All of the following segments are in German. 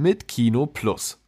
mit Kino Plus.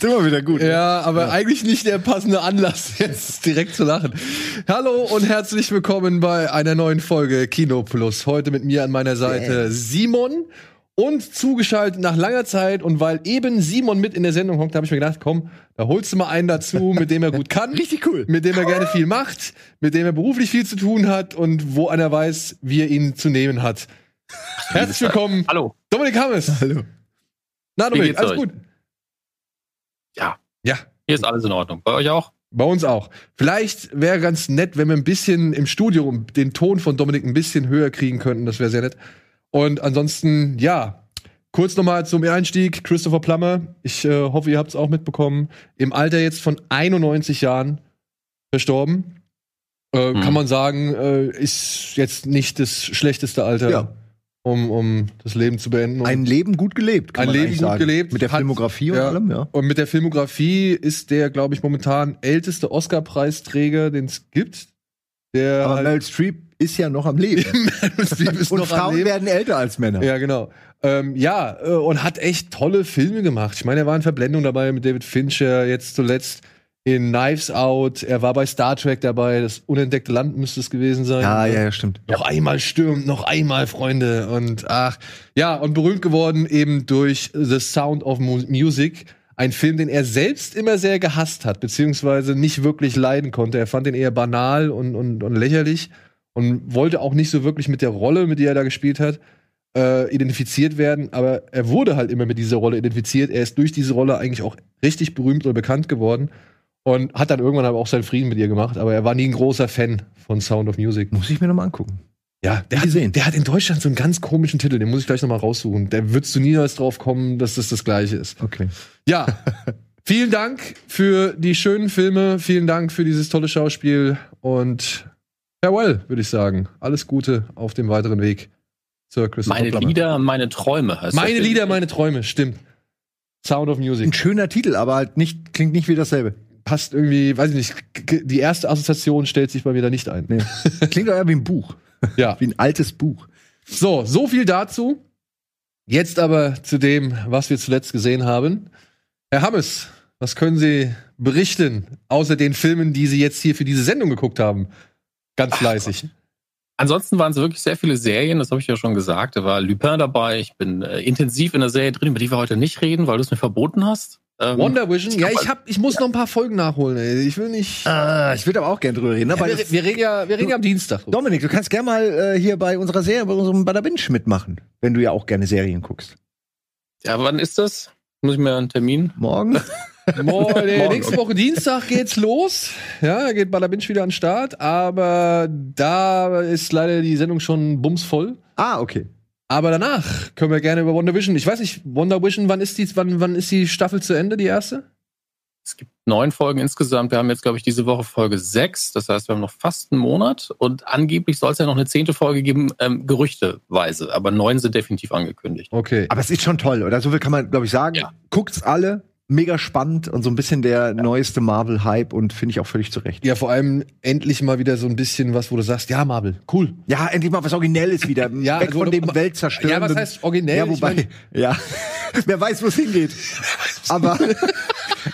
Ist immer wieder gut. Ja, aber ja. eigentlich nicht der passende Anlass, jetzt direkt zu lachen. Hallo und herzlich willkommen bei einer neuen Folge Kino Plus. Heute mit mir an meiner Seite. Simon und zugeschaltet nach langer Zeit. Und weil eben Simon mit in der Sendung hockt, habe ich mir gedacht, komm, da holst du mal einen dazu, mit dem er gut kann. Richtig cool. Mit dem er gerne viel macht, mit dem er beruflich viel zu tun hat und wo einer weiß, wie er ihn zu nehmen hat. Herzlich willkommen. Hallo. Dominik Hammes. Hallo. Na, Dominik, alles euch? gut? Ja. Ja. Hier ist alles in Ordnung. Bei euch auch? Bei uns auch. Vielleicht wäre ganz nett, wenn wir ein bisschen im Studio den Ton von Dominik ein bisschen höher kriegen könnten. Das wäre sehr nett. Und ansonsten, ja, kurz nochmal zum Einstieg. Christopher Plummer. Ich äh, hoffe, ihr habt es auch mitbekommen. Im Alter jetzt von 91 Jahren verstorben. Äh, mhm. Kann man sagen, äh, ist jetzt nicht das schlechteste Alter. Ja um, um das Leben zu beenden. Ein Leben gut gelebt. Ein Leben gut sagen. gelebt. Mit der Filmografie Hat, und allem, ja. Und mit der Filmografie ist der, glaube ich, momentan älteste Oscar-Preisträger, den es gibt. Der Aber halt Meryl Streep ist ja noch am Leben. Meryl Streep ist und noch Frauen am Leben. werden älter als Männer. Ja, genau. Ähm, ja, äh, und hat echt tolle Filme gemacht. Ich meine, er war in Verblendung dabei mit David Fincher, jetzt zuletzt in Knives Out, er war bei Star Trek dabei, das unentdeckte Land müsste es gewesen sein. Ja, ja, ja, stimmt. Noch einmal stürmt, noch einmal, Freunde. Und ach, ja, und berühmt geworden eben durch The Sound of Music. Ein Film, den er selbst immer sehr gehasst hat, beziehungsweise nicht wirklich leiden konnte. Er fand den eher banal und, und, und lächerlich und wollte auch nicht so wirklich mit der Rolle, mit der er da gespielt hat, äh, identifiziert werden. Aber er wurde halt immer mit dieser Rolle identifiziert. Er ist durch diese Rolle eigentlich auch richtig berühmt oder bekannt geworden. Und hat dann irgendwann aber auch seinen Frieden mit ihr gemacht, aber er war nie ein großer Fan von Sound of Music. Muss ich mir nochmal angucken. Ja, der hat, der hat in Deutschland so einen ganz komischen Titel, den muss ich gleich nochmal raussuchen. Da würdest du niemals drauf kommen, dass das das gleiche ist. Okay. Ja, vielen Dank für die schönen Filme, vielen Dank für dieses tolle Schauspiel und farewell, würde ich sagen. Alles Gute auf dem weiteren Weg zur Christopher Meine Plummer. Lieder, meine Träume. Heißt meine Lieder, meine Träume, stimmt. Sound of Music. Ein schöner Titel, aber halt nicht, klingt nicht wie dasselbe passt irgendwie, weiß ich nicht, die erste Assoziation stellt sich bei mir da nicht ein. Nee. Klingt doch eher wie ein Buch. Ja. wie ein altes Buch. So, so viel dazu. Jetzt aber zu dem, was wir zuletzt gesehen haben. Herr Hammes, was können Sie berichten, außer den Filmen, die Sie jetzt hier für diese Sendung geguckt haben? Ganz fleißig. Ach, ansonsten waren es wirklich sehr viele Serien, das habe ich ja schon gesagt. Da war Lupin dabei. Ich bin äh, intensiv in der Serie drin, über die wir heute nicht reden, weil du es mir verboten hast. Ähm, Wonder Vision? Ja, ich hab, ich muss noch ein paar Folgen nachholen. Ey. Ich will nicht. Ah, ich will aber auch gerne drüber reden. Ja, wir, wir, reden ja, wir reden ja am Dienstag. Dominik, du kannst gerne mal äh, hier bei unserer Serie, bei unserem Bada Binge mitmachen, wenn du ja auch gerne Serien guckst. Ja, wann ist das? Muss ich mir einen Termin? Morgen. Moin, nee, nächste Woche Dienstag geht's los. Ja, geht Balabinch wieder an den Start, aber da ist leider die Sendung schon bumsvoll. Ah, okay. Aber danach können wir gerne über Wonder Vision. Ich weiß nicht, Wonder Vision, wann ist die, wann, wann ist die Staffel zu Ende, die erste? Es gibt neun Folgen insgesamt. Wir haben jetzt, glaube ich, diese Woche Folge sechs. Das heißt, wir haben noch fast einen Monat. Und angeblich soll es ja noch eine zehnte Folge geben, ähm, gerüchteweise. Aber neun sind definitiv angekündigt. Okay. Aber es ist schon toll, oder? So viel kann man, glaube ich, sagen. Ja. Guckt's alle. Mega spannend und so ein bisschen der neueste Marvel-Hype und finde ich auch völlig zurecht. Ja, vor allem endlich mal wieder so ein bisschen was, wo du sagst, ja, Marvel, cool. Ja, endlich mal was Originelles wieder. Ja, Weg von dem Weltzerstörenden. Ja, was heißt originell? Ja, Ich wobei, mein- ja. Wer weiß, wo es hingeht. aber,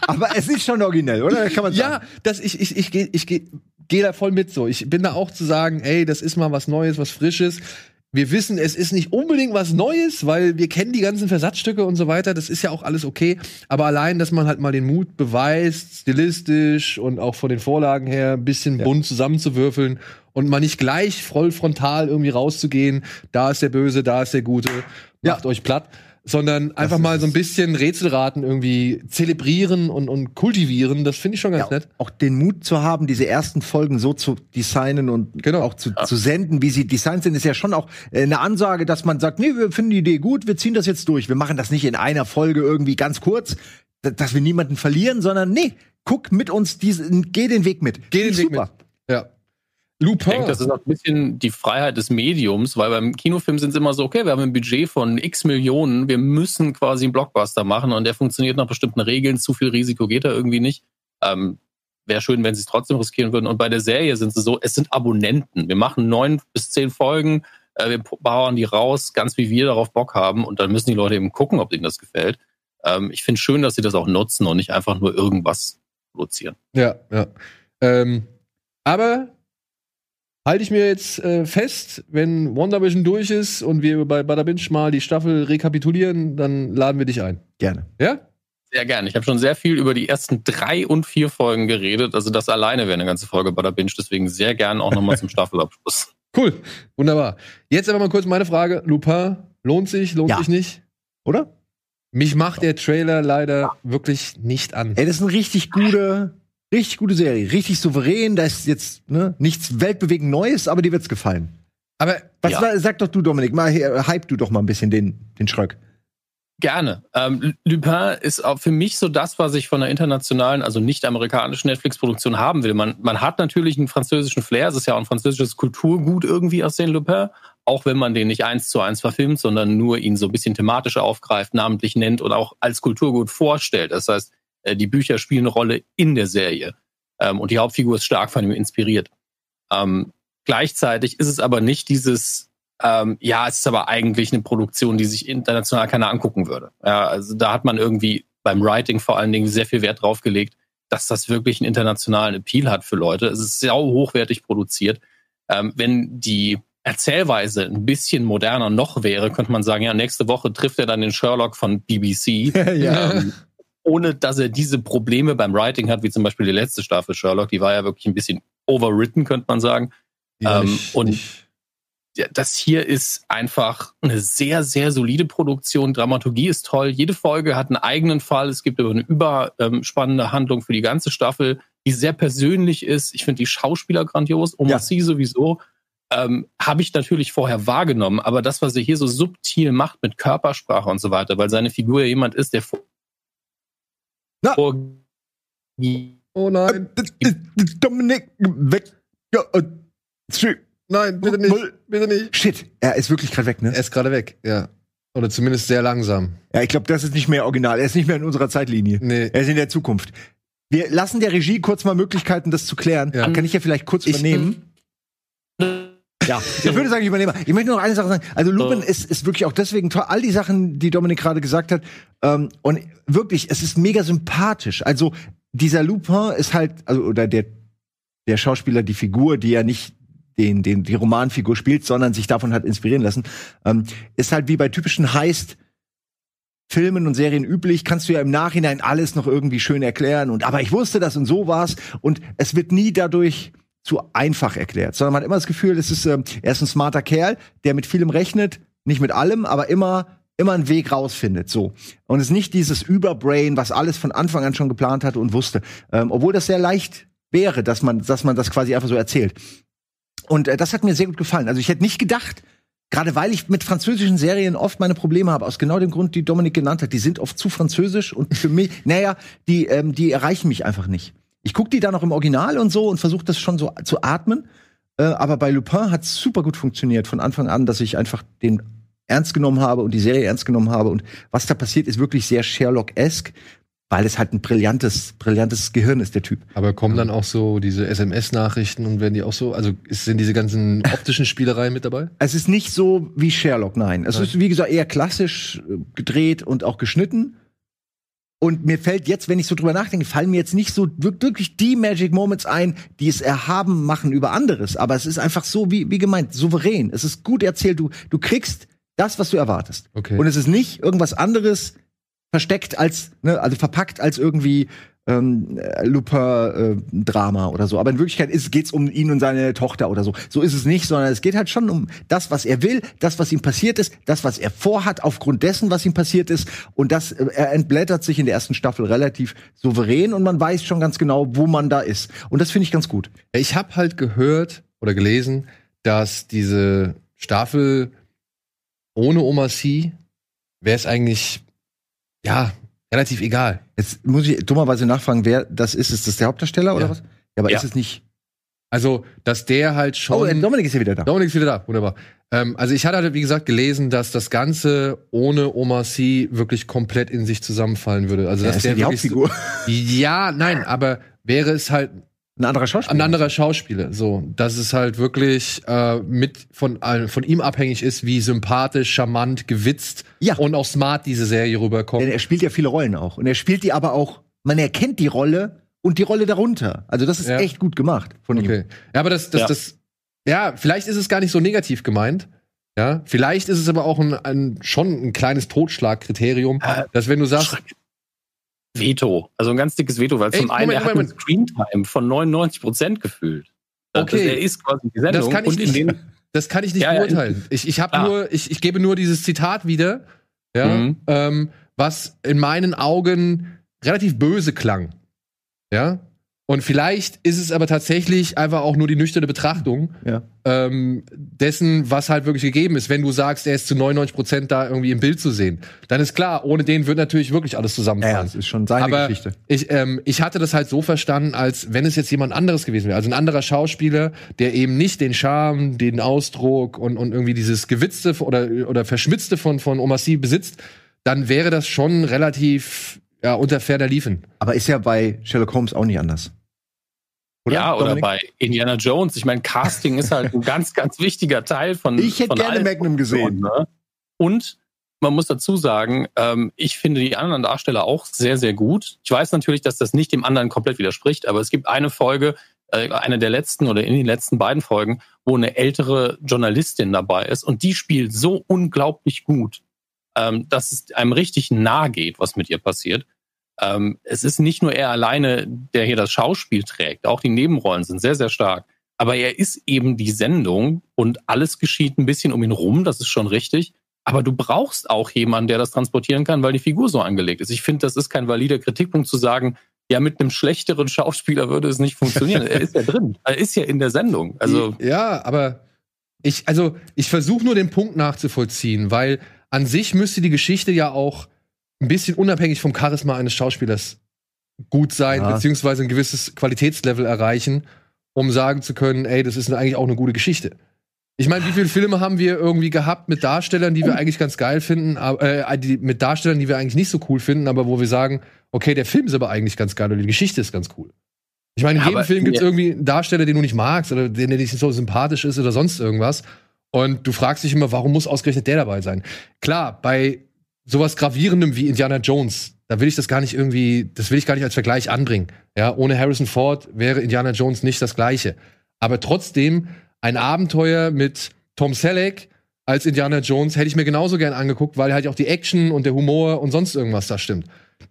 aber es ist schon originell, oder? Kann man sagen. Ja, das, ich, ich, ich gehe ich geh, geh da voll mit so. Ich bin da auch zu sagen, ey, das ist mal was Neues, was Frisches. Wir wissen, es ist nicht unbedingt was Neues, weil wir kennen die ganzen Versatzstücke und so weiter. Das ist ja auch alles okay. Aber allein, dass man halt mal den Mut beweist, stilistisch und auch von den Vorlagen her ein bisschen bunt zusammenzuwürfeln und mal nicht gleich voll frontal irgendwie rauszugehen. Da ist der Böse, da ist der Gute. Macht euch platt. Sondern einfach mal so ein bisschen Rätselraten irgendwie zelebrieren und, und kultivieren. Das finde ich schon ganz Ja, nett. auch den Mut zu haben, diese ersten Folgen so zu designen und Genau. auch zu, zu senden, wie sie designt sind, ist ja schon auch äh, eine Ansage, dass man sagt, nee, wir finden die Idee gut, wir ziehen das jetzt durch. Wir machen das nicht in einer Folge irgendwie ganz kurz, da- dass wir niemanden verlieren, sondern nee, guck mit uns diesen, geh den Weg mit. Geh den Weg mit. Ja. Lupin. Ich denke, das ist auch ein bisschen die Freiheit des Mediums, weil beim Kinofilm sind es immer so, okay, wir haben ein Budget von x Millionen, wir müssen quasi einen Blockbuster machen und der funktioniert nach bestimmten Regeln, zu viel Risiko geht da irgendwie nicht. Ähm, Wäre schön, wenn sie es trotzdem riskieren würden. Und bei der Serie sind sie so, es sind Abonnenten. Wir machen neun bis zehn Folgen, äh, wir bauen die raus, ganz wie wir darauf Bock haben und dann müssen die Leute eben gucken, ob ihnen das gefällt. Ähm, ich finde schön, dass sie das auch nutzen und nicht einfach nur irgendwas produzieren. Ja, ja. Ähm, aber halte ich mir jetzt äh, fest, wenn WandaVision durch ist und wir bei Bada Binge mal die Staffel rekapitulieren, dann laden wir dich ein. Gerne. Ja? Sehr gerne. Ich habe schon sehr viel über die ersten drei und vier Folgen geredet. Also das alleine wäre eine ganze Folge bei der Binge. Deswegen sehr gern auch nochmal zum Staffelabschluss. Cool. Wunderbar. Jetzt aber mal kurz meine Frage. Lupin, lohnt sich, lohnt Ja. sich nicht? Oder? Mich macht der Trailer leider wirklich nicht an. Ey, das ist eine richtig gute, richtig gute Serie. Richtig souverän. Da ist jetzt ne, nichts weltbewegend Neues, aber dir wird's gefallen. Aber Was Ja. war, sag doch du, Dominik, mal hype du doch mal ein bisschen den, den Schröck. Gerne. Ähm, Lupin ist auch für mich so das, was ich von einer internationalen, also nicht amerikanischen Netflix-Produktion haben will. Man, man hat natürlich einen französischen Flair. Es ist ja auch ein französisches Kulturgut irgendwie aus den Lupin. Auch wenn man den nicht eins zu eins verfilmt, sondern nur ihn so ein bisschen thematisch aufgreift, namentlich nennt und auch als Kulturgut vorstellt. Das heißt, die Bücher spielen eine Rolle in der Serie. Ähm, und die Hauptfigur ist stark von ihm inspiriert. Ähm, gleichzeitig ist es aber nicht dieses, ähm, ja, es ist aber eigentlich eine Produktion, die sich international keiner angucken würde. Ja, also da hat man irgendwie beim Writing vor allen Dingen sehr viel Wert drauf gelegt, dass das wirklich einen internationalen Appeal hat für Leute. Es ist sau hochwertig produziert. Ähm, wenn die Erzählweise ein bisschen moderner noch wäre, könnte man sagen, ja, nächste Woche trifft er dann den Sherlock von BBC. ja. ähm, ohne dass er diese Probleme beim Writing hat, wie zum Beispiel die letzte Staffel Sherlock, die war ja wirklich ein bisschen overwritten, könnte man sagen. War Ähm, nicht- und- nicht- Ja, das hier ist einfach eine sehr, sehr solide Produktion. Dramaturgie ist toll. Jede Folge hat einen eigenen Fall. Es gibt aber eine überspannende Handlung für die ganze Staffel, die sehr persönlich ist. Ich finde die Schauspieler grandios. Omar Ja. Sy sowieso. Ähm, Habe ich natürlich vorher wahrgenommen, aber das, was er hier so subtil macht mit Körpersprache und so weiter, weil seine Figur ja jemand ist, der vor Na. Oh nein, Dominik, weg. Ja, äh, shit. nein, bitte nicht, bitte nicht. Shit, er ist wirklich gerade weg, ne? Er ist gerade weg, ja. Oder zumindest sehr langsam. Ja, ich glaube, das ist nicht mehr original. Er ist nicht mehr in unserer Zeitlinie. Nee. Er ist in der Zukunft. Wir lassen der Regie kurz mal Möglichkeiten, das zu klären. Ja. Kann ich ja vielleicht kurz Ich- übernehmen? Ja, ich würde sagen, ich übernehme. Ich möchte noch eine Sache sagen. Also Lupin So. ist, ist wirklich auch deswegen toll. All die Sachen, die Dominik gerade gesagt hat. Ähm, und wirklich, es ist mega sympathisch. Also dieser Lupin ist halt, also oder der der Schauspieler, die Figur, die ja nicht den, den, die Romanfigur spielt, sondern sich davon hat inspirieren lassen, ähm, ist halt wie bei typischen Heist Filmen und Serien üblich, kannst du ja im Nachhinein alles noch irgendwie schön erklären und aber ich wusste das und so war's und es wird nie dadurch zu einfach erklärt, sondern man hat immer das Gefühl, es ist ähm, er ist ein smarter Kerl, der mit vielem rechnet, nicht mit allem, aber immer immer einen Weg rausfindet, so. Und es ist nicht dieses Überbrain, was alles von Anfang an schon geplant hatte und wusste. Ähm, obwohl das sehr leicht wäre, dass man, dass man das quasi einfach so erzählt. Und äh, das hat mir sehr gut gefallen. Also ich hätte nicht gedacht, gerade weil ich mit französischen Serien oft meine Probleme habe, aus genau dem Grund, die Dominik genannt hat, die sind oft zu französisch und für mich, naja, die, ähm, die erreichen mich einfach nicht. Ich gucke die dann noch im Original und so und versuche das schon so zu atmen. Äh, aber bei Lupin hat es super gut funktioniert von Anfang an, dass ich einfach den ernst genommen habe und die Serie ernst genommen habe. Und was da passiert, ist wirklich sehr Sherlock-esque, weil es halt ein brillantes, brillantes Gehirn ist, der Typ. Aber kommen dann auch so diese SMS-Nachrichten und werden die auch so, also sind diese ganzen optischen Spielereien mit dabei? Es ist nicht so wie Sherlock, nein. Es ist, wie gesagt, eher klassisch äh, gedreht und auch geschnitten. Und mir fällt jetzt, wenn ich so drüber nachdenke, fallen mir jetzt nicht so wirklich die Magic Moments ein, die es erhaben machen über anderes. Aber es ist einfach so, wie, wie gemeint, souverän. Es ist gut erzählt. Du, du kriegst das, was du erwartest. Okay. Und es ist nicht irgendwas anderes versteckt als, ne, also verpackt als irgendwie ähm, äh, Lupin-Drama oder so. Aber in Wirklichkeit geht es um ihn und seine Tochter oder so. So ist es nicht, sondern es geht halt schon um das, was er will, das, was ihm passiert ist, das, was er vorhat, aufgrund dessen, was ihm passiert ist. Und das, äh, er entblättert sich in der ersten Staffel relativ souverän und man weiß schon ganz genau, wo man da ist. Und das finde ich ganz gut. Ich habe halt gehört oder gelesen, dass diese Staffel ohne Oma C wäre es eigentlich, ja, relativ egal. Jetzt muss ich dummerweise nachfragen, wer das ist. Ist das der Hauptdarsteller oder Ja. was? Ja, aber Ja. ist es nicht. Also, dass der halt schon. Oh, äh, Dominik ist ja wieder da. Dominik ist wieder da, wunderbar. Ähm, also ich hatte halt, wie gesagt, gelesen, dass das Ganze ohne Oma C wirklich komplett in sich zusammenfallen würde. Also Ja, dass ist ja die Hauptfigur. Ja, nein, aber wäre es halt Ein anderer Schauspieler. ein anderer Schauspieler, so, dass es halt wirklich äh, mit von äh, von ihm abhängig ist, wie sympathisch, charmant, gewitzt Ja. und auch smart diese Serie Denn rüberkommt. er spielt ja viele Rollen auch. Und er spielt die aber auch, man erkennt die Rolle und die Rolle darunter. Also das ist Ja. echt gut gemacht von ihm. Okay. Ja, aber das, das, Ja. das, ja, vielleicht ist es gar nicht so negativ gemeint. Ja, vielleicht ist es aber auch ein, ein schon ein kleines Totschlagkriterium, Äh, dass wenn du sagst, Schreck. Veto. Also ein ganz dickes Veto, weil Ey, zum einen, Moment, er hat Moment, eine Screentime von 99 Prozent gefühlt. Das- Okay. Er ist quasi die Sendung. Das kann ich nicht- Das kann ich nicht Ja, beurteilen. Ich, ich habe klar. nur, ich, ich gebe nur dieses Zitat wieder, ja, Mhm. ähm, was in meinen Augen relativ böse klang. Ja. Und vielleicht ist es aber tatsächlich einfach auch nur die nüchterne Betrachtung Ja. ähm, dessen, was halt wirklich gegeben ist. Wenn du sagst, er ist zu 99 Prozent da irgendwie im Bild zu sehen, dann ist klar, ohne den wird natürlich wirklich alles zusammenfallen. ja, das ist schon seine Aber Geschichte. ich, ähm, ich hatte das halt so verstanden, als wenn es jetzt jemand anderes gewesen wäre. Also ein anderer Schauspieler, der eben nicht den Charme, den Ausdruck und, und irgendwie dieses Gewitzte oder, oder Verschmitzte von, von Omassi besitzt, dann wäre das schon relativ ja, unter ferner Liefen. Aber ist ja bei Sherlock Holmes auch nicht anders. Ja, oder Dominik? bei Indiana Jones. Ich meine, Casting ist halt ein ganz, ganz wichtiger Teil von. Ich hätte von gerne Magnum gesehen. Ne? Und man muss dazu sagen, ähm, ich finde die anderen Darsteller auch sehr, sehr gut. Ich weiß natürlich, dass das nicht dem anderen komplett widerspricht, aber es gibt eine Folge, äh, eine der letzten oder in den letzten beiden Folgen, wo eine ältere Journalistin dabei ist und die spielt so unglaublich gut, ähm, dass es einem richtig nahe geht, was mit ihr passiert. Ähm, es ist nicht nur er alleine, der hier das Schauspiel trägt, auch die Nebenrollen sind sehr, sehr stark. Aber er ist eben die Sendung und alles geschieht ein bisschen um ihn rum, das ist schon richtig. Aber du brauchst auch jemanden, der das transportieren kann, weil die Figur so angelegt ist. Ich finde, das ist kein valider Kritikpunkt zu sagen, ja, mit einem schlechteren Schauspieler würde es nicht funktionieren. er ist ja drin. Er ist ja in der Sendung. Also, ja, aber ich, also ich versuche nur den Punkt nachzuvollziehen, weil an sich müsste die Geschichte ja auch ein bisschen unabhängig vom Charisma eines Schauspielers gut sein, Ja. beziehungsweise ein gewisses Qualitätslevel erreichen, um sagen zu können, ey, das ist eigentlich auch eine gute Geschichte. Ich meine, wie viele Filme haben wir irgendwie gehabt mit Darstellern, die wir eigentlich ganz geil finden, aber, äh, die, mit Darstellern, die wir eigentlich nicht so cool finden, aber wo wir sagen, okay, der Film ist aber eigentlich ganz geil oder die Geschichte ist ganz cool. Ich meine, in Ja, jedem aber- Film gibt es irgendwie einen Darsteller, den du nicht magst oder den, der nicht so sympathisch ist oder sonst irgendwas. Und du fragst dich immer, warum muss ausgerechnet der dabei sein? Klar, bei sowas Gravierendem wie Indiana Jones, da will ich das gar nicht irgendwie, das will ich gar nicht als Vergleich anbringen. Ja, ohne Harrison Ford wäre Indiana Jones nicht das Gleiche. Aber trotzdem, ein Abenteuer mit Tom Selleck als Indiana Jones hätte ich mir genauso gern angeguckt, weil halt auch die Action und der Humor und sonst irgendwas da stimmt.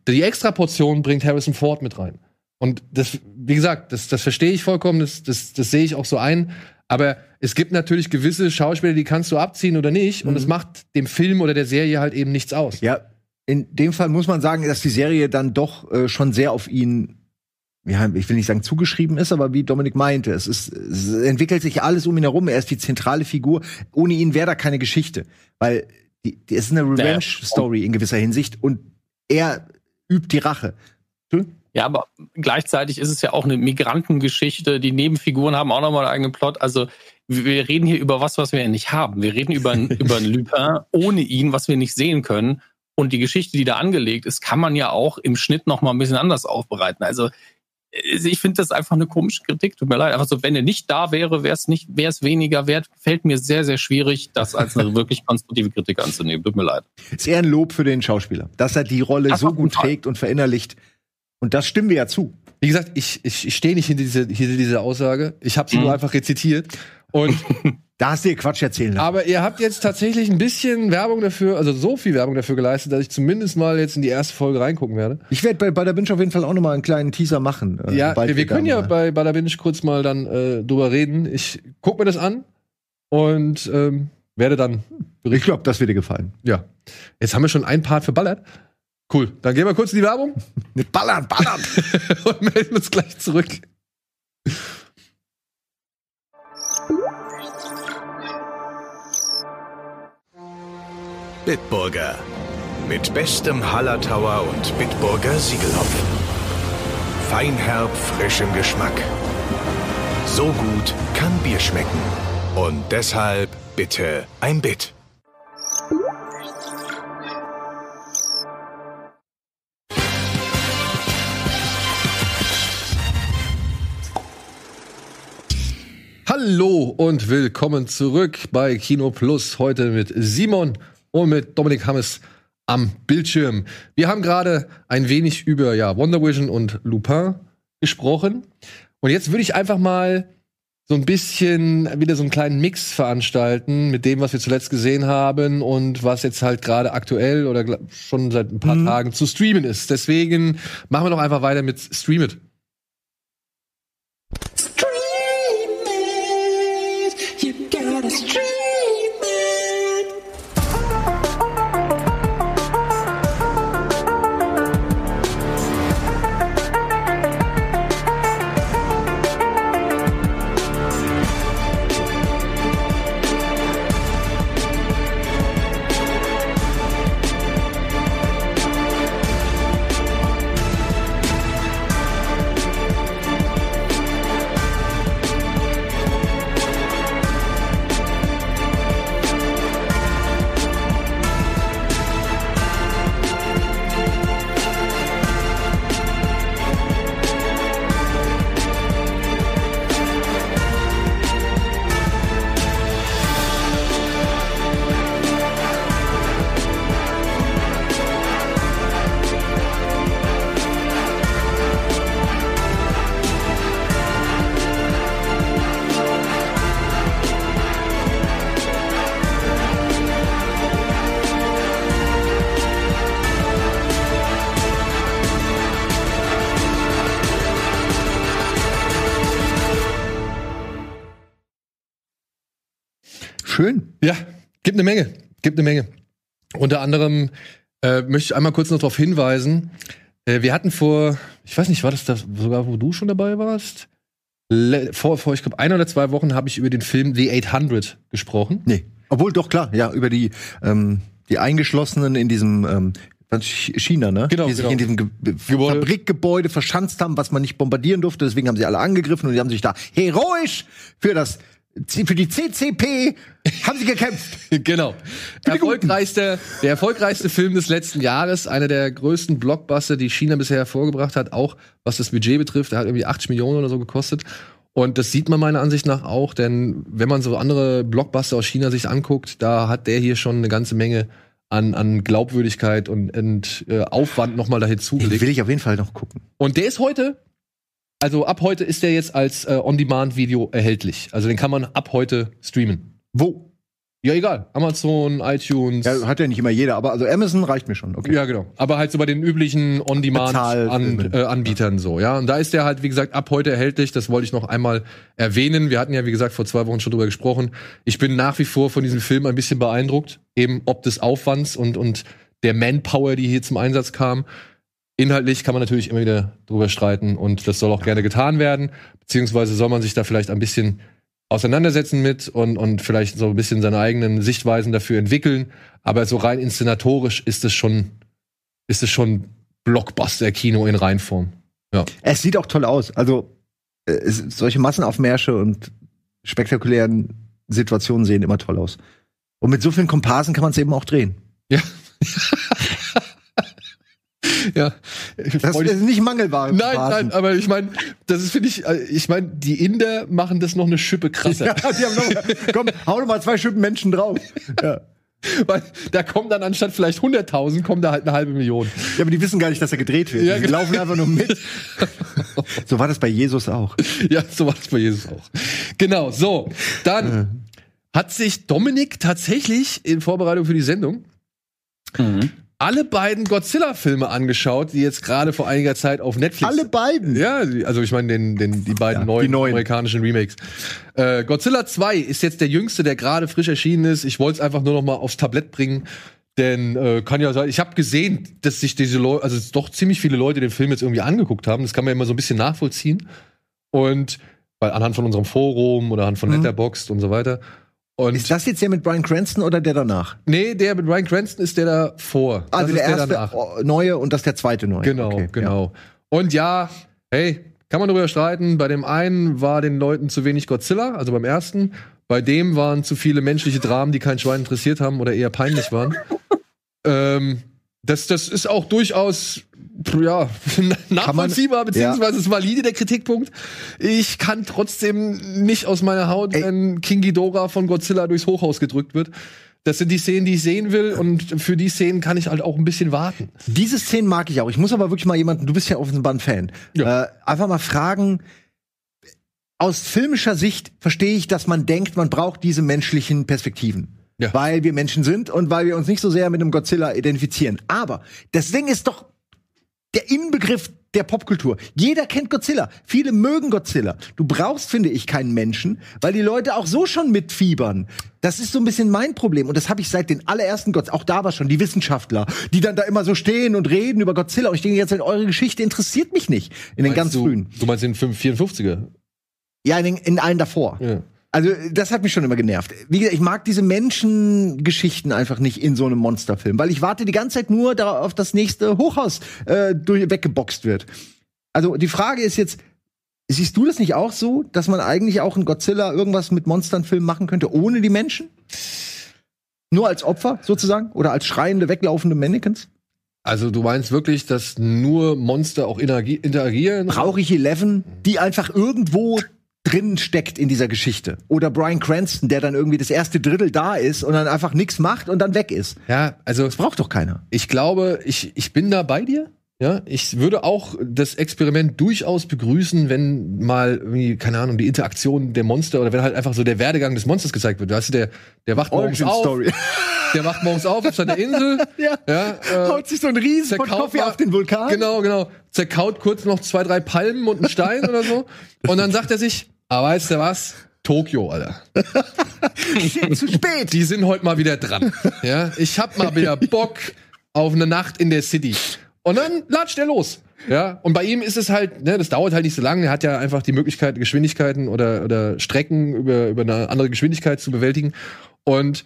Die Extraportion bringt Harrison Ford mit rein. Und das, wie gesagt, das, das verstehe ich vollkommen, das, das, das sehe ich auch so ein. Aber es gibt natürlich gewisse Schauspieler, die kannst du abziehen oder nicht. Und Mhm. es macht dem Film oder der Serie halt eben nichts aus. Ja, in dem Fall muss man sagen, dass die Serie dann doch äh, schon sehr auf ihn, ja, ich will nicht sagen zugeschrieben ist, aber wie Dominik meinte, es ist, es entwickelt sich alles um ihn herum. Er ist die zentrale Figur. Ohne ihn wäre da keine Geschichte, weil die, die es ist eine Revenge-Story in gewisser Hinsicht und er übt die Rache. Ja, aber gleichzeitig ist es ja auch eine Migrantengeschichte. Die Nebenfiguren haben auch nochmal einen eigenen Plot. Also wir reden hier über was, was wir ja nicht haben. Wir reden über, einen- über einen Lupin ohne ihn, was wir nicht sehen können. Und die Geschichte, die da angelegt ist, kann man ja auch im Schnitt noch mal ein bisschen anders aufbereiten. Also äh, ich finde das einfach eine komische Kritik. Tut mir leid. Also wenn er nicht da wäre, wäre es nicht, wäre es weniger wert. Fällt mir sehr, sehr schwierig, das als eine wirklich konstruktive Kritik anzunehmen. Tut mir leid. Ist eher ein Lob für den Schauspieler, dass er die Rolle Das so gut trägt und verinnerlicht. Und das stimmen wir ja zu. Wie gesagt, ich, ich, ich stehe nicht hinter diese, hinter dieser Aussage. Ich habe sie Mhm. nur einfach rezitiert. Und Da hast du dir Quatsch erzählen lassen. aber ihr habt jetzt tatsächlich ein bisschen Werbung dafür, also so viel Werbung dafür geleistet, dass ich zumindest mal jetzt in die erste Folge reingucken werde. Ich werde bei, bei der Binge auf jeden Fall auch noch mal einen kleinen Teaser machen. äh, ja, wir, wir können ja mal- bei Bada Binge kurz mal dann äh, drüber reden. Ich guck mir das an und ähm, werde dann Ich glaube, das wird dir gefallen. Ja. Jetzt haben wir schon einen Part verballert. Cool. Dann gehen wir kurz in die Werbung Mit Ballern, Ballern! und melden uns gleich zurück. Bitburger. Mit bestem Hallertauer und Bitburger Siegelhopfen. Feinherb, frischem Geschmack. So gut kann Bier schmecken. Und deshalb bitte ein Bit. Hallo und willkommen zurück bei Kino Plus. Heute mit Simon und mit Dominik Hammes am Bildschirm. Wir haben gerade ein wenig über ja, Wonder Vision und Lupin gesprochen. Und jetzt würde ich einfach mal so ein bisschen wieder so einen kleinen Mix veranstalten mit dem, was wir zuletzt gesehen haben und was jetzt halt gerade aktuell oder schon seit ein paar Tagen zu streamen ist. Deswegen machen wir doch einfach weiter mit Stream It. Gotta stream Gibt eine Menge. Unter anderem äh, möchte ich einmal kurz noch darauf hinweisen, äh, wir hatten vor, ich weiß nicht, war das, das sogar, wo du schon dabei warst? Le vor, vor, ich glaube, ein oder zwei Wochen habe ich über den Film The 800 gesprochen. Nee. Obwohl, doch klar, ja, über die, ähm, die Eingeschlossenen in diesem ähm, China, ne? Genau, Die sich genau. in diesem Ge Gebäude. Fabrikgebäude verschanzt haben, was man nicht bombardieren durfte. Deswegen haben sie alle angegriffen und die haben sich da heroisch für das für die CCP haben sie gekämpft. genau. Erfolgreichster, der erfolgreichste Film des letzten Jahres, einer der größten Blockbuster, die China bisher hervorgebracht hat, auch was das Budget betrifft. Der hat irgendwie 80 Millionen oder so gekostet. Und das sieht man meiner Ansicht nach auch, denn wenn man so andere Blockbuster aus China sich anguckt, da hat der hier schon eine ganze Menge an, an Glaubwürdigkeit und, und äh, Aufwand nochmal dahin Den zugelegt. will ich auf jeden Fall noch gucken. Und der ist heute, also ab heute ist der jetzt als äh, On-Demand-Video erhältlich. Also den kann man ab heute streamen. Wo? Ja, egal. Amazon, iTunes. Ja, hat ja nicht immer jeder, aber also Amazon reicht mir schon. Okay. Ja, genau. Aber halt so bei den üblichen On-Demand-Anbietern Bezahlfilme. äh, so, ja. Und da ist der halt, wie gesagt, ab heute erhältlich. Das wollte ich noch einmal erwähnen. Wir hatten ja, wie gesagt, vor zwei Wochen schon drüber gesprochen. Ich bin nach wie vor von diesem Film ein bisschen beeindruckt. Eben ob des Aufwands und, und der Manpower, die hier zum Einsatz kam. Inhaltlich kann man natürlich immer wieder drüber streiten und das soll auch gerne getan werden. Beziehungsweise soll man sich da vielleicht ein bisschen auseinandersetzen mit und, und vielleicht so ein bisschen seine eigenen Sichtweisen dafür entwickeln. Aber so rein inszenatorisch ist es schon, ist es schon Blockbuster-Kino in Reinform. Es sieht auch toll aus. Also äh, solche Massenaufmärsche und spektakulären Situationen sehen immer toll aus. Und mit so vielen Komparsen kann man es eben auch drehen. Ja. ja. Das ist nicht mangelbare Nein, nein, aber ich meine, das ist, finde ich, äh, ich meine, die Inder machen das noch eine Schippe krasser. Ja, die haben noch, komm, hau doch mal zwei Schippen Menschen drauf. Ja. Weil da kommen dann anstatt vielleicht 100.000, kommen da halt eine halbe Million. ja, aber die wissen gar nicht, dass er gedreht wird. Ja, die genau. laufen einfach nur mit. so war das bei Jesus auch. Ja, so war das bei Jesus auch. Genau, so. Dann hat sich Dominik tatsächlich in Vorbereitung für die Sendung Mhm. Alle beiden Godzilla-Filme angeschaut, die jetzt gerade vor einiger Zeit auf Netflix. Alle beiden. Ja, also ich meine den, den, die beiden Ja, neuen, die neuen. amerikanischen Remakes. Äh, Godzilla 2 ist jetzt der jüngste, der gerade frisch erschienen ist. Ich wollte es einfach nur noch mal aufs Tablett bringen. Denn äh, kann ja sein, ich habe gesehen, dass sich diese Leute, also doch ziemlich viele Leute den Film jetzt irgendwie angeguckt haben. Das kann man ja immer so ein bisschen nachvollziehen. Und weil anhand von unserem Forum oder anhand von Mhm. Letterboxd und so weiter. Und Ist das jetzt der mit Brian Cranston oder der danach? nee, der mit Ryan Cranston ist der davor. Also das der ist erste danach. neue und das der zweite neue. Genau, Okay, genau. Und ja, hey, kann man darüber streiten. Bei dem einen war den Leuten zu wenig Godzilla, also beim ersten. Bei dem waren zu viele menschliche Dramen, die kein Schwein interessiert haben oder eher peinlich waren. ähm, das, das ist auch durchaus ja, nachvollziehbar, beziehungsweise ist valide der Kritikpunkt. Ich kann trotzdem nicht aus meiner Haut, Ey. wenn King Ghidorah von Godzilla durchs Hochhaus gedrückt wird. Das sind die Szenen, die ich sehen will, und für die Szenen kann ich halt auch ein bisschen warten. Diese Szenen mag ich auch. Ich muss aber wirklich mal jemanden, du bist ja offenbar ein Fan, Ja. äh, einfach mal fragen, aus filmischer Sicht verstehe ich, dass man denkt, man braucht diese menschlichen Perspektiven. Ja. Weil wir Menschen sind und weil wir uns nicht so sehr mit einem Godzilla identifizieren. Aber das Ding ist doch der Inbegriff der Popkultur. Jeder kennt Godzilla. Viele mögen Godzilla. Du brauchst, finde ich, keinen Menschen, weil die Leute auch so schon mitfiebern. Das ist so ein bisschen mein Problem. Und das habe ich seit den allerersten Godzilla, auch da war schon die Wissenschaftler, die dann da immer so stehen und reden über Godzilla. Und ich denke jetzt, eure Geschichte interessiert mich nicht. In den Meinst ganz du, frühen. Du meinst den 54er? Ja, in, den, in allen davor. Ja. Also, das hat mich schon immer genervt. Wie gesagt, ich mag diese Menschengeschichten einfach nicht in so einem Monsterfilm, weil ich warte die ganze Zeit nur darauf, dass das nächste Hochhaus äh, durch, weggeboxt wird. Also, die Frage ist jetzt, siehst du das nicht auch so, dass man eigentlich auch in Godzilla irgendwas mit Monsternfilmen machen könnte, ohne die Menschen? Nur als Opfer, sozusagen? Oder als schreiende, weglaufende Mannequins? Also du meinst wirklich, dass nur Monster auch interagi- interagieren? Brauche ich Eleven, die einfach irgendwo drin steckt in dieser Geschichte. Oder Brian Cranston, der dann irgendwie das erste Drittel da ist und dann einfach nichts macht und dann weg ist. Ja, also Das braucht doch keiner. ich glaube, ich, ich bin da bei dir. Ja, ich würde auch das Experiment durchaus begrüßen, wenn mal irgendwie, keine Ahnung, die Interaktion der Monster oder wenn halt einfach so der Werdegang des Monsters gezeigt wird. Weißt du, der, der wacht morgens Origin auf, Story. der wacht morgens auf auf seiner Insel. Ja. ja äh, Haut sich so ein riesen Kaffee auf den Vulkan. Genau, genau. Zerkaut kurz noch zwei, drei Palmen und einen Stein oder so. Und dann sagt er sich, ah, weißt du was? Tokio, Alter. Shit, zu spät. Die sind heute mal wieder dran. Ja, ich hab mal wieder Bock auf eine Nacht in der City. Und dann latscht er los. Ja, und bei ihm ist es halt, ne, das dauert halt nicht so lange. Er hat ja einfach die Möglichkeit, Geschwindigkeiten oder, oder Strecken über, über eine andere Geschwindigkeit zu bewältigen. Und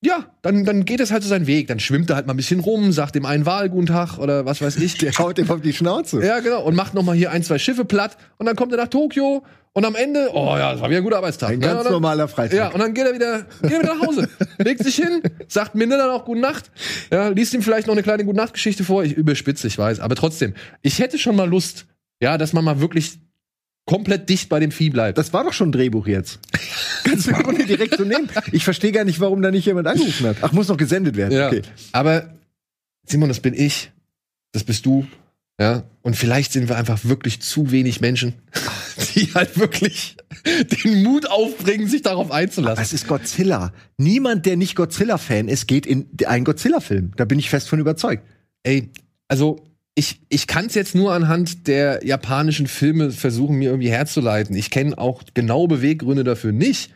ja, dann, dann geht es halt so seinen Weg. Dann schwimmt er halt mal ein bisschen rum, sagt dem einen Wal guten Tag oder was weiß ich. Der haut ihm auf die Schnauze. Ja, genau. Und macht noch mal hier ein, zwei Schiffe platt. Und dann kommt er nach Tokio. Und am Ende, oh ja, das war wieder ein guter Arbeitstag. Ein ganz dann- normaler Freitag. Ja, und dann geht er wieder, geht er wieder nach Hause. legt sich hin, sagt Minde dann auch Gute Nacht. Ja, liest ihm vielleicht noch eine kleine Gute Nacht-Geschichte vor. Ich überspitze, ich weiß. Aber trotzdem, ich hätte schon mal Lust, ja, dass man mal wirklich komplett dicht bei dem Vieh bleibt. Das war doch schon ein Drehbuch jetzt. Kannst du Grunde direkt so nehmen. Ich verstehe gar nicht, warum da nicht jemand angerufen hat. Ach, muss noch gesendet werden. Ja. Okay. Aber Simon, das bin ich. Das bist du. Ja. Und vielleicht sind wir einfach wirklich zu wenig Menschen. die halt wirklich den Mut aufbringen, sich darauf einzulassen. Das ist Godzilla. Niemand, der nicht Godzilla-Fan ist, geht in einen Godzilla-Film. Da bin ich fest von überzeugt. Ey, also ich, ich kann es jetzt nur anhand der japanischen Filme versuchen, mir irgendwie herzuleiten. Ich kenne auch genau Beweggründe dafür nicht.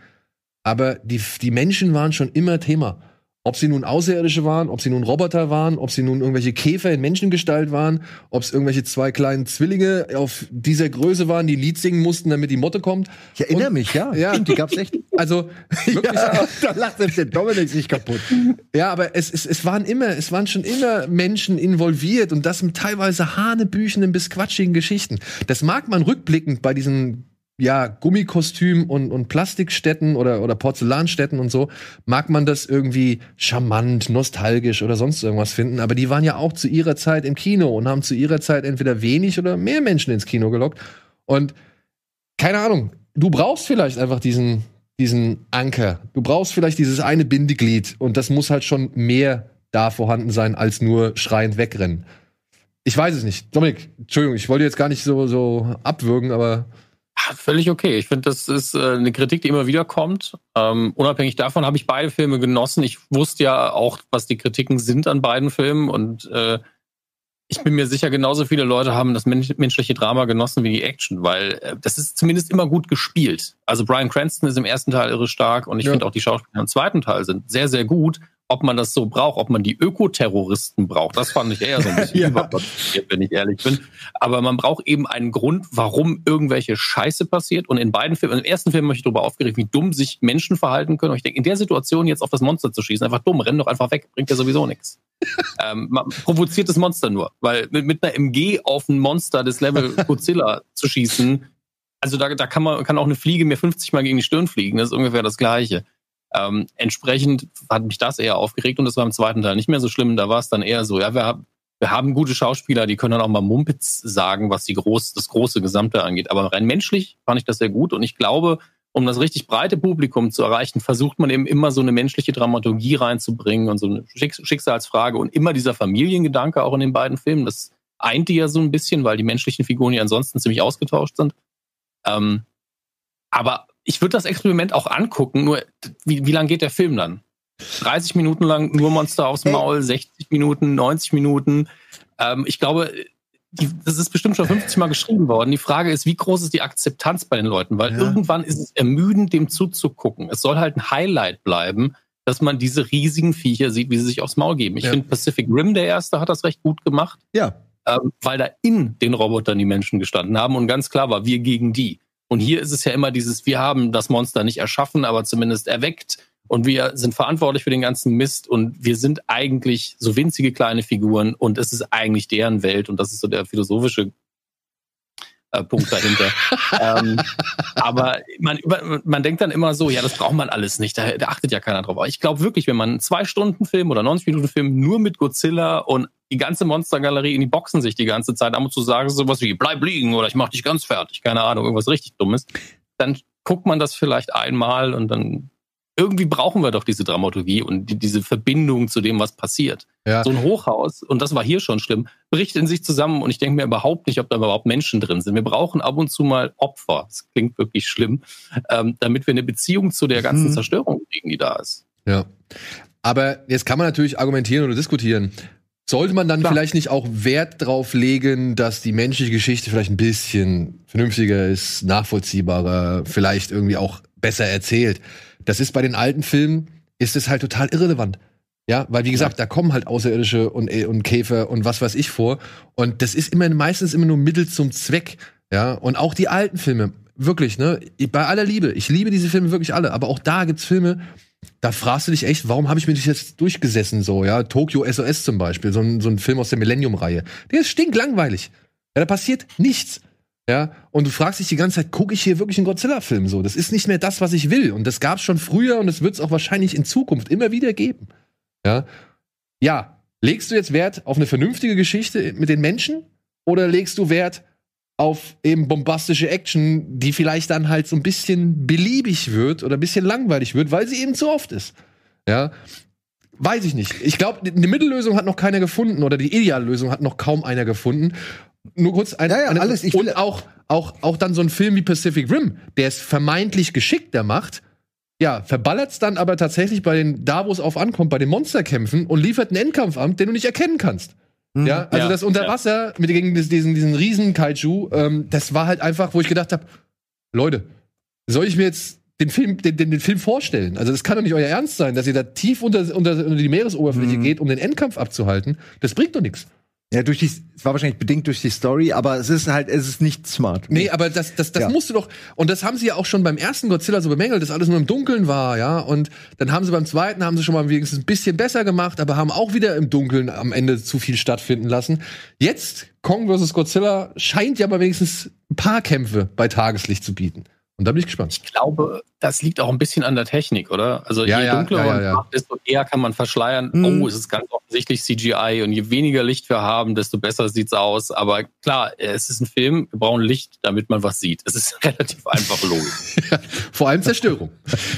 Aber die, die Menschen waren schon immer Thema. Ob sie nun Außerirdische waren, ob sie nun Roboter waren, ob sie nun irgendwelche Käfer in Menschengestalt waren, ob es irgendwelche zwei kleinen Zwillinge auf dieser Größe waren, die Lied singen mussten, damit die Motte kommt. Ich erinnere Und- mich, ja. Ja. Stimmt, die gab's echt. Also wirklich, Ja, da lacht selbst der Dominik sich kaputt. Ja, aber es, es, es waren immer, es waren schon immer Menschen involviert und das mit teilweise hanebüchenden bis quatschigen Geschichten. Das mag man rückblickend bei diesen ja, Gummikostüm und, und Plastikstätten oder, oder Porzellanstätten und so, mag man das irgendwie charmant, nostalgisch oder sonst irgendwas finden. Aber die waren ja auch zu ihrer Zeit im Kino und haben zu ihrer Zeit entweder wenig oder mehr Menschen ins Kino gelockt. Und keine Ahnung, du brauchst vielleicht einfach diesen, diesen Anker. Du brauchst vielleicht dieses eine Bindeglied und das muss halt schon mehr da vorhanden sein, als nur schreiend wegrennen. Ich weiß es nicht. Dominik, Entschuldigung, ich wollte jetzt gar nicht so, so abwürgen, aber Völlig okay. Ich finde, das ist äh, eine Kritik, die immer wieder kommt. Ähm, unabhängig davon habe ich beide Filme genossen. Ich wusste ja auch, was die Kritiken sind an beiden Filmen und äh, ich bin mir sicher, genauso viele Leute haben das mensch menschliche Drama genossen wie die Action, weil äh, das ist zumindest immer gut gespielt. Also Brian Cranston ist im ersten Teil irre stark und ich Ja. finde auch die Schauspieler im zweiten Teil sind sehr, sehr gut. Ob man das so braucht, ob man die Ökoterroristen braucht, das fand ich eher so ein bisschen Ja. überproportioniert, wenn ich ehrlich bin. Aber man braucht eben einen Grund, warum irgendwelche Scheiße passiert. Und in beiden Filmen, im ersten Film habe ich darüber aufgeregt, wie dumm sich Menschen verhalten können. Und ich denke, in der Situation jetzt auf das Monster zu schießen, einfach dumm, renn doch einfach weg, bringt ja sowieso nichts. ähm, man provoziert das Monster nur. Weil mit, mit einer MG auf ein Monster des Level Godzilla zu schießen, also da, da kann man kann auch eine Fliege mir 50 Mal gegen die Stirn fliegen. Das ist ungefähr das Gleiche. Ähm, entsprechend hat mich das eher aufgeregt und das war im zweiten Teil nicht mehr so schlimm. Da war es dann eher so, ja, wir haben, wir haben gute Schauspieler, die können dann auch mal Mumpitz sagen, was die groß, das große Gesamte angeht. Aber rein menschlich fand ich das sehr gut und ich glaube, um das richtig breite Publikum zu erreichen, versucht man eben immer so eine menschliche Dramaturgie reinzubringen und so eine Schicks Schicksalsfrage und immer dieser Familiengedanke auch in den beiden Filmen. Das eint die ja so ein bisschen, weil die menschlichen Figuren ja ansonsten ziemlich ausgetauscht sind. Ähm, aber ich würde das Experiment auch angucken, nur wie, wie lang geht der Film dann? 30 Minuten lang nur Monster aufs Ey. Maul, 60 Minuten, 90 Minuten. Ähm, ich glaube, die, das ist bestimmt schon 50 Mal geschrieben worden. Die Frage ist, wie groß ist die Akzeptanz bei den Leuten? Weil Ja. irgendwann ist es ermüdend, dem zuzugucken. Es soll halt ein Highlight bleiben, dass man diese riesigen Viecher sieht, wie sie sich aufs Maul geben. Ich Ja. finde, Pacific Rim, der erste, hat das recht gut gemacht Ja. ähm, weil da in den Robotern die Menschen gestanden haben und ganz klar war, wir gegen die. Und hier ist es ja immer dieses, wir haben das Monster nicht erschaffen, aber zumindest erweckt. Und wir sind verantwortlich für den ganzen Mist. Und wir sind eigentlich so winzige kleine Figuren. Und es ist eigentlich deren Welt. Und das ist so der philosophische äh, Punkt dahinter. ähm, aber man, über- man denkt dann immer so, ja, das braucht man alles nicht, da, da achtet ja keiner drauf. Aber ich glaube wirklich, wenn man einen Zwei-Stunden-Film oder 90-Minuten-Film nur mit Godzilla und die ganze Monstergalerie in die Boxen sich die ganze Zeit ab und zu sagen, sowas wie, bleib liegen oder ich mach dich ganz fertig, keine Ahnung, irgendwas richtig Dummes, dann guckt man das vielleicht einmal und dann irgendwie brauchen wir doch diese Dramaturgie und die, diese Verbindung zu dem, was passiert. Ja. So ein Hochhaus, und das war hier schon schlimm, bricht in sich zusammen und ich denke mir überhaupt nicht, ob da überhaupt Menschen drin sind. Wir brauchen ab und zu mal Opfer, das klingt wirklich schlimm, ähm, damit wir eine Beziehung zu der ganzen Mhm. Zerstörung kriegen, die da ist. Ja. Aber jetzt kann man natürlich argumentieren oder diskutieren. Sollte man dann Klar. vielleicht nicht auch Wert drauf legen, dass die menschliche Geschichte vielleicht ein bisschen vernünftiger ist, nachvollziehbarer, vielleicht irgendwie auch besser erzählt? Das ist bei den alten Filmen, ist es halt total irrelevant. Ja, weil wie gesagt, da kommen halt Außerirdische und, äh, und Käfer und was weiß ich vor. Und das ist immer meistens immer nur Mittel zum Zweck. Ja, und auch die alten Filme, wirklich, ne? Bei aller Liebe, ich liebe diese Filme wirklich alle, aber auch da gibt's Filme, da fragst du dich echt, warum habe ich mir das jetzt durchgesessen so, ja? Tokyo SOS zum Beispiel, so ein, so ein Film aus der Millennium-Reihe. Der ist stinklangweilig. Ja, da passiert nichts. Ja, und du fragst dich die ganze Zeit, gucke ich hier wirklich einen Godzilla-Film so? Das ist nicht mehr das, was ich will. Und das gab es schon früher und das wird es auch wahrscheinlich in Zukunft immer wieder geben. Ja. Ja, legst du jetzt Wert auf eine vernünftige Geschichte mit den Menschen oder legst du Wert auf eben bombastische Action, die vielleicht dann halt so ein bisschen beliebig wird oder ein bisschen langweilig wird, weil sie eben zu oft ist. Ja. Weiß ich nicht. Ich glaube, eine Mittellösung hat noch keiner gefunden oder die Ideallösung hat noch kaum einer gefunden. Nur kurz ein, Ja, ja, alles, ich will- und auch, auch, auch dann so ein Film wie Pacific Rim, der es vermeintlich geschickter macht, ja, verballert es dann aber tatsächlich bei den, da wo es auf ankommt, bei den Monsterkämpfen und liefert einen Endkampf an, den du nicht erkennen kannst. Mhm. Ja, also Ja, das Unterwasser mit gegen diesen, diesen riesen Kaiju, ähm, das war halt einfach, wo ich gedacht habe, Leute, soll ich mir jetzt den Film, den, den, den Film vorstellen? Also das kann doch nicht euer Ernst sein, dass ihr da tief unter, unter, unter die Meeresoberfläche Mhm. geht, um den Endkampf abzuhalten. Das bringt doch nichts. Ja, durch die, es war wahrscheinlich bedingt durch die Story, aber es ist halt, es ist nicht smart. Nee, aber das, das, das Ja. musst du doch. Und das haben sie ja auch schon beim ersten Godzilla so bemängelt, dass alles nur im Dunkeln war, ja. Und dann haben sie beim zweiten, haben sie schon mal wenigstens ein bisschen besser gemacht, aber haben auch wieder im Dunkeln am Ende zu viel stattfinden lassen. Jetzt, Kong vs. Godzilla scheint ja mal wenigstens ein paar Kämpfe bei Tageslicht zu bieten. Und da bin ich gespannt. Ich glaube, das liegt auch ein bisschen an der Technik, oder? Also Ja, je ja, dunkler ja, ja, man ja. macht, desto eher kann man verschleiern. Mhm. Oh, es ist ganz offensichtlich CGI und je weniger Licht wir haben, desto besser sieht's aus. Aber klar, es ist ein Film, wir brauchen Licht, damit man was sieht. Es ist relativ einfach logisch. Vor allem Zerstörung.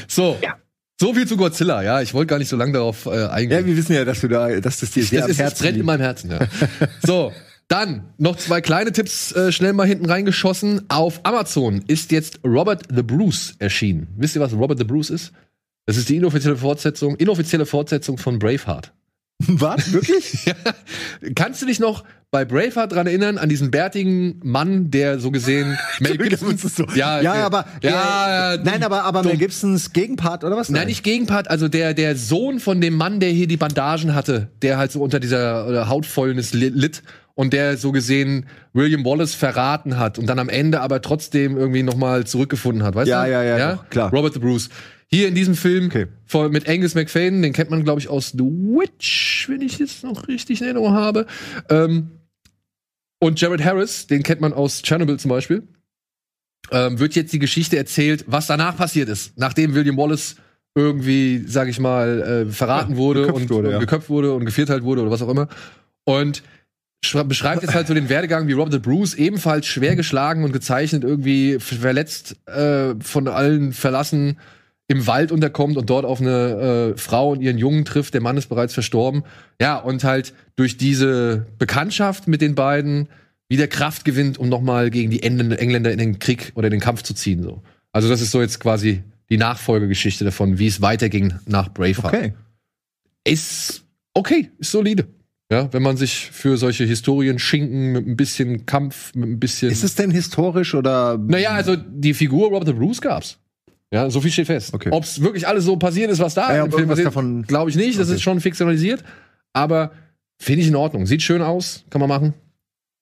So. Ja. So viel zu Godzilla, ja. Ich wollte gar nicht so lange darauf äh, eingehen. Ja, wir wissen ja, dass du da, dass das dir sehr das am ist, es Herzen brennt in meinem Herzen, ja. so, dann noch zwei kleine Tipps äh, schnell mal hinten reingeschossen. Auf Amazon ist jetzt Robert the Bruce erschienen. Wisst ihr, was Robert the Bruce ist? Das ist die inoffizielle Fortsetzung, inoffizielle Fortsetzung von Braveheart. Was? Wirklich? Ja. Kannst du dich noch bei Braveheart dran erinnern, an diesen bärtigen Mann, der so gesehen Mel Gibson, so. ja, ja, okay. aber ja, äh, nein, aber aber dumm. Mel Gibsons Gegenpart oder was? Nein, nicht Gegenpart, also der, der Sohn von dem Mann, der hier die Bandagen hatte, der halt so unter dieser äh, Hautfäulnis li- litt und der so gesehen William Wallace verraten hat und dann am Ende aber trotzdem irgendwie nochmal zurückgefunden hat, weißt Ja, du? ja, ja, doch, klar. Robert the Bruce. Hier in diesem Film Okay. von, mit Angus McFadden, den kennt man, glaube ich, aus The Witch, wenn ich jetzt noch richtig in Erinnerung habe. Ähm, und Jared Harris, den kennt man aus Chernobyl zum Beispiel. Ähm, wird jetzt die Geschichte erzählt, was danach passiert ist, nachdem William Wallace irgendwie, sag ich mal, äh, verraten Ja, wurde, und, wurde, und ja. geköpft wurde und gevierteilt wurde oder was auch immer. Und beschreibt jetzt halt so den Werdegang, wie Robert the Bruce ebenfalls schwer geschlagen und gezeichnet, irgendwie verletzt, äh, von allen verlassen, im Wald unterkommt und dort auf eine äh, Frau und ihren Jungen trifft. Der Mann ist bereits verstorben. Ja, und halt durch diese Bekanntschaft mit den beiden wieder Kraft gewinnt, um nochmal gegen die Engländer Engländer in den Krieg oder in den Kampf zu ziehen. So. Also das ist so jetzt quasi die Nachfolgegeschichte davon, wie es weiterging nach Braveheart. Okay. Ist okay, ist solide. Ja, wenn man sich für solche Historien schinken mit ein bisschen Kampf, mit ein bisschen. Ist es denn historisch oder? naja, also die Figur Robert the Bruce gab's. Ja, so viel steht fest. Okay. Ob es wirklich alles so passiert ist, was da Ja, im Film passiert, davon- glaube ich nicht. Das Okay. ist schon fiktionalisiert. Aber finde ich in Ordnung. Sieht schön aus, kann man machen.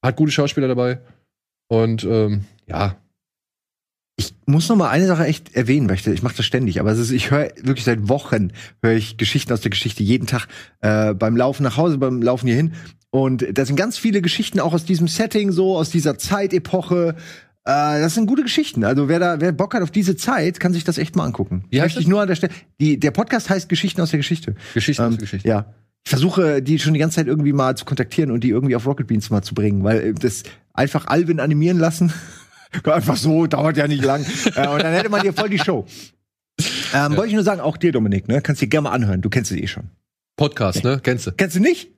Hat gute Schauspieler dabei. Und ähm, ja, Ich muss noch mal eine Sache echt erwähnen, weil ich, ich mache das ständig, aber es ist, ich höre wirklich seit Wochen höre ich Geschichten aus der Geschichte jeden Tag äh, beim Laufen nach Hause, beim Laufen hierhin und da sind ganz viele Geschichten auch aus diesem Setting so, aus dieser Zeitepoche. Äh, das sind gute Geschichten. Also wer da wer Bock hat auf diese Zeit, kann sich das echt mal angucken. Heißt Möchte ich das? nur an der Stelle. Die, der Podcast heißt Geschichten aus der Geschichte. Geschichte Ähm, ist Geschichte. Ja. Ich versuche, die schon die ganze Zeit irgendwie mal zu kontaktieren und die irgendwie auf Rocket Beans mal zu bringen, weil äh, das einfach Alvin animieren lassen. einfach so, dauert ja nicht lang. äh, und dann hätte man hier voll die Show. Ähm, Wollte ich nur sagen, auch dir, Dominik, ne? Kannst dir gerne mal anhören. Du kennst es eh schon. Podcast, ne? Kennst du? Kennst du nicht?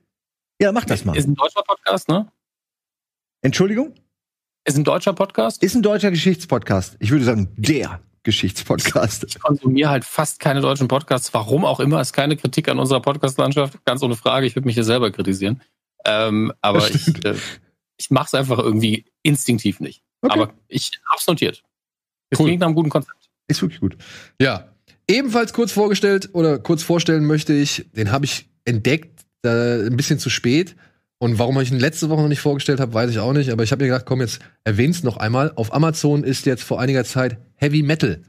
Ja, mach das mal. Ist ein deutscher Podcast, ne? Entschuldigung? Ist ein deutscher Podcast. Ist ein deutscher Geschichtspodcast. Ich würde sagen, der Geschichtspodcast. Ich konsumiere halt fast keine deutschen Podcasts. Warum auch immer, ist keine Kritik an unserer Podcast-Landschaft. Ganz ohne Frage. Ich würde mich hier selber kritisieren. Ähm, aber ich, äh, ich mache es einfach irgendwie instinktiv nicht. Okay. Aber ich hab's notiert. Es Cool. klingt nach einem guten Konzept. Ist wirklich gut. Ja. Ebenfalls kurz vorgestellt oder kurz vorstellen möchte ich, den habe ich entdeckt, äh, ein bisschen zu spät. Und warum ich ihn letzte Woche noch nicht vorgestellt habe, weiß ich auch nicht. Aber ich habe mir gedacht, komm, jetzt erwähn's noch einmal. Auf Amazon ist jetzt vor einiger Zeit Heavy Metal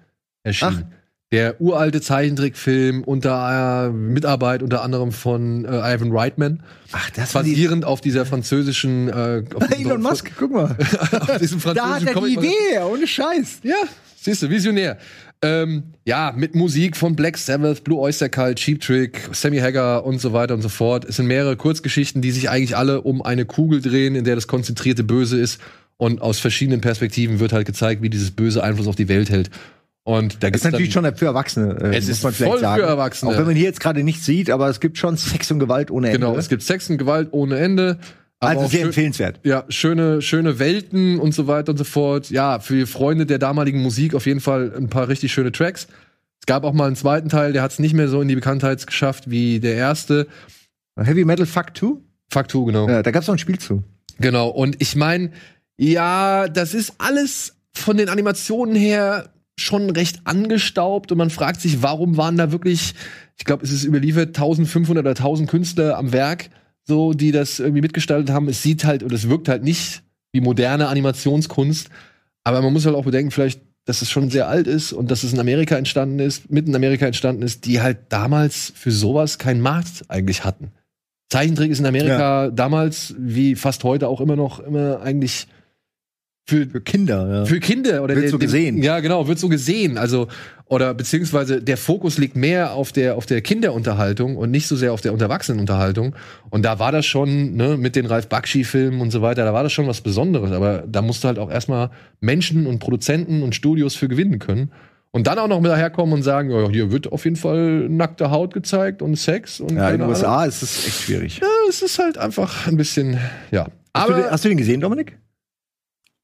erschienen. Der uralte Zeichentrickfilm unter äh, Mitarbeit unter anderem von äh, Ivan Reitman, Ach, das war die basierend auf dieser französischen äh, auf Elon Musk, guck mal. auf diesem Da hat französischen er die Idee, ohne Scheiß. ja, siehst du, visionär. Ähm, ja, mit Musik von Black Sabbath, Blue Oyster Cult, Cheap Trick, Sammy Hagar und so weiter und so fort. Es sind mehrere Kurzgeschichten, die sich eigentlich alle um eine Kugel drehen, in der das konzentrierte Böse ist. Und aus verschiedenen Perspektiven wird halt gezeigt, wie dieses Böse Einfluss auf die Welt hält. Und da Das ist natürlich dann, schon für Erwachsene, äh, Es ist man vielleicht voll sagen. für Erwachsene. Auch wenn man hier jetzt gerade nichts sieht, aber es gibt schon Sex und Gewalt ohne Ende. Genau, es gibt Sex und Gewalt ohne Ende. Also sehr schön- empfehlenswert. ja, schöne, schöne Welten und so weiter und so fort. Ja, für Freunde der damaligen Musik auf jeden Fall ein paar richtig schöne Tracks. Es gab auch mal einen zweiten Teil, der hat es nicht mehr so in die Bekanntheit geschafft wie der erste. Heavy Metal Fuck 2? Fuck 2, genau. Ja, da gab's noch ein Spiel zu. Genau. Und ich meine, ja, das ist alles von den Animationen her schon recht angestaubt und man fragt sich, warum waren da wirklich, ich glaube, es ist überliefert, 1500 oder 1000 Künstler am Werk, so, die das irgendwie mitgestaltet haben. Es sieht halt und es wirkt halt nicht wie moderne Animationskunst. Aber man muss halt auch bedenken, vielleicht, dass es schon sehr alt ist und dass es in Amerika entstanden ist, mitten in Amerika entstanden ist, die halt damals für sowas keinen Markt eigentlich hatten. Zeichentrick ist in Amerika damals, wie fast heute auch immer noch, immer eigentlich für, Für Kinder, ja. für Kinder oder Wird so gesehen. Ja, genau, wird so gesehen. Also, oder beziehungsweise der Fokus liegt mehr auf der, auf der Kinderunterhaltung und nicht so sehr auf der Unterwachsenenunterhaltung. Und da war das schon, ne, mit den Ralf Bakshi-Filmen und so weiter, da war das schon was Besonderes. Aber da musst du halt auch erstmal Menschen und Produzenten und Studios für gewinnen können. Und dann auch noch mit daherkommen und sagen, ja, hier wird auf jeden Fall nackte Haut gezeigt und Sex und ja, in den Ahnung. USA ist es echt schwierig. Ja, es ist halt einfach ein bisschen, ja. Hast, du, den- hast du den gesehen, Dominik?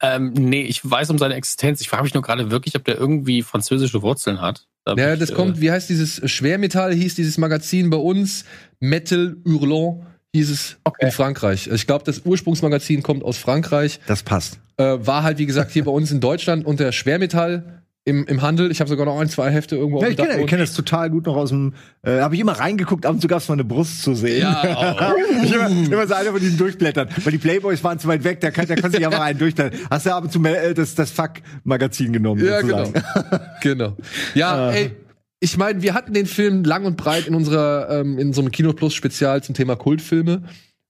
Ähm, nee, ich weiß um seine Existenz. Ich frage mich nur gerade wirklich, ob der irgendwie französische Wurzeln hat. Da Ja, das ich, kommt, Äh, wie heißt dieses Schwermetall, hieß dieses Magazin bei uns, Metal Hurlant hieß es Okay. in Frankreich. Also Ich glaube, das Ursprungsmagazin kommt aus Frankreich, Das passt. äh, war halt, wie gesagt, hier bei uns in Deutschland unter Schwermetall im, im Handel. Ich habe sogar noch ein, zwei Hefte irgendwo Ja, auf ich dem kenne kenn das total gut noch aus dem. Äh, Habe ich immer reingeguckt, ab und zu gab es mal eine Brust zu sehen. Ja, ich immer, immer so einer von diesen Durchblättern. Weil die Playboys waren zu weit weg, da, kann, da konntest du ja mal einen durchblättern. Hast du ab und zu mal, äh, das, das Fuck-Magazin genommen. Ja, genau. sozusagen. genau. Ja, ey, ich meine, wir hatten den Film lang und breit in unserer, ähm, in so einem Kino Plus Spezial zum Thema Kultfilme.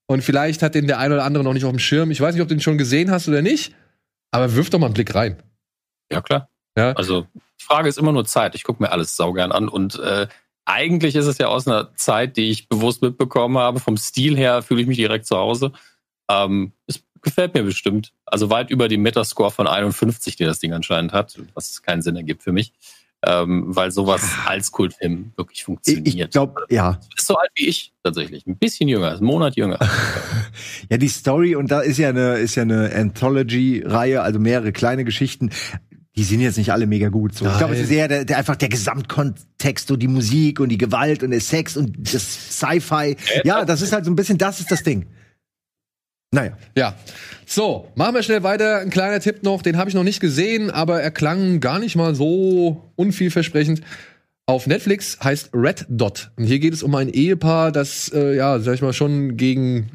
Und vielleicht hat den der eine oder andere noch nicht auf dem Schirm. Ich weiß nicht, ob du den schon gesehen hast oder nicht, aber wirf doch mal einen Blick rein. Ja, klar. Ja. Also, die Frage ist immer nur Zeit. Ich gucke mir alles saugern an und äh, eigentlich ist es ja aus einer Zeit, die ich bewusst mitbekommen habe. Vom Stil her fühle ich mich direkt zu Hause. Ähm, es gefällt mir bestimmt. Also weit über die Metascore von 51, die das Ding anscheinend hat, was keinen Sinn ergibt für mich. Ähm, weil sowas als Kultfilm wirklich Ich, funktioniert. ich glaube, ja. ist so alt wie ich tatsächlich. Ein bisschen jünger, einen Monat jünger. Ja, die Story, und da ist ja eine, ist ja eine Anthology-Reihe, also mehrere kleine Geschichten. Die sind jetzt nicht alle mega gut. So. Ich glaube, es ist eher der, der einfach der Gesamtkontext, so die Musik und die Gewalt und der Sex und das Sci-Fi. Ja, das ist halt so ein bisschen, das ist das Ding. Naja. Ja. So, machen wir schnell weiter. Ein kleiner Tipp noch, den habe ich noch nicht gesehen, aber er klang gar nicht mal so unvielversprechend. Auf Netflix heißt Red Dot. Und hier geht es um ein Ehepaar, das, äh, ja, sag ich mal, schon gegen,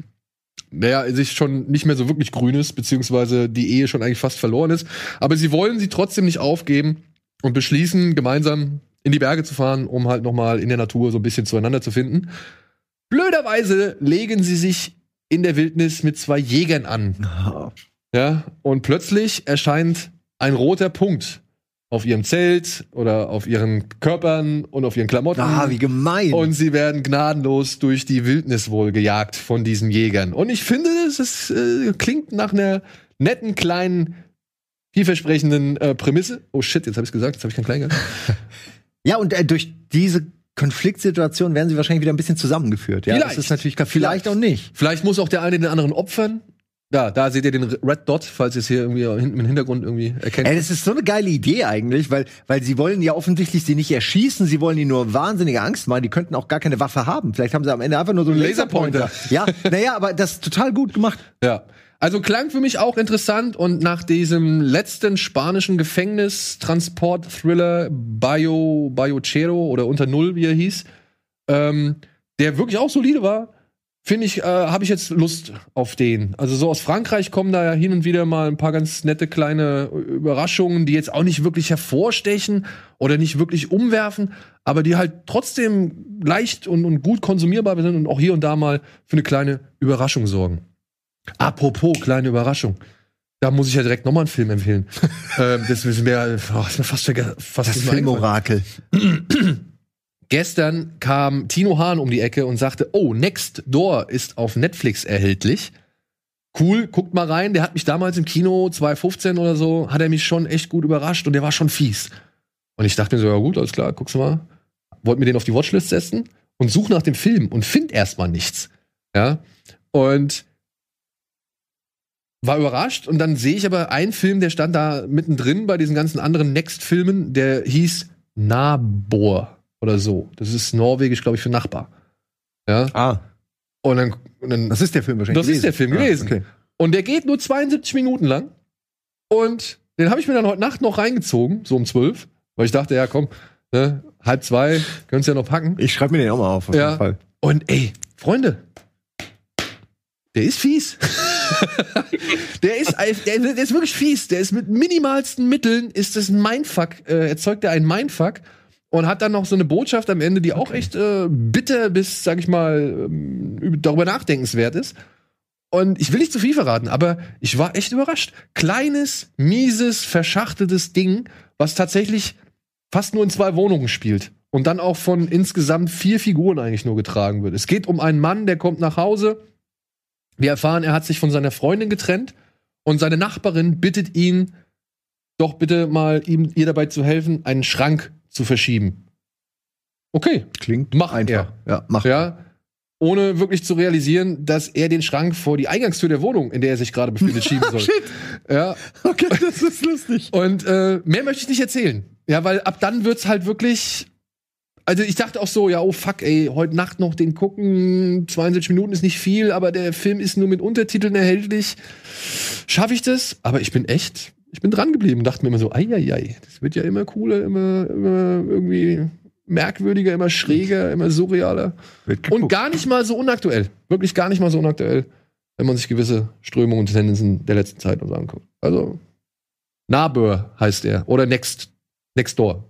naja, sich schon nicht mehr so wirklich grün ist, beziehungsweise die Ehe schon eigentlich fast verloren ist. Aber sie wollen sie trotzdem nicht aufgeben und beschließen, gemeinsam in die Berge zu fahren, um halt noch mal in der Natur so ein bisschen zueinander zu finden. Blöderweise legen sie sich in der Wildnis mit zwei Jägern an. Ja, und plötzlich erscheint ein roter Punkt auf ihrem Zelt oder auf ihren Körpern und auf ihren Klamotten. Ah, wie gemein. und sie werden gnadenlos durch die Wildnis wohl gejagt von diesen Jägern. Und ich finde, es äh, klingt nach einer netten, kleinen, vielversprechenden äh, Prämisse. Oh shit, jetzt habe ich gesagt, jetzt habe ich keinen Kleingeld. ja, und äh, durch diese Konfliktsituation werden sie wahrscheinlich wieder ein bisschen zusammengeführt. Ja, Vielleicht. das ist natürlich vielleicht auch nicht. Vielleicht muss auch der eine den anderen opfern. Da, da seht ihr den Red Dot, falls ihr es hier irgendwie hinten im Hintergrund irgendwie erkennt. Ey, das ist so eine geile Idee eigentlich, weil, weil sie wollen ja offensichtlich sie nicht erschießen, sie wollen ihnen nur wahnsinnige Angst machen. Die könnten auch gar keine Waffe haben. Vielleicht haben sie am Ende einfach nur so einen Laserpointer. Laserpointer. Ja, naja, aber das ist total gut gemacht. Ja. Also klang für mich auch interessant und nach diesem letzten spanischen Gefängnis-Transport-Thriller Bio, Biochero oder Unter Null, wie er hieß, ähm, der wirklich auch solide war, finde ich, äh, habe ich jetzt Lust auf den. Also so aus Frankreich kommen da ja hin und wieder mal ein paar ganz nette kleine Überraschungen, die jetzt auch nicht wirklich hervorstechen oder nicht wirklich umwerfen, aber die halt trotzdem leicht und, und gut konsumierbar sind und auch hier und da mal für eine kleine Überraschung sorgen. Apropos kleine Überraschung. Da muss ich ja direkt nochmal einen Film empfehlen. ähm, das ist mir, oh, ist mir fast, fast Das. Filmorakel. Gestern kam Tino Hahn um die Ecke und sagte, oh, Next Door ist auf Netflix erhältlich. Cool, guckt mal rein. Der hat mich damals im Kino 2015 oder so, hat er mich schon echt gut überrascht und der war schon fies. Und ich dachte mir so, ja gut, alles klar, guckst du mal. Wollte mir den auf die Watchlist setzen und such nach dem Film und find erstmal nichts. Ja. Und war überrascht und dann sehe ich aber einen Film, der stand da mittendrin bei diesen ganzen anderen Next-Filmen, der hieß Nabor oder so. Das ist norwegisch, glaube ich, für Nachbar. Ja. Ah, Und dann, und dann das ist der Film wahrscheinlich. Das ist der Film gewesen. Ah, okay. Und der geht nur 72 Minuten lang. Und den habe ich mir dann heute Nacht noch reingezogen, so um 12. Weil ich dachte, ja, komm, ne, halb zwei, können ja noch packen. Ich schreibe mir den auch mal auf, auf Ja. jeden Fall. Und ey, Freunde, der ist fies. der, ist, der, der ist wirklich fies. Der ist mit minimalsten Mitteln, ist das ein Mindfuck, äh, erzeugt er einen Mindfuck und hat dann noch so eine Botschaft am Ende, die auch echt äh, bitter bis, sag ich mal, ähm, üb- darüber nachdenkenswert ist. Und ich will nicht zu viel verraten, aber ich war echt überrascht. Kleines, mieses, verschachteltes Ding, was tatsächlich fast nur in zwei Wohnungen spielt. Und dann auch von insgesamt vier Figuren eigentlich nur getragen wird. Es geht um einen Mann, der kommt nach Hause. Wir erfahren, er hat sich von seiner Freundin getrennt. Und seine Nachbarin bittet ihn, doch bitte mal ihm, ihr dabei zu helfen, einen Schrank zu verschieben. Okay, Klingt Mach einfach. Ja, mach. ja. Ohne wirklich zu realisieren, dass er den Schrank vor die Eingangstür der Wohnung, in der er sich gerade befindet, schieben soll. Shit. Ja. Okay, das ist lustig. Und äh, mehr möchte ich nicht erzählen. Ja, weil ab dann wird's halt wirklich. Also ich dachte auch so, ja, oh fuck, ey, heute Nacht noch den gucken, 72 Minuten ist nicht viel, aber der Film ist nur mit Untertiteln erhältlich. Schaffe ich das? Aber ich bin echt, ich bin dran geblieben, dachte mir immer so, ei, ei, ei, das wird ja immer cooler, immer, immer irgendwie merkwürdiger, immer schräger, immer surrealer. Und gar nicht mal so unaktuell. Wirklich gar nicht mal so unaktuell, wenn man sich gewisse Strömungen und Tendenzen der letzten Zeit uns anguckt. Also, Nabör heißt er. Oder Next, Next Door.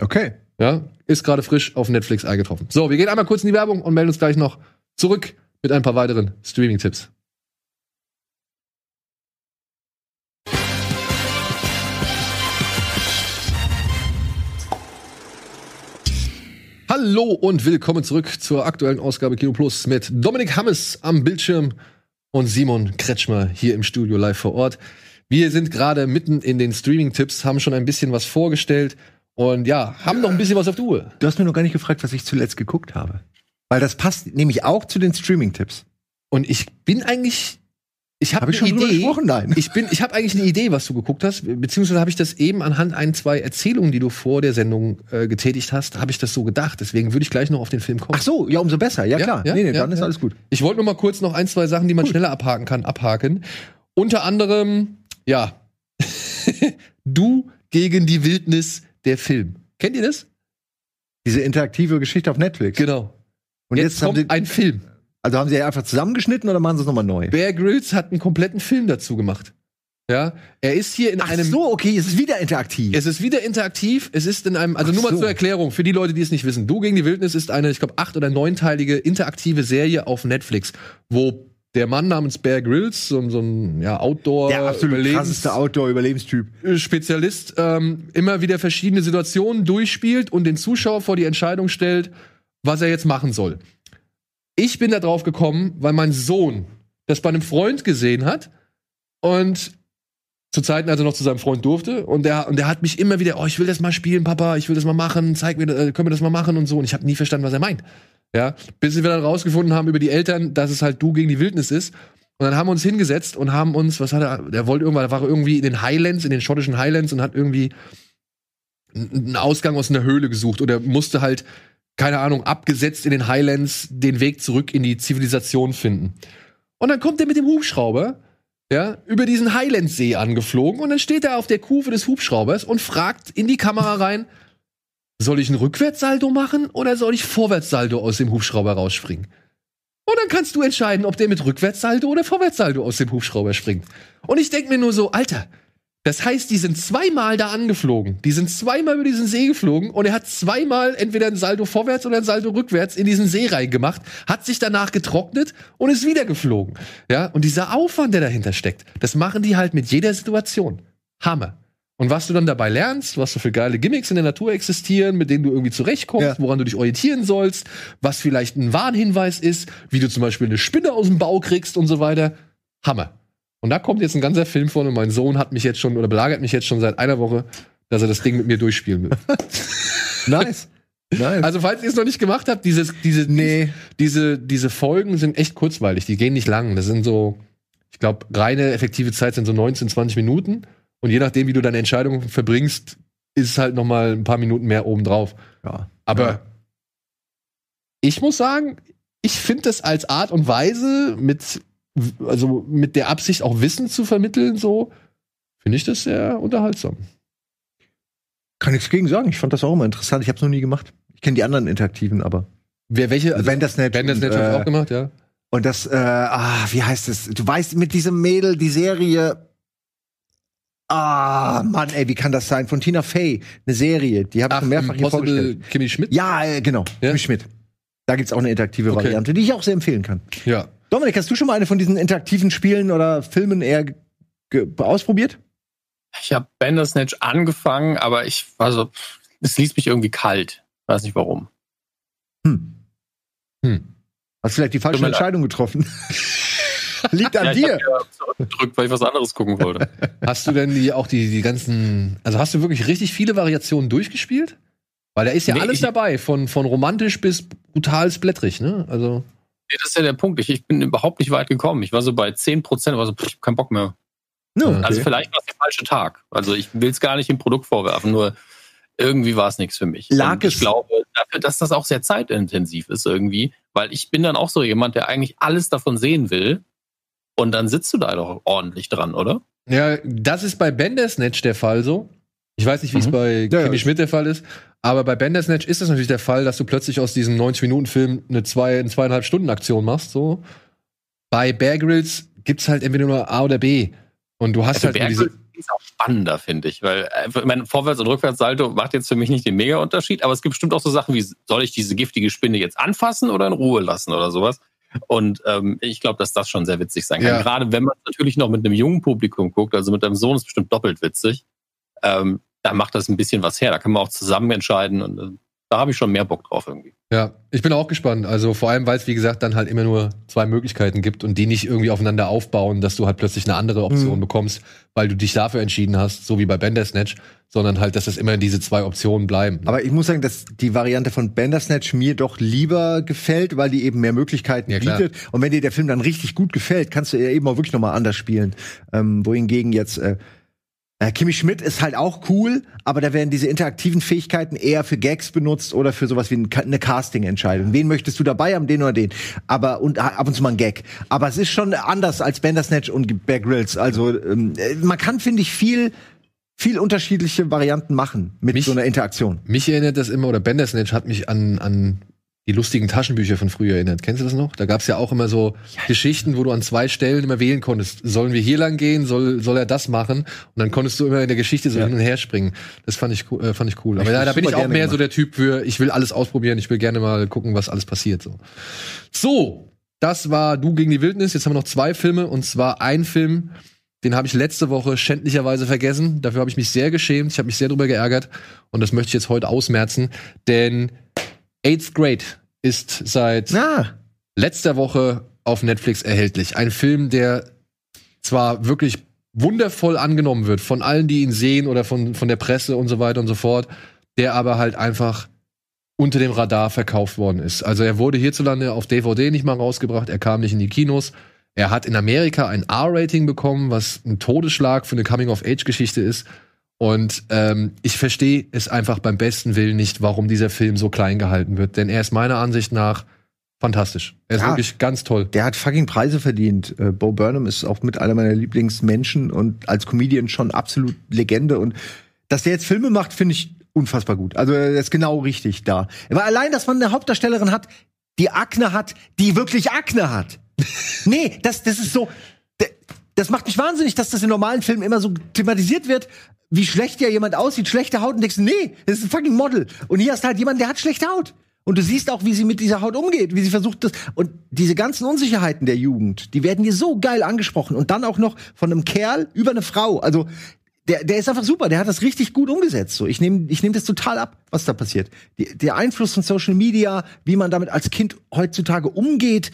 Okay. Ja, ist gerade frisch auf Netflix eingetroffen. So, wir gehen einmal kurz in die Werbung und melden uns gleich noch zurück mit ein paar weiteren Streaming-Tipps. Hallo und willkommen zurück zur aktuellen Ausgabe Kino Plus mit Dominik Hammes am Bildschirm und Simon Kretschmer hier im Studio live vor Ort. Wir sind gerade mitten in den Streaming-Tipps, haben schon ein bisschen was vorgestellt und ja, haben noch ein bisschen was auf der Uhr. Du hast mir noch gar nicht gefragt, was ich zuletzt geguckt habe. Weil das passt nämlich auch zu den Streaming-Tipps. Und ich bin eigentlich, ich habe Hab ich eine schon Idee. gesprochen? Nein. Ich bin, ich habe eigentlich eine Idee, was du geguckt hast, beziehungsweise habe ich das eben anhand ein, zwei Erzählungen, die du vor der Sendung äh, getätigt hast, habe ich das so gedacht. Deswegen würde ich gleich noch auf den Film kommen. Ach so, ja, umso besser. Ja, Ja, klar. ja, nee, nee, ja, dann ist alles gut. Ich wollte nur mal kurz noch ein, zwei Sachen, die man schneller abhaken kann, abhaken. Unter anderem, ja, du gegen die Wildnis der Film. Kennt ihr das? Diese interaktive Geschichte auf Netflix. Genau. Und Jetzt, jetzt, haben kommt ein Film. Also haben sie einfach zusammengeschnitten oder machen sie es nochmal neu? Bear Grylls hat einen kompletten Film dazu gemacht. Ja, er ist hier in Ach einem so, okay, es ist wieder interaktiv. Es ist wieder interaktiv. Es ist in einem, also Ach nur mal so. zur Erklärung, für die Leute, die es nicht wissen. Du gegen die Wildnis ist eine, ich glaube, acht- oder neunteilige interaktive Serie auf Netflix, wo der Mann namens Bear Grylls, so, ein- so ein ja, Outdoor der absolut Überlebens- krasseste Outdoor-Überlebenstyp. Spezialist ähm, immer wieder verschiedene Situationen durchspielt und den Zuschauer vor die Entscheidung stellt, was er jetzt machen soll. Ich bin da drauf gekommen, weil mein Sohn das bei einem Freund gesehen hat und zu Zeiten, als er noch zu seinem Freund durfte und der, und der hat mich immer wieder, oh, ich will das mal spielen, Papa, ich will das mal machen, zeig mir, äh, können wir das mal machen und so und ich habe nie verstanden, was er meint. Ja, bis wir dann rausgefunden haben über die Eltern, dass es halt du gegen die Wildnis ist. Und dann haben wir uns hingesetzt und haben uns, was hat er, der wollte irgendwann, da war irgendwie in den Highlands, in den schottischen Highlands und hat irgendwie einen Ausgang aus einer Höhle gesucht oder musste halt, keine Ahnung, abgesetzt in den Highlands den Weg zurück in die Zivilisation finden. Und dann kommt er mit dem Hubschrauber, ja, über diesen Highlandsee angeflogen und dann steht er auf der Kufe des Hubschraubers und fragt in die Kamera rein, soll ich ein Rückwärtssaldo machen oder soll ich Vorwärtssaldo aus dem Hubschrauber rausspringen? Und dann kannst du entscheiden, ob der mit Rückwärtssaldo oder Vorwärtssaldo aus dem Hubschrauber springt. Und ich denke mir nur so, Alter, das heißt, die sind zweimal da angeflogen. Die sind zweimal über diesen See geflogen und er hat zweimal entweder ein Saldo vorwärts oder ein Saldo rückwärts in diesen See reingemacht, hat sich danach getrocknet und ist wieder geflogen. Ja, und dieser Aufwand, der dahinter steckt, das machen die halt mit jeder Situation. Hammer. Und was du dann dabei lernst, was so für geile Gimmicks in der Natur existieren, mit denen du irgendwie zurechtkommst, Ja. woran du dich orientieren sollst, was vielleicht ein Warnhinweis ist, wie du zum Beispiel eine Spinne aus dem Bau kriegst und so weiter. Hammer. Und da kommt jetzt ein ganzer Film von und mein Sohn hat mich jetzt schon oder belagert mich jetzt schon seit einer Woche, dass er das Ding mit mir durchspielen will. Nice. nice. Also, falls ihr es noch nicht gemacht habt, dieses, diese, Nee. diese, diese Folgen sind echt kurzweilig, die gehen nicht lang. Das sind so Ich glaube, reine effektive Zeit sind so 19, 20 Minuten. Und je nachdem, wie du deine Entscheidung verbringst, ist es halt noch mal ein paar Minuten mehr obendrauf. Ja. Aber Ja. ich muss sagen, ich finde das als Art und Weise mit, also mit der Absicht auch Wissen zu vermitteln, so, finde ich das sehr unterhaltsam. Kann nichts gegen sagen. Ich fand das auch immer interessant. Ich habe es noch nie gemacht. Ich kenne die anderen interaktiven, aber Wer welche? Also, Bandersnatch Bandersnatch und, hab ich äh, auch gemacht, ja. Und das, äh, ah, wie heißt es? Du weißt, mit diesem Mädel, die Serie. Ah, Mann, ey, wie kann das sein? Von Tina Fey, eine Serie, die habe ich schon mehrfach hier vorgestellt. Kimmy Schmidt? Ja, äh, genau, Ja? ja? Schmidt. Da gibt's auch eine interaktive Okay. Variante, die ich auch sehr empfehlen kann. Ja. Dominik, hast du schon mal eine von diesen interaktiven Spielen oder Filmen eher ausprobiert? Ich habe Bandersnatch angefangen, aber ich war so, es ließ mich irgendwie kalt. Weiß nicht warum. Hm. Hm. Hast vielleicht die falsche. Entscheidung getroffen. Liegt an Ja, ich dir. zurückgedrückt, weil ich was anderes gucken wollte. Hast du denn die, auch die, die ganzen, also hast du wirklich richtig viele Variationen durchgespielt? Weil da ist ja Nee, alles ich- dabei, von, von romantisch bis brutal splättrig, ne? Also, Nee, das ist ja der Punkt. Ich, ich bin überhaupt nicht weit gekommen. Ich war so bei 10 Prozent, war so, pff, kein Bock mehr. No, Okay. Also vielleicht war es der falsche Tag. Also ich will es gar nicht im Produkt vorwerfen, nur irgendwie war es nichts für mich. Lag Und ich es- glaube, dafür, dass das auch sehr zeitintensiv ist irgendwie, weil ich bin dann auch so jemand, der eigentlich alles davon sehen will. Und dann sitzt du da doch ordentlich dran, oder? ja, das ist bei Bandersnatch der Fall so. Ich weiß nicht, wie es Mhm. bei Ja, Kimi ja. Schmidt der Fall ist, aber bei Bandersnatch ist es natürlich der Fall, dass du plötzlich aus diesem 90-Minuten-Film eine zwei, eine zweieinhalb Stunden Aktion machst, so. Bei Bear Grylls gibt's halt entweder nur A oder B. Und du hast Also halt Bear diese, ist auch spannender, finde ich. Weil äh, ich mein Vorwärts- und Rückwärtssalto macht jetzt für mich nicht den Mega-Unterschied, aber es gibt bestimmt auch so Sachen wie, soll ich diese giftige Spinne jetzt anfassen oder in Ruhe lassen oder sowas? Und ähm, ich glaube, dass das schon sehr witzig sein kann. Ja. Gerade wenn man natürlich noch mit einem jungen Publikum guckt, also mit deinem Sohn ist bestimmt doppelt witzig. Ähm, da macht das ein bisschen was her. Da kann man auch zusammen entscheiden und äh, da habe ich schon mehr Bock drauf irgendwie. Ja, ich bin auch gespannt. Also vor allem, weil es, wie gesagt, dann halt immer nur zwei Möglichkeiten gibt und die nicht irgendwie aufeinander aufbauen, dass du halt plötzlich eine andere Option Mhm. bekommst, weil du dich dafür entschieden hast, so wie bei Bandersnatch, sondern halt, dass es immer diese zwei Optionen bleiben. Aber ich muss sagen, dass die Variante von Bandersnatch mir doch lieber gefällt, weil die eben mehr Möglichkeiten Ja, bietet. Und wenn dir der Film dann richtig gut gefällt, kannst du ja eben auch wirklich noch mal anders spielen. Ähm, wohingegen jetzt äh, äh, Kimi Schmidt ist halt auch cool, aber da werden diese interaktiven Fähigkeiten eher für Gags benutzt oder für sowas wie eine Casting-Entscheidung. Wen möchtest du dabei haben, den oder den? Aber und ab und zu mal ein Gag. Aber es ist schon anders als Bandersnatch und Bear Grylls. Also ähm, äh, man kann, finde ich, viel viel unterschiedliche Varianten machen mit Mich- so einer Interaktion. Mich erinnert das immer, oder Bandersnatch hat mich an, an die lustigen Taschenbücher von früher erinnert. Kennst du das noch? Da gab's ja auch immer so Geschichten, wo du an zwei Stellen immer wählen konntest. Sollen wir hier lang gehen? Soll, soll er das machen? Und dann konntest du immer in der Geschichte so Ja. hin und her springen. Das fand ich, cool- äh, fand ich cool. Aber Ich ja, da hab's bin ich auch mehr so gemacht. der Typ für, ich will alles ausprobieren, ich will gerne mal gucken, was alles passiert. So, so das war Du gegen die Wildnis. Jetzt haben wir noch zwei Filme und zwar ein Film, den habe ich letzte Woche schändlicherweise vergessen. Dafür habe ich mich sehr geschämt. Ich habe mich sehr drüber geärgert. Und das möchte ich jetzt heute ausmerzen. Denn Eighth Grade ist seit Na, letzter Woche auf Netflix erhältlich. Ein Film, der zwar wirklich wundervoll angenommen wird von allen, die ihn sehen oder von, von der Presse und so weiter und so fort, der aber halt einfach unter dem Radar verkauft worden ist. Also er wurde hierzulande auf DVD nicht mal rausgebracht, er kam nicht in die Kinos. Er hat in Amerika ein R-Rating bekommen, was ein Todesschlag für eine Coming-of-Age-Geschichte ist. Und ähm, ich verstehe es einfach beim besten Willen nicht, warum dieser Film so klein gehalten wird. Denn er ist meiner Ansicht nach fantastisch. Er ist Ja. wirklich ganz toll. der hat fucking Preise verdient. Äh, Bo Burnham ist auch mit einer meiner Lieblingsmenschen und als Comedian schon absolut Legende. Und dass der jetzt Filme macht, finde ich unfassbar gut. Also er ist genau richtig da. Aber allein, dass man eine Hauptdarstellerin hat, die Akne hat, die wirklich Akne hat. nee, das, das ist so. Das macht mich wahnsinnig, dass das in normalen Filmen immer so thematisiert wird, wie schlecht ja jemand aussieht, schlechte Haut und denkst, nee, das ist ein fucking Model. Und hier hast du halt jemanden, der hat schlechte Haut. Und du siehst auch, wie sie mit dieser Haut umgeht, wie sie versucht das. Und diese ganzen Unsicherheiten der Jugend, die werden hier so geil angesprochen. Und dann auch noch von einem Kerl über eine Frau. Also, der, der ist einfach super, der hat das richtig gut umgesetzt. So, ich nehme ich nehm das total ab, was da passiert. Die, der Einfluss von Social Media, wie man damit als Kind heutzutage umgeht,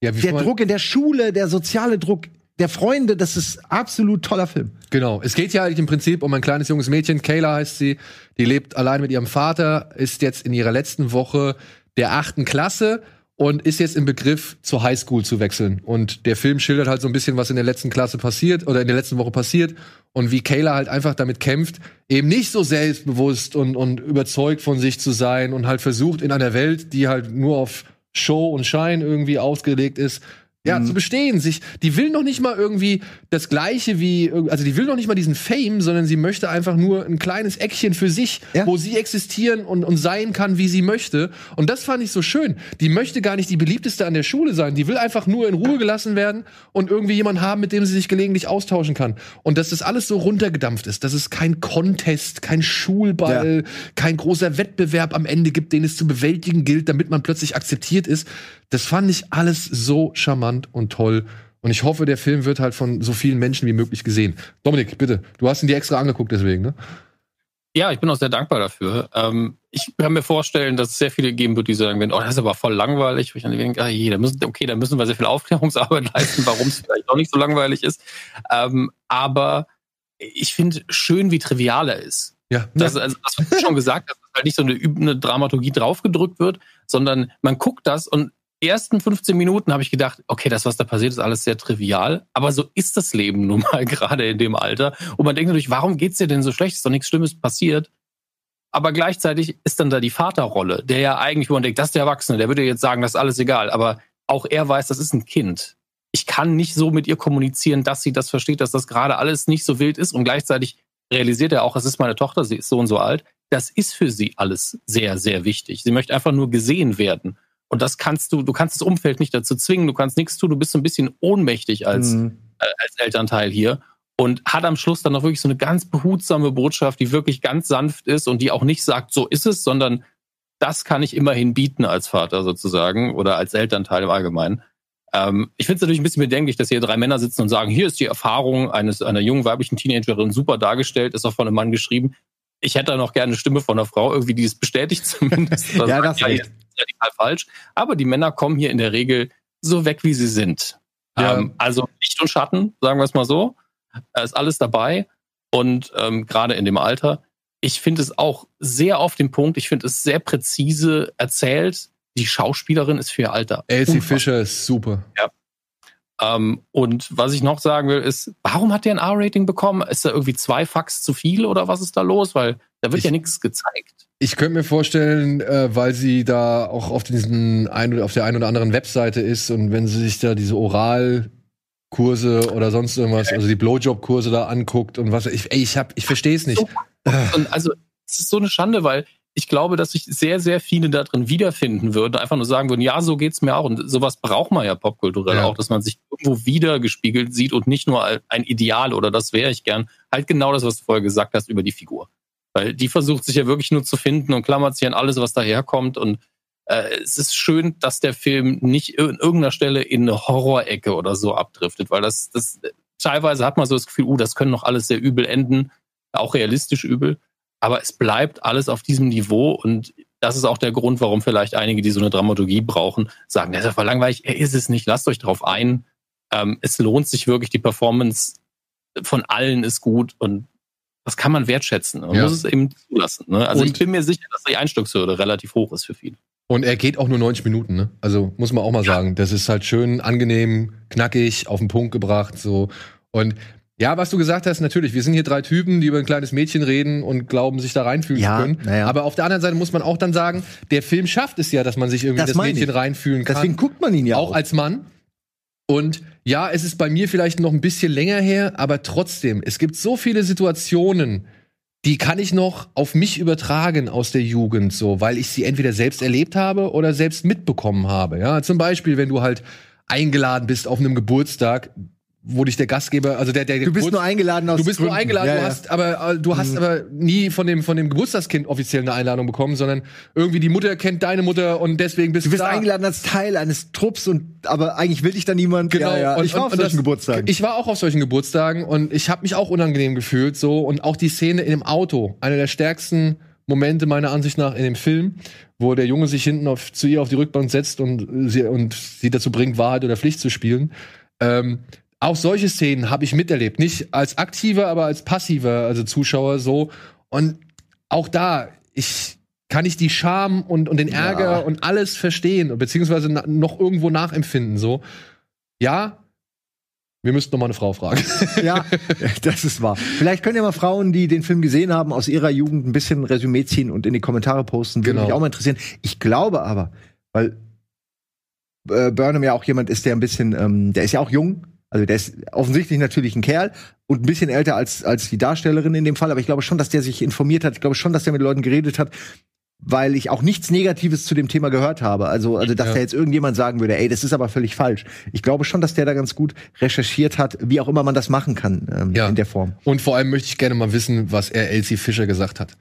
Ja, wie der Druck in der Schule, der soziale Druck der Freunde, das ist absolut toller Film. Genau. Es geht ja eigentlich im Prinzip um ein kleines junges Mädchen. Kayla heißt sie. Die lebt allein mit ihrem Vater, ist jetzt in ihrer letzten Woche der achten Klasse und ist jetzt im Begriff zur Highschool zu wechseln. Und der Film schildert halt so ein bisschen, was in der letzten Klasse passiert oder in der letzten Woche passiert und wie Kayla halt einfach damit kämpft, eben nicht so selbstbewusst und, und überzeugt von sich zu sein und halt versucht in einer Welt, die halt nur auf Show und Schein irgendwie ausgelegt ist, ja, Mhm. zu bestehen. Sich, die will noch nicht mal irgendwie das Gleiche wie, also die will noch nicht mal diesen Fame, sondern sie möchte einfach nur ein kleines Eckchen für sich, Ja. wo sie existieren und, und sein kann, wie sie möchte. Und das fand ich so schön. Die möchte gar nicht die beliebteste an der Schule sein. Die will einfach nur in Ruhe gelassen werden und irgendwie jemanden haben, mit dem sie sich gelegentlich austauschen kann. Und dass das alles so runtergedampft ist, dass es kein Contest, kein Schulball, kein großer Wettbewerb am Ende gibt, den es zu bewältigen gilt, damit man plötzlich akzeptiert ist. Das fand ich alles so charmant und toll. Und ich hoffe, der Film wird halt von so vielen Menschen wie möglich gesehen. Dominik, bitte, du hast ihn dir extra angeguckt deswegen, ne? Ja, ich bin auch sehr dankbar dafür. Ähm, ich kann mir vorstellen, dass es sehr viele geben wird, die sagen werden, oh, das ist aber voll langweilig. Wo ich dann denke, ah, je, da müssen, okay, da müssen wir sehr viel Aufklärungsarbeit leisten, warum es vielleicht auch nicht so langweilig ist. Ähm, aber ich finde schön, wie trivial er ist. Ja. Das, also, das, was du schon gesagt hast, dass halt nicht so eine übende Dramaturgie draufgedrückt wird, sondern man guckt das und ersten 15 Minuten habe ich gedacht, okay, das, was da passiert, ist alles sehr trivial, aber so ist das Leben nun mal gerade in dem Alter. Und man denkt natürlich, warum geht's dir denn so schlecht? Ist doch nichts Schlimmes passiert. Aber gleichzeitig ist dann da die Vaterrolle, der ja eigentlich, wo man denkt, das ist der Erwachsene, der würde jetzt sagen, das ist alles egal. Aber auch er weiß, das ist ein Kind. Ich kann nicht so mit ihr kommunizieren, dass sie das versteht, dass das gerade alles nicht so wild ist. Und gleichzeitig realisiert er auch, es ist meine Tochter, sie ist so und so alt. Das ist für sie alles sehr, sehr wichtig. Sie möchte einfach nur gesehen werden. Und das kannst du, du kannst das Umfeld nicht dazu zwingen, du kannst nichts tun, du bist so ein bisschen ohnmächtig als, Mhm. äh, als Elternteil hier. Und hat am Schluss dann noch wirklich so eine ganz behutsame Botschaft, die wirklich ganz sanft ist und die auch nicht sagt, so ist es, sondern das kann ich immerhin bieten als Vater sozusagen oder als Elternteil im Allgemeinen. Ähm, ich finde es natürlich ein bisschen bedenklich, dass hier drei Männer sitzen und sagen, hier ist die Erfahrung eines einer jungen weiblichen Teenagerin super dargestellt, ist auch von einem Mann geschrieben. Ich hätte da noch gerne eine Stimme von einer Frau, irgendwie, die es bestätigt zumindest. Oder Ja, das ja, das ist radikal falsch. Aber die Männer kommen hier in der Regel so weg, wie sie sind. Ja. Ähm, also Licht und Schatten, sagen wir es mal so. Da ist alles dabei. Und ähm, gerade in dem Alter, ich finde es auch sehr auf den Punkt, ich finde es sehr präzise erzählt. Die Schauspielerin ist für ihr Alter. Elsie. Fischer ist super. Ähm, und was ich noch sagen will, ist, warum hat der ein R-Rating bekommen? Ist da irgendwie zwei Fax zu viel oder was ist da los? Weil da wird Ich- ja nichts gezeigt. Ich könnte mir vorstellen, äh, weil sie da auch auf diesen ein, auf der einen oder anderen Webseite ist und wenn sie sich da diese Oralkurse oder sonst irgendwas, also die Blowjob-Kurse da anguckt und was ich, ey, ich hab, ich verstehe es nicht. Und also, es ist so eine Schande, weil ich glaube, dass sich sehr, sehr viele da drin wiederfinden würden, einfach nur sagen würden, ja, so geht's mir auch. Und sowas braucht man ja popkulturell Ja. auch, dass man sich irgendwo wiedergespiegelt sieht und nicht nur ein Ideal oder das wäre ich gern. Halt genau das, was du vorher gesagt hast über die Figur. Weil die versucht sich ja wirklich nur zu finden und klammert sich an alles, was daherkommt. Und äh, es ist schön, dass der Film nicht in irgendeiner Stelle in eine Horrorecke oder so abdriftet, weil das, das teilweise hat man so das Gefühl, uh, das können noch alles sehr übel enden, auch realistisch übel. Aber es bleibt alles auf diesem Niveau und das ist auch der Grund, warum vielleicht einige, die so eine Dramaturgie brauchen, sagen, das ist voll langweilig, er ist es nicht, lasst euch drauf ein. Ähm, es lohnt sich wirklich, die Performance von allen ist gut und das kann man wertschätzen. Man Ja. muss es eben zulassen. Ne? Also Und- ich bin mir sicher, dass die Einstiegshürde relativ hoch ist für viele. Und er geht auch nur 90 Minuten, ne? Also muss man auch mal sagen, das ist halt schön angenehm, knackig, auf den Punkt gebracht, so. Und ja, was du gesagt hast, natürlich, wir sind hier drei Typen, die über ein kleines Mädchen reden und glauben, sich da reinfühlen Ja, zu können. naja. Aber auf der anderen Seite muss man auch dann sagen, der Film schafft es ja, dass man sich irgendwie Das das Mädchen ich. reinfühlen kann. Deswegen guckt man ihn ja auch auch. als Mann. Und ja, es ist bei mir vielleicht noch ein bisschen länger her, aber trotzdem, es gibt so viele Situationen, die kann ich noch auf mich übertragen aus der Jugend, so, weil ich sie entweder selbst erlebt habe oder selbst mitbekommen habe. Ja, zum Beispiel, wenn du halt eingeladen bist auf einem Geburtstag, wo dich der Gastgeber, also der, der du bist Geburt- nur eingeladen aus Du bist nur Gründen. eingeladen, Ja, du ja. hast aber äh, du hast Mhm. aber nie von dem von dem Geburtstagskind offiziell eine Einladung bekommen, sondern irgendwie die Mutter kennt deine Mutter und deswegen bist Du bist da. eingeladen als Teil eines Trupps und aber eigentlich will dich da niemand. Genau. Ja, ja. Und, ich war und, auf solchen das- Geburtstagen. Ich war auch auf solchen Geburtstagen und ich habe mich auch unangenehm gefühlt so und auch die Szene in dem Auto, eine der stärksten Momente meiner Ansicht nach in dem Film, wo der Junge sich hinten auf, zu ihr auf die Rückbank setzt und sie, und sie dazu bringt, Wahrheit oder Pflicht zu spielen. Ähm, auch solche Szenen habe ich miterlebt. Nicht als aktiver, aber als passiver, also Zuschauer so. Und auch da, ich, kann ich die Scham und, und den Ärger Ja. und alles verstehen, beziehungsweise noch irgendwo nachempfinden. So, ja, wir müssten noch mal eine Frau fragen. Ja, das ist wahr. Vielleicht können ja mal Frauen, die den Film gesehen haben, aus ihrer Jugend ein bisschen Resümee ziehen und in die Kommentare posten. Würde Genau. mich auch mal interessieren. Ich glaube aber, weil äh, Burnham ja auch jemand ist, der ein bisschen, ähm, der ist ja auch jung. Also der ist offensichtlich natürlich ein Kerl und ein bisschen älter als, als die Darstellerin in dem Fall. Aber ich glaube schon, dass der sich informiert hat. Ich glaube schon, dass der mit Leuten geredet hat, weil ich auch nichts Negatives zu dem Thema gehört habe. Also, also dass Ja. da jetzt irgendjemand sagen würde, ey, das ist aber völlig falsch. Ich glaube schon, dass der da ganz gut recherchiert hat, wie auch immer man das machen kann ähm, Ja. in der Form. Und vor allem möchte ich gerne mal wissen, was er Elsie Fischer gesagt hat.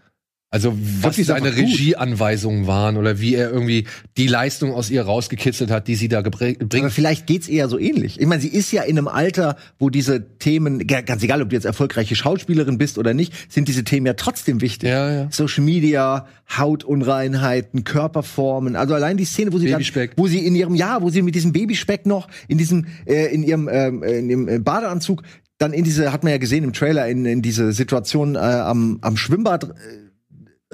Also was die seine. Regieanweisungen waren oder wie er irgendwie die Leistung aus ihr rausgekitzelt hat, die sie da gebre- Aber bringt. vielleicht geht's eher so ähnlich. Ich meine, sie ist ja in einem Alter, wo diese Themen, ga- ganz egal, ob du jetzt erfolgreiche Schauspielerin bist oder nicht, sind diese Themen ja trotzdem wichtig. Ja, ja. Social Media, Hautunreinheiten, Körperformen, also allein die Szene, wo sie dann, Babyspeck. wo sie in ihrem Jahr, wo sie mit diesem Babyspeck noch in diesem, äh, in ihrem, ähm, in dem äh, Badeanzug dann in diese, hat man ja gesehen im Trailer, in, in diese Situation äh, am, am Schwimmbad äh,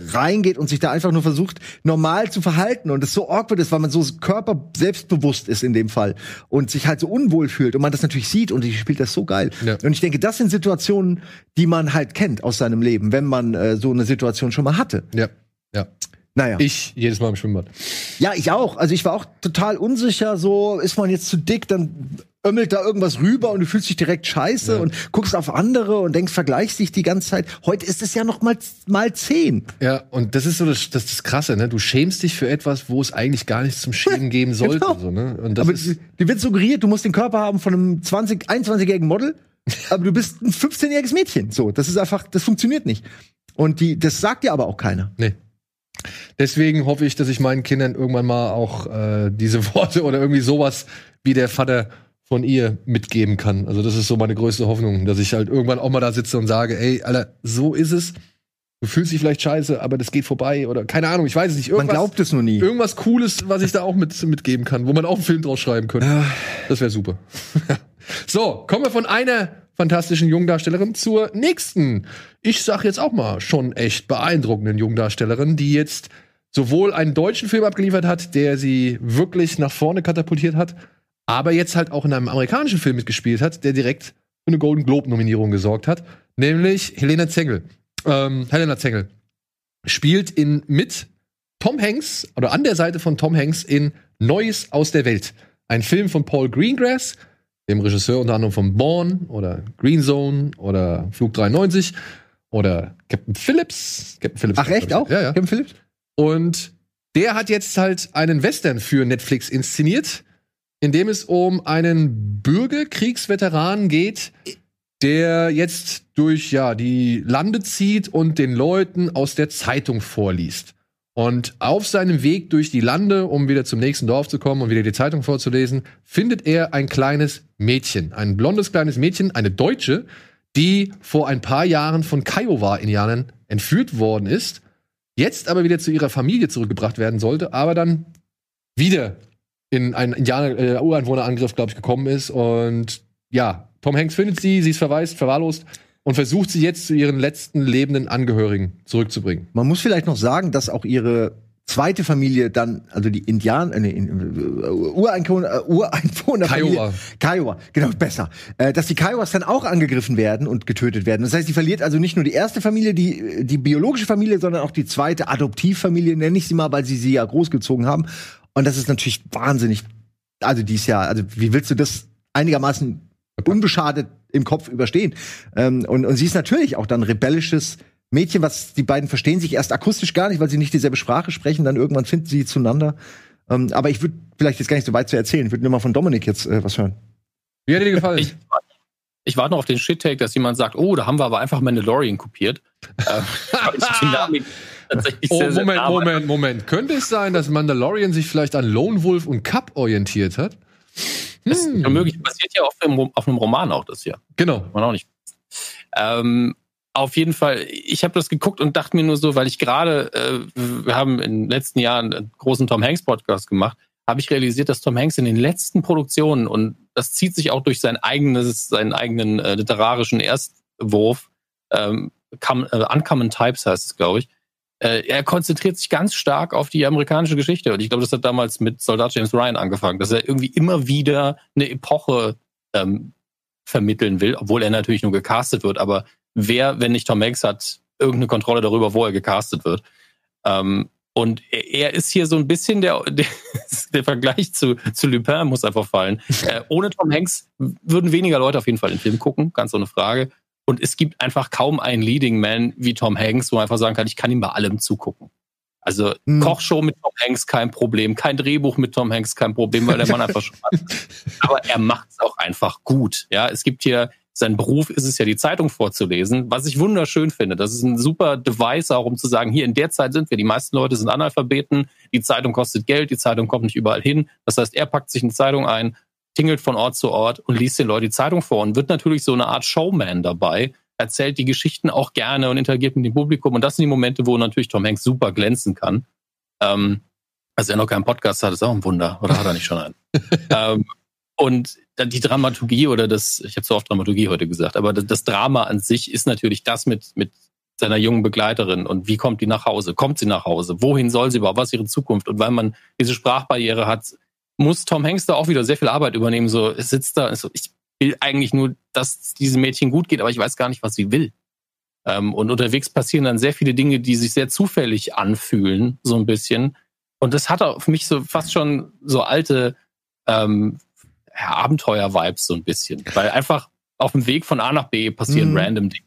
reingeht und sich da einfach nur versucht, normal zu verhalten und es so awkward ist, weil man so körper selbstbewusst ist in dem Fall und sich halt so unwohl fühlt und man das natürlich sieht und die spielt das so geil. Ja. Und ich denke, das sind Situationen, die man halt kennt aus seinem Leben, wenn man äh, so eine Situation schon mal hatte. Ja, ja. Naja. Ich jedes Mal im Schwimmbad. Ja, ich auch. Also ich war auch total unsicher, so ist man jetzt zu dick, dann ömmelt da irgendwas rüber und du fühlst dich direkt scheiße Ja. und guckst auf andere und denkst, vergleichst dich die ganze Zeit. Heute ist es ja noch mal, mal zehn. Ja, und das ist so das, das, das Krasse, ne? Du schämst dich für etwas, wo es eigentlich gar nichts zum Schämen geben sollte. Genau. So, ne? Und das aber ist, die wird suggeriert, du musst den Körper haben von einem 20, 21-jährigen Model, aber du bist ein 15-jähriges Mädchen. So, das ist einfach, das funktioniert nicht. Und die, das sagt dir aber auch keiner. nee. Deswegen hoffe ich, dass ich meinen Kindern irgendwann mal auch äh, diese Worte oder irgendwie sowas wie der Vater von ihr mitgeben kann. Also das ist so meine größte Hoffnung, dass ich halt irgendwann auch mal da sitze und sage, ey, Alter, so ist es. Du fühlst dich vielleicht scheiße, aber das geht vorbei oder keine Ahnung, ich weiß es nicht. Man Irgendwas, glaubt es nur nie. irgendwas Cooles, was ich da auch mit, mitgeben kann, wo man auch einen Film draus schreiben könnte. Das wäre super. so, kommen wir von einer fantastischen Jungdarstellerin zur nächsten. Ich sag jetzt auch mal schon echt beeindruckenden Jungdarstellerin, die jetzt sowohl einen deutschen Film abgeliefert hat, der sie wirklich nach vorne katapultiert hat, aber jetzt halt auch in einem amerikanischen Film mitgespielt hat, der direkt für eine Golden Globe Nominierung gesorgt hat, nämlich Helena Zengel. Ähm, Helena Zengel spielt in mit Tom Hanks oder an der Seite von Tom Hanks in Neues aus der Welt. Ein Film von Paul Greengrass, dem Regisseur unter anderem von Bourne oder Green Zone oder Flug 93 oder Captain Phillips. Captain Phillips Ach echt auch? Ja, ja. Kevin Phillips? Und der hat jetzt halt einen Western für Netflix inszeniert, in dem es um einen Bürgerkriegsveteran geht, der jetzt durch ja die Lande zieht und den Leuten aus der Zeitung vorliest. Und auf seinem Weg durch die Lande, um wieder zum nächsten Dorf zu kommen und wieder die Zeitung vorzulesen, findet er ein kleines Mädchen, ein blondes kleines Mädchen, eine Deutsche, die vor ein paar Jahren von Kiowa-Indianern entführt worden ist, jetzt aber wieder zu ihrer Familie zurückgebracht werden sollte, aber dann wieder in einen Indianer, äh, Ureinwohnerangriff, glaube ich, gekommen ist. Und ja, Tom Hanks findet sie, sie ist verwaist, verwahrlost und versucht sie jetzt zu ihren letzten lebenden Angehörigen zurückzubringen. Man muss vielleicht noch sagen, dass auch ihre zweite Familie dann, also die Indianer, äh, nee, äh, Ureinwohner, äh, Ureinwohner Kiowa. Kiowa, genau, besser. Äh, dass die Kiowas dann auch angegriffen werden und getötet werden. Das heißt, sie verliert also nicht nur die erste Familie, die, die biologische Familie, sondern auch die zweite Adoptivfamilie, nenne ich sie mal, weil sie sie ja großgezogen haben. Und das ist natürlich wahnsinnig, also dies Jahr, also wie willst du das einigermaßen unbeschadet im Kopf überstehen? Ähm, und, und sie ist natürlich auch dann rebellisches Mädchen, was die beiden verstehen sich erst akustisch gar nicht, weil sie nicht dieselbe Sprache sprechen, dann irgendwann finden sie zueinander. Ähm, aber ich würde vielleicht jetzt gar nicht so weit zu erzählen. Ich würde nur mal von Dominik jetzt äh, was hören. Wie hat dir gefallen? Ich, ich warte noch auf den Shit-Take, dass jemand sagt, oh, da haben wir aber einfach Mandalorian kopiert. Ähm, Dynamik tatsächlich oh, sehr, sehr Moment, war. Moment, Moment. Könnte es sein, dass Mandalorian sich vielleicht an Lone Wolf und Cup orientiert hat? Das ist Hm. möglich. Basiert ja auf einem, auf einem Roman auch das hier. Genau. man auch nicht. Ähm, auf jeden Fall, ich habe das geguckt und dachte mir nur so, weil ich gerade, äh, wir haben in den letzten Jahren einen großen Tom Hanks Podcast gemacht, habe ich realisiert, dass Tom Hanks in den letzten Produktionen und das zieht sich auch durch sein eigenes, seinen eigenen äh, literarischen Erstwurf, ähm, Come, äh, Uncommon Types heißt es, glaube ich, äh, er konzentriert sich ganz stark auf die amerikanische Geschichte. Und ich glaube, das hat damals mit Soldat James Ryan angefangen, dass er irgendwie immer wieder eine Epoche ähm, vermitteln will, obwohl er natürlich nur gecastet wird. Aber wer, wenn nicht Tom Hanks, hat irgendeine Kontrolle darüber, wo er gecastet wird. Ähm, und er ist hier so ein bisschen der, der, der Vergleich zu, zu Lupin muss einfach fallen. Äh, ohne Tom Hanks würden weniger Leute auf jeden Fall den Film gucken, ganz ohne Frage. Und es gibt einfach kaum einen Leading Man wie Tom Hanks, wo man einfach sagen kann, ich kann ihm bei allem zugucken. Also Hm. Kochshow mit Tom Hanks kein Problem, kein Drehbuch mit Tom Hanks kein Problem, weil der Mann einfach schon hat. Aber er macht es auch einfach gut. Ja, es gibt hier sein Beruf ist es ja, die Zeitung vorzulesen, was ich wunderschön finde. Das ist ein super Device auch, um zu sagen, hier in der Zeit sind wir, die meisten Leute sind Analphabeten, die Zeitung kostet Geld, die Zeitung kommt nicht überall hin. Das heißt, er packt sich eine Zeitung ein, tingelt von Ort zu Ort und liest den Leuten die Zeitung vor und wird natürlich so eine Art Showman dabei, erzählt die Geschichten auch gerne und interagiert mit dem Publikum. Und das sind die Momente, wo natürlich Tom Hanks super glänzen kann. Ähm, also er noch keinen Podcast hat, ist auch ein Wunder. Oder hat er nicht schon einen? ähm, und dann die Dramaturgie oder das, ich habe so oft Dramaturgie heute gesagt, aber das, das Drama an sich ist natürlich das mit, mit seiner jungen Begleiterin und wie kommt die nach Hause? Kommt sie nach Hause? Wohin soll sie überhaupt? Was ist ihre Zukunft? Und weil man diese Sprachbarriere hat, muss Tom Hanks da auch wieder sehr viel Arbeit übernehmen. So, es sitzt da, so, ich will eigentlich nur, dass es diesem Mädchen gut geht, aber ich weiß gar nicht, was sie will. Ähm, und unterwegs passieren dann sehr viele Dinge, die sich sehr zufällig anfühlen, so ein bisschen. Und das hat auch für mich so fast schon so alte ähm, Abenteuer-Vibes so ein bisschen. Weil einfach auf dem Weg von A nach B passieren Mhm. random Dinge.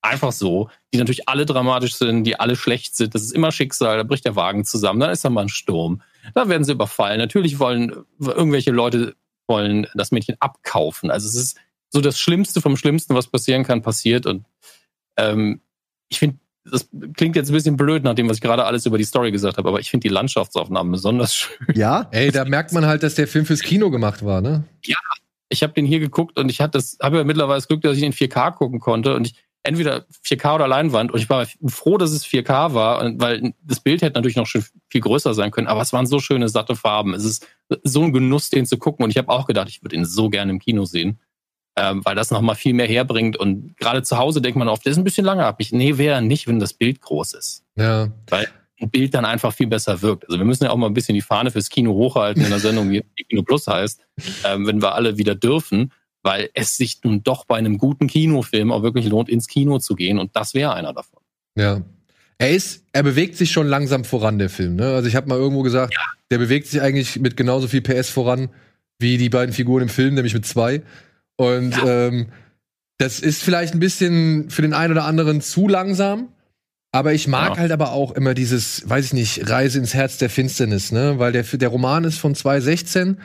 Einfach so, die natürlich alle dramatisch sind, die alle schlecht sind. Das ist immer Schicksal, da bricht der Wagen zusammen, dann ist da mal ein Sturm. Da werden sie überfallen. Natürlich wollen irgendwelche Leute wollen das Mädchen abkaufen. Also es ist so das Schlimmste vom Schlimmsten, was passieren kann, passiert. Und ähm, ich finde, das klingt jetzt ein bisschen blöd, nach dem, was ich gerade alles über die Story gesagt habe, aber ich finde die Landschaftsaufnahmen besonders schön. Ja? Ey, da merkt man halt, dass der Film fürs Kino gemacht war, ne? ich habe den hier geguckt und ich hatte das, habe ja mittlerweile das Glück, dass ich in 4K gucken konnte und ich entweder 4K oder Leinwand und ich war froh, dass es 4K war, weil das Bild hätte natürlich noch schon viel größer sein können, aber es waren so schöne satte Farben. Es ist so ein Genuss, den zu gucken und ich habe auch gedacht, ich würde ihn so gerne im Kino sehen, ähm, weil das noch mal viel mehr herbringt und gerade zu Hause denkt man oft, der ist ein bisschen lange ab. Ich, nee, wäre nicht, wenn das Bild groß ist Ja. weil ein Bild dann einfach viel besser wirkt. Also wir müssen ja auch mal ein bisschen die Fahne fürs Kino hochhalten in der Sendung, die die Kino Plus heißt, ähm, wenn wir alle wieder dürfen, weil es sich nun doch bei einem guten Kinofilm auch wirklich lohnt, ins Kino zu gehen und das wäre einer davon. Ja. Er ist, er bewegt sich schon langsam voran, der Film. Ne? Also ich habe mal irgendwo gesagt, der bewegt sich eigentlich mit genauso viel PS voran wie die beiden Figuren im Film, nämlich mit zwei. Und ähm, das ist vielleicht ein bisschen für den einen oder anderen zu langsam. Aber ich mag Ja. halt aber auch immer dieses, weiß ich nicht, Reise ins Herz der Finsternis, ne? Weil der, der Roman ist von 2016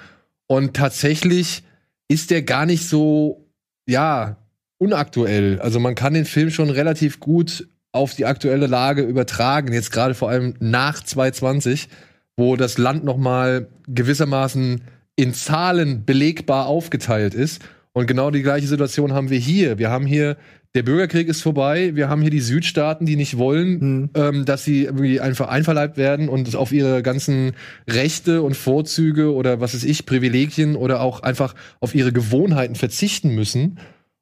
und tatsächlich ist der gar nicht so, ja, unaktuell. Also man kann den Film schon relativ gut auf die aktuelle Lage übertragen, jetzt gerade vor allem nach 2020, wo das Land noch mal gewissermaßen in Zahlen belegbar aufgeteilt ist. Und genau die gleiche Situation haben wir hier. Wir haben hier, der Bürgerkrieg ist vorbei, wir haben hier die Südstaaten, die nicht wollen, Hm. ähm, dass sie irgendwie einfach einverleibt werden und auf ihre ganzen Rechte und Vorzüge oder was weiß ich, Privilegien oder auch einfach auf ihre Gewohnheiten verzichten müssen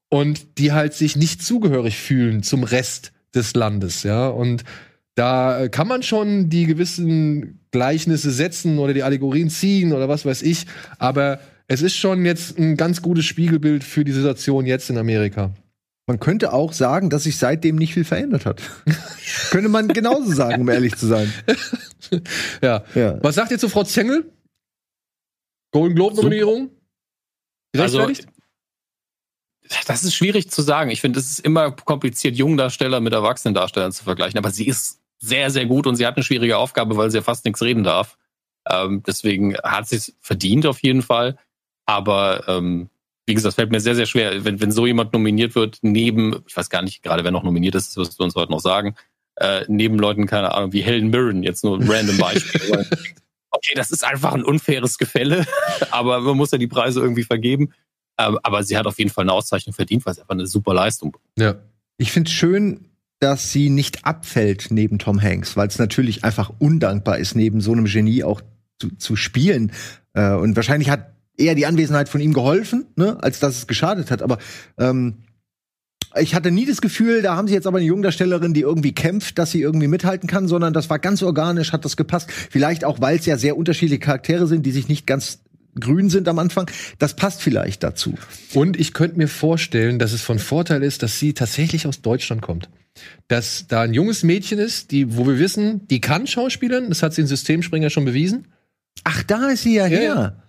und die halt sich nicht zugehörig fühlen zum Rest des Landes, ja. Und da kann man schon die gewissen Gleichnisse setzen oder die Allegorien ziehen oder was weiß ich, aber es ist schon jetzt ein ganz gutes Spiegelbild für die Situation jetzt in Amerika. Man könnte auch sagen, dass sich seitdem nicht viel verändert hat. könnte man genauso sagen, um ehrlich zu sein. Ja. Ja. Was sagt ihr zu Frau Zengel? Golden Globe Nominierung? Also, das ist schwierig zu sagen. Ich finde, es ist immer kompliziert, Jungdarsteller mit Erwachsenendarstellern zu vergleichen. Aber sie ist sehr, sehr gut und sie hat eine schwierige Aufgabe, weil sie ja fast nichts reden darf. Ähm, deswegen hat sie es verdient auf jeden Fall. Aber ähm, wie gesagt, fällt mir sehr, sehr schwer, wenn, wenn so jemand nominiert wird, neben, ich weiß gar nicht gerade, wer noch nominiert ist, das wirst du uns heute noch sagen, äh, neben Leuten, keine Ahnung, wie Helen Mirren, jetzt nur ein random Beispiel. okay, das ist einfach ein unfaires Gefälle, aber man muss ja die Preise irgendwie vergeben. Ähm, aber sie hat auf jeden Fall eine Auszeichnung verdient, weil sie einfach eine super Leistung. Ja. Ich finde schön, dass sie nicht abfällt neben Tom Hanks, weil es natürlich einfach undankbar ist, neben so einem Genie auch zu, zu spielen. Äh, und wahrscheinlich hat eher die Anwesenheit von ihm geholfen, ne, als dass es geschadet hat. Aber ähm, Ich hatte nie das Gefühl, da haben sie jetzt aber eine Jungdarstellerin, die irgendwie kämpft, dass sie irgendwie mithalten kann, sondern das war ganz organisch, hat das gepasst. Vielleicht auch, weil es ja sehr unterschiedliche Charaktere sind, die sich nicht ganz grün sind am Anfang. Das passt vielleicht dazu. Und ich könnte mir vorstellen, dass es von Vorteil ist, dass sie tatsächlich aus Deutschland kommt. Dass da ein junges Mädchen ist, die, wo wir wissen, die kann Schauspielern, das hat sie in Systemspringer schon bewiesen. Ach, da ist sie ja, Ja, her.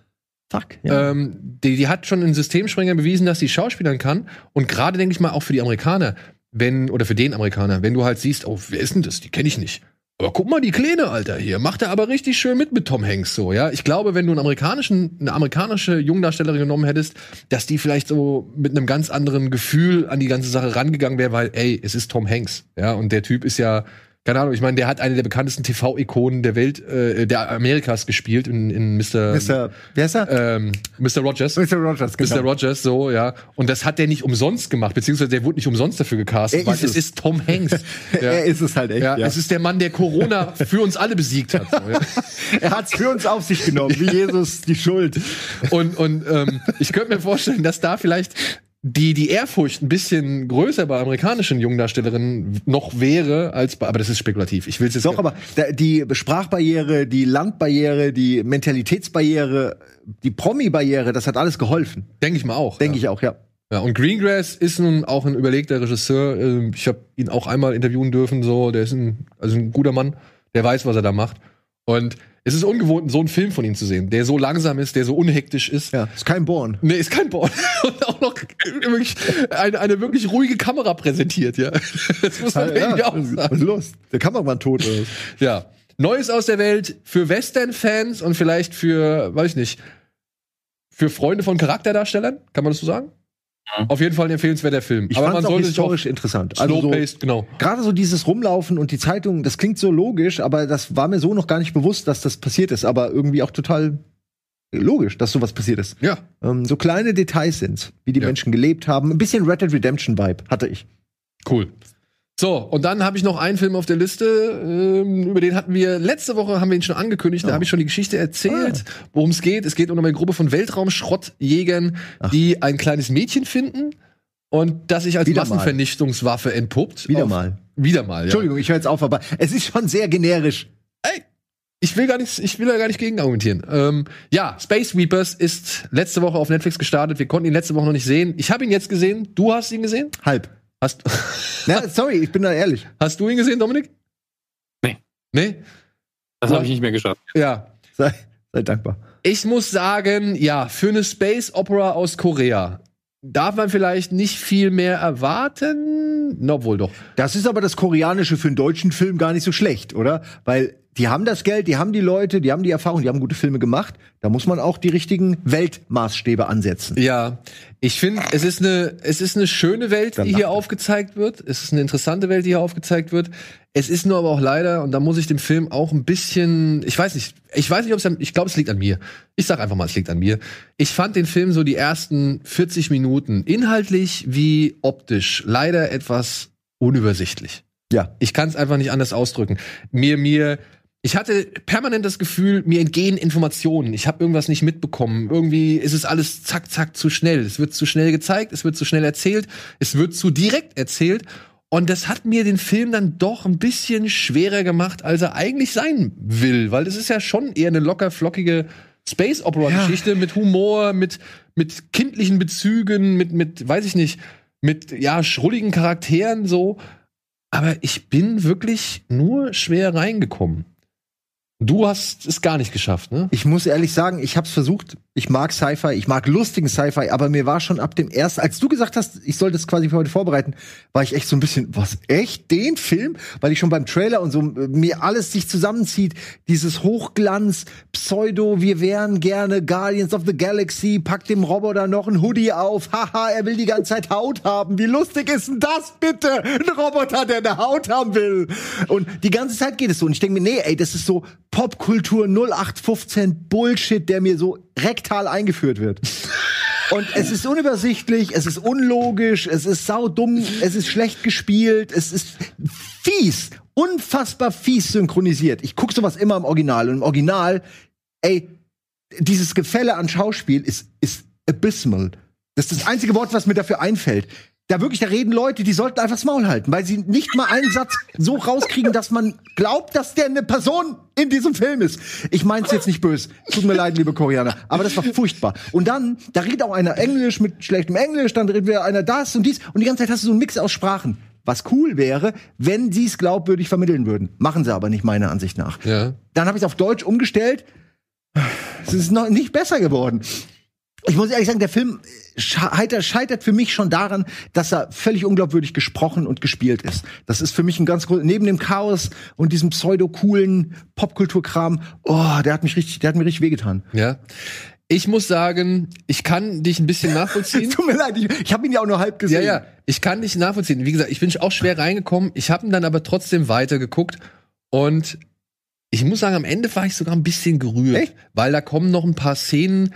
Fuck. Ja. Ähm, die, die hat schon in Systemspringer bewiesen, dass sie Schauspielern kann. Und gerade denke ich mal auch für die Amerikaner, wenn, oder für den Amerikaner, wenn du halt siehst, oh, wer ist denn das? Die kenne ich nicht. Aber guck mal, die Kleine, Alter, hier. Macht er aber richtig schön mit mit Tom Hanks, so, ja. Ich glaube, wenn du einen amerikanischen, eine amerikanische Jungdarstellerin genommen hättest, dass die vielleicht so mit einem ganz anderen Gefühl an die ganze Sache rangegangen wäre, weil, ey, es ist Tom Hanks, ja. Und der Typ ist ja, keine Ahnung, ich meine, der hat eine der bekanntesten TV-Ikonen der Welt, äh, der Amerikas gespielt in, in Mr. Mr. Wer ist er? Ähm, Mr. Rogers. Mr. Rogers, genau. Mr. Rogers, so, ja. Und das hat der nicht umsonst gemacht, beziehungsweise der wurde nicht umsonst dafür gecastet, Er weil ist es es. ist Tom Hanks. ja. Er ist es halt echt. ja, Ja, es ist der Mann, der Corona für uns alle besiegt hat. So, ja. er hat's für uns auf sich genommen, wie Jesus die Schuld. Und, und ähm, ich könnte mir vorstellen, dass da vielleicht die, die Ehrfurcht ein bisschen größer bei amerikanischen Jungdarstellerinnen noch wäre, als bei, aber das ist spekulativ. Ich will es jetzt Doch, aber die Sprachbarriere, die Landbarriere, die Mentalitätsbarriere, die Promi-Barriere, das hat alles geholfen. denke ich mal auch. Denke ja. ich auch, ja. Ja, und Greengrass ist nun auch ein überlegter Regisseur. Ähm, Ich habe ihn auch einmal interviewen dürfen. So, der ist ein, also ein guter Mann, der weiß, was er da macht. Und es ist ungewohnt, so einen Film von ihm zu sehen, der so langsam ist, der so unhektisch ist. Ja, ist kein Born. Nee, ist kein Born. Und auch noch wirklich eine, eine wirklich ruhige Kamera präsentiert, ja. Das muss man irgendwie auch was sagen. ist los? Der Kameramann tot was? Ja. Neues aus der Welt für Western-Fans und vielleicht für, weiß ich nicht, für Freunde von Charakterdarstellern, kann man das so sagen? Auf jeden Fall ein empfehlenswerter Film. Ich Aber fand's man auch historisch interessant. Also so, slow-paced, genau. gerade so dieses Rumlaufen und die Zeitung, das klingt so logisch, aber das war mir so noch gar nicht bewusst, dass das passiert ist, aber irgendwie auch total logisch, dass sowas passiert ist. Ja. Ähm, so kleine Details sind's, wie die Ja. Menschen gelebt haben. Ein bisschen Red Dead Redemption Vibe hatte ich. Cool. So, und dann habe ich noch einen Film auf der Liste, ähm, über den hatten wir letzte Woche haben wir ihn schon angekündigt, da habe ich schon die Geschichte erzählt, worum es geht. Es geht um eine Gruppe von Weltraumschrottjägern, die ein kleines Mädchen finden und das sich als Wieder mal. Massenvernichtungswaffe entpuppt. Wieder Auf- mal. Wieder mal, ja. Entschuldigung, ich höre jetzt auf, aber es ist schon sehr generisch. Ey, ich will gar nicht, ich will da gar nicht gegen argumentieren. Ähm, ja, Space Reapers ist letzte Woche auf Netflix gestartet. Wir konnten ihn letzte Woche noch nicht sehen. Ich habe ihn jetzt gesehen. Du hast ihn gesehen? Halb. Hast, Na, sorry, ich bin da ehrlich. hast du ihn gesehen, Dominik? Nee. Nee? Das habe ich nicht mehr geschafft. Ja. Sei, sei dankbar. Ich muss sagen, ja, für eine Space Opera aus Korea darf man vielleicht nicht viel mehr erwarten. Na, obwohl doch. Das ist aber das Koreanische für einen deutschen Film gar nicht so schlecht, oder? Weil die haben das Geld, die haben die Leute, die haben die Erfahrung, die haben gute Filme gemacht. Da muss man auch die richtigen Weltmaßstäbe ansetzen. Ja, ich finde, es ist eine, es ist eine schöne Welt, Dann die hier er. aufgezeigt wird. Es ist eine interessante Welt, die hier aufgezeigt wird. Es ist nur aber auch leider, und da muss ich dem Film auch ein bisschen, ich weiß nicht, ich weiß nicht, ob es, an- ich glaube, es liegt an mir. Ich sag einfach mal, es liegt an mir. Ich fand den Film so die ersten 40 Minuten inhaltlich wie optisch leider etwas unübersichtlich. Ja. Ich kann es einfach nicht anders ausdrücken. Mir, mir, ich hatte permanent das Gefühl, mir entgehen Informationen. Ich habe irgendwas nicht mitbekommen. Irgendwie ist es alles zack, zack zu schnell. Es wird zu schnell gezeigt, es wird zu schnell erzählt, es wird zu direkt erzählt. Und das hat mir den Film dann doch ein bisschen schwerer gemacht, als er eigentlich sein will. Weil das ist ja schon eher eine locker flockige Space Opera Geschichte mit Humor, mit, mit kindlichen Bezügen, mit, mit, weiß ich nicht, mit, ja, schrulligen Charakteren so. Aber ich bin wirklich nur schwer reingekommen. Du hast es gar nicht geschafft, ne? Ich muss ehrlich sagen, ich hab's versucht. Ich mag Sci-Fi, ich mag lustigen Sci-Fi, aber mir war schon ab dem ersten, als du gesagt hast, ich soll das quasi für heute vorbereiten, war ich echt so ein bisschen, was, echt? Den Film? Weil ich schon beim Trailer und so äh, mir alles sich zusammenzieht. Dieses Hochglanz, Pseudo, wir wären gerne Guardians of the Galaxy, packt dem Roboter noch ein Hoodie auf. Haha, er will die ganze Zeit Haut haben. Wie lustig ist denn das bitte? Ein Roboter, der eine Haut haben will. Und die ganze Zeit geht es so. Und ich denke mir, nee, ey, das ist so Popkultur 0815 Bullshit, der mir so rektal eingeführt wird. Und es ist unübersichtlich, es ist unlogisch, es ist saudumm, es ist schlecht gespielt, es ist fies, unfassbar fies synchronisiert. Ich guck sowas immer im Original und im Original, ey, dieses Gefälle an Schauspiel ist, ist abysmal. Das ist das einzige Wort, was mir dafür einfällt. Da wirklich, da reden Leute, die sollten einfach das Maul halten, weil sie nicht mal einen Satz so rauskriegen, dass man glaubt, dass der eine Person in diesem Film ist. Ich mein's jetzt nicht böse. Tut mir leid, liebe Koreaner. Aber das war furchtbar. Und dann, da redet auch einer Englisch mit schlechtem Englisch, dann redet wieder einer das und dies. Und die ganze Zeit hast du so einen Mix aus Sprachen. Was cool wäre, wenn sie es glaubwürdig vermitteln würden. Machen sie aber nicht, meiner Ansicht nach. Ja. Dann habe ich es auf Deutsch umgestellt. Es ist noch nicht besser geworden. Ich muss ehrlich sagen, der Film scheitert, scheitert für mich schon daran, dass er völlig unglaubwürdig gesprochen und gespielt ist. Das ist für mich ein ganz groß, neben dem Chaos und diesem pseudo-coolen Popkulturkram, oh, der hat mich richtig, der hat mir richtig wehgetan. Ja. Ich muss sagen, ich kann dich ein bisschen nachvollziehen. Tut mir leid, ich, ich habe ihn ja auch nur halb gesehen. Ja, ja, ich kann dich nachvollziehen. Wie gesagt, ich bin auch schwer reingekommen. Ich habe ihn dann aber trotzdem weitergeguckt und ich muss sagen, am Ende war ich sogar ein bisschen gerührt, Echt? weil da kommen noch ein paar Szenen,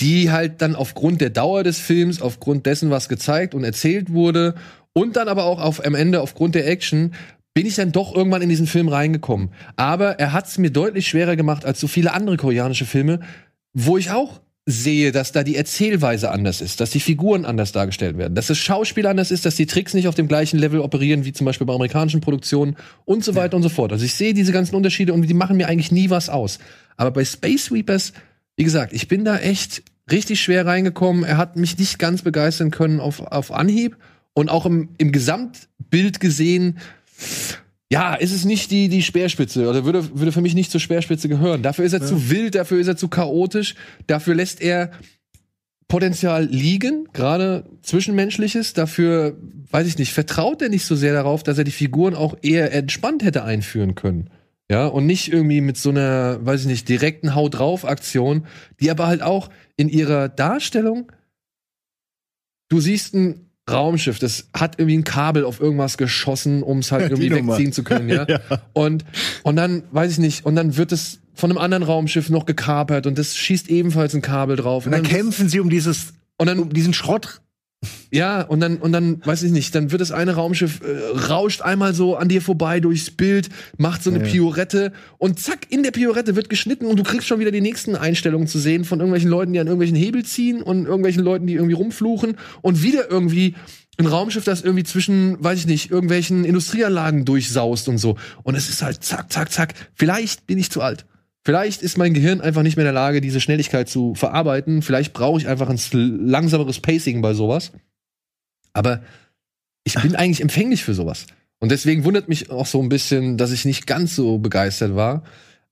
die halt dann aufgrund der Dauer des Films, aufgrund dessen, was gezeigt und erzählt wurde und dann aber auch auf, am Ende aufgrund der Action bin ich dann doch irgendwann in diesen Film reingekommen. Aber er hat es mir deutlich schwerer gemacht als so viele andere koreanische Filme, wo ich auch sehe, dass da die Erzählweise anders ist, dass die Figuren anders dargestellt werden, dass das Schauspiel anders ist, dass die Tricks nicht auf dem gleichen Level operieren wie zum Beispiel bei amerikanischen Produktionen und so weiter und so fort. Also ich sehe diese ganzen Unterschiede und die machen mir eigentlich nie was aus. Aber bei Space Sweepers, wie gesagt, ich bin da echt richtig schwer reingekommen. Er hat mich nicht ganz begeistern können auf, auf Anhieb und auch im, im Gesamtbild gesehen ja, ist es nicht die, die Speerspitze oder würde, würde für mich nicht zur Speerspitze gehören. Dafür ist er zu wild, dafür ist er zu chaotisch, dafür lässt er Potenzial liegen, gerade Zwischenmenschliches, dafür, weiß ich nicht, vertraut er nicht so sehr darauf, dass er die Figuren auch eher entspannt hätte einführen können. Ja, und nicht irgendwie mit so einer, weiß ich nicht, direkten Haut drauf Aktion, die aber halt auch in ihrer Darstellung, du siehst ein Raumschiff, das hat irgendwie ein Kabel auf irgendwas geschossen, um es halt irgendwie Nummer. wegziehen zu können, ja. Und, und dann, weiß ich nicht, und dann wird es von einem anderen Raumschiff noch gekapert und das schießt ebenfalls ein Kabel drauf. Und dann kämpfen sie um dieses, und dann um diesen Schrott. Ja, und dann, und dann, weiß ich nicht, dann wird das eine Raumschiff, äh, rauscht einmal so an dir vorbei durchs Bild, macht so eine Piorette und zack, in der Piorette wird geschnitten und du kriegst schon wieder die nächsten Einstellungen zu sehen von irgendwelchen Leuten, die an irgendwelchen Hebel ziehen und irgendwelchen Leuten, die irgendwie rumfluchen und wieder irgendwie ein Raumschiff, das irgendwie zwischen, weiß ich nicht, irgendwelchen Industrieanlagen durchsaust und so. Und es ist halt zack, zack, zack. Vielleicht bin ich zu alt. Vielleicht ist mein Gehirn einfach nicht mehr in der Lage, diese Schnelligkeit zu verarbeiten. Vielleicht brauche ich einfach ein langsameres Pacing bei sowas. Aber ich bin eigentlich empfänglich für sowas. Und deswegen wundert mich auch so ein bisschen, dass ich nicht ganz so begeistert war.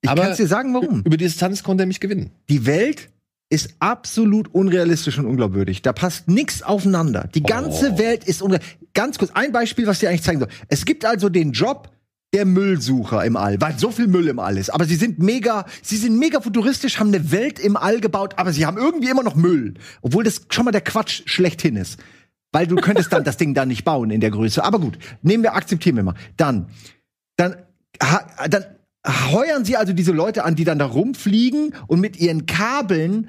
Ich Aber kann dir sagen, warum. über die Distanz konnte er mich gewinnen. Die Welt ist absolut unrealistisch und unglaubwürdig. Da passt nichts aufeinander. Die ganze Oh. Welt ist unre Ganz kurz, ein Beispiel, was dir eigentlich zeigen soll. Es gibt also den Job der Müllsucher im All, weil so viel Müll im All ist. Aber sie sind mega, sie sind mega futuristisch, haben eine Welt im All gebaut, aber sie haben irgendwie immer noch Müll. Obwohl das schon mal der Quatsch schlechthin ist. Weil du könntest dann das Ding dann nicht bauen in der Größe. Aber gut, nehmen wir, akzeptieren wir mal. Dann, dann, ha, dann heuern sie also diese Leute an, die dann da rumfliegen und mit ihren Kabeln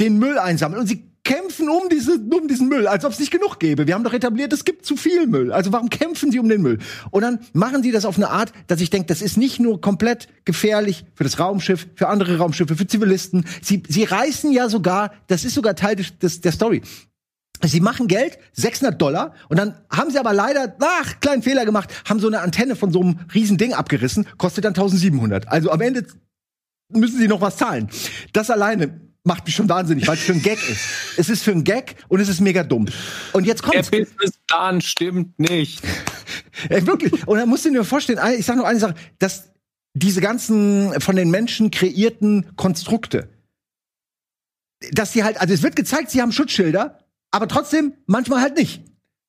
den Müll einsammeln. Und sie kämpfen um, diese, um diesen Müll, als ob es nicht genug gäbe. Wir haben doch etabliert, es gibt zu viel Müll. Also warum kämpfen sie um den Müll? Und dann machen sie das auf eine Art, dass ich denke, das ist nicht nur komplett gefährlich für das Raumschiff, für andere Raumschiffe, für Zivilisten. Sie, sie reißen ja sogar, das ist sogar Teil des, des, der Story. Sie machen Geld, 600 Dollar, und dann haben sie aber leider, ach, kleinen Fehler gemacht, haben so eine Antenne von so einem riesen Ding abgerissen, kostet dann 1700. Also am Ende müssen sie noch was zahlen. Das alleine macht mich schon wahnsinnig, weil es für ein Gag ist. Es ist für ein Gag und es ist mega dumm. Und jetzt Der kommt's. Businessplan stimmt nicht. Ey, wirklich. Und dann musst du dir vorstellen, ich sag nur eine Sache, dass diese ganzen von den Menschen kreierten Konstrukte, dass die halt, also es wird gezeigt, sie haben Schutzschilder, aber trotzdem manchmal halt nicht.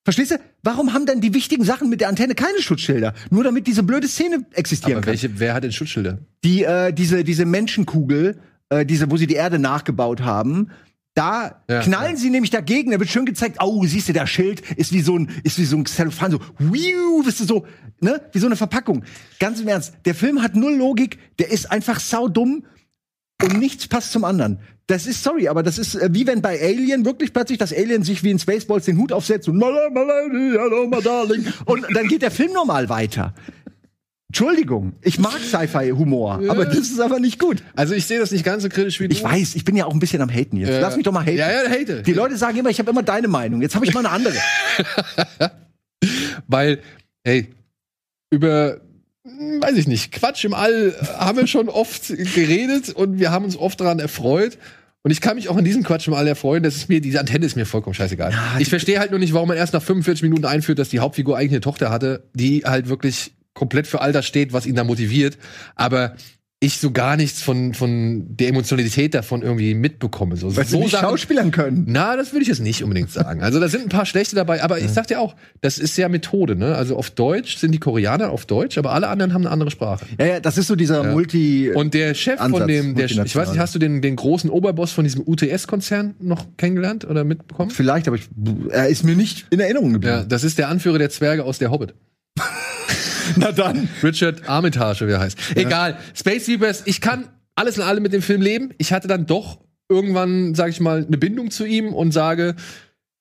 Verstehst du? Warum haben dann die wichtigen Sachen mit der Antenne keine Schutzschilder? Nur damit diese blöde Szene existieren Aber kann. welche, wer hat denn Schutzschilder? Die, äh, diese, diese Menschenkugel, äh, diese, wo sie die Erde nachgebaut haben, da Ja, knallen sie nämlich dagegen, da wird schön gezeigt, oh, siehst du, der Schild ist wie so ein, ist wie so ein Zellophan, so, wiu, wisst du, so, ne, wie so eine Verpackung. Ganz im Ernst, der Film hat null Logik, der ist einfach saudumm und nichts passt zum anderen. Das ist, sorry, aber das ist äh, wie wenn bei Alien wirklich plötzlich das Alien sich wie in Spaceballs den Hut aufsetzt und, und dann geht der Film normal weiter. Entschuldigung, ich mag Sci-Fi-Humor, aber das ist aber nicht gut. Also ich sehe das nicht ganz so kritisch wie du. Ich weiß, ich bin ja auch ein bisschen am Haten jetzt. Ja. Lass mich doch mal haten. Ja, ja, hate. Die Leute sagen immer, ich habe immer deine Meinung. Jetzt habe ich mal eine andere. Weil, hey, über, weiß ich nicht, Quatsch im All haben wir schon oft geredet und wir haben uns oft daran erfreut. Und ich kann mich auch an diesem Quatsch im All erfreuen. Das ist mir, diese Antenne ist mir vollkommen scheißegal. ich verstehe halt nur nicht, warum man erst nach 45 Minuten einführt, dass die Hauptfigur eigentlich eine Tochter hatte, die halt wirklich komplett für all das steht, was ihn da motiviert. Aber ich so gar nichts von, von der Emotionalität davon irgendwie mitbekomme. So, Weil sie so nicht Sachen- schauspielern können. na, das würde ich jetzt nicht unbedingt sagen. Also da sind ein paar schlechte dabei, aber ich sag dir auch, das ist ja Methode, ne? Also auf Deutsch sind die Koreaner auf Deutsch, aber alle anderen haben eine andere Sprache. Ja, ja, das ist so dieser Multi. Und der Chef von Ansatz, dem, der, ich weiß nicht, hast du den, den großen Oberboss von diesem UTS-Konzern noch kennengelernt oder mitbekommen? vielleicht, aber ich, er ist mir nicht in Erinnerung Ja, geblieben. das ist der Anführer der Zwerge aus der Hobbit. Na dann. Richard Armitage, wie er heißt. Egal. Space Seepers, ich kann alles in allem mit dem Film leben. Ich hatte dann doch irgendwann, sag ich mal, eine Bindung zu ihm und sage,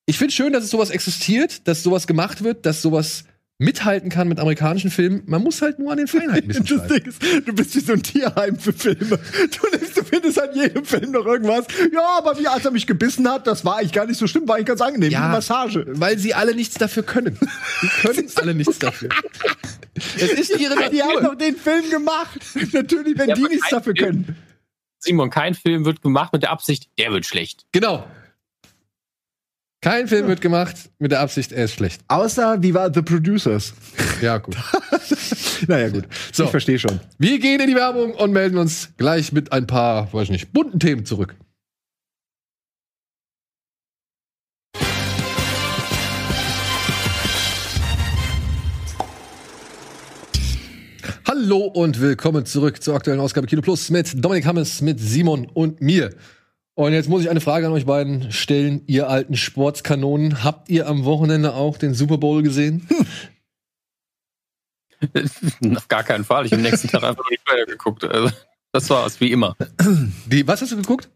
ich finde schön, dass es sowas existiert, dass sowas gemacht wird, dass sowas mithalten kann mit amerikanischen Filmen. Man muss halt nur an den Feinheiten ein bisschen Das schreiben. Ding ist, du bist wie so ein Tierheim für Filme. Du, nimmst, du findest an jedem Film noch irgendwas. Ja, aber wie als er mich gebissen hat, das war eigentlich gar nicht so schlimm, war eigentlich ganz angenehm. Ja. Massage. Weil sie alle nichts dafür können. Die können alle nichts dafür. Es ist ihre Die haben Natur. doch den Film gemacht. Natürlich, wenn Ja, die nichts dafür Film. können. Simon, kein Film wird gemacht mit der Absicht, der wird schlecht. Genau. Kein Film wird gemacht mit der Absicht, er ist schlecht. Außer, wie war The Producers? Ja, gut. Naja, gut. So. Ich verstehe schon. Wir gehen in die Werbung und melden uns gleich mit ein paar, weiß ich nicht, bunten Themen zurück. Hallo und willkommen zurück zur aktuellen Ausgabe Kino Plus mit Dominik Hammes, mit Simon und mir. Und jetzt muss ich eine Frage an euch beiden stellen, ihr alten Sportskanonen. Habt ihr am Wochenende auch den Super Bowl gesehen? Auf gar keinen Fall. Ich habe am nächsten Tag einfach nur die Trailer geguckt. Also, das war es, wie immer. Die, was hast du geguckt?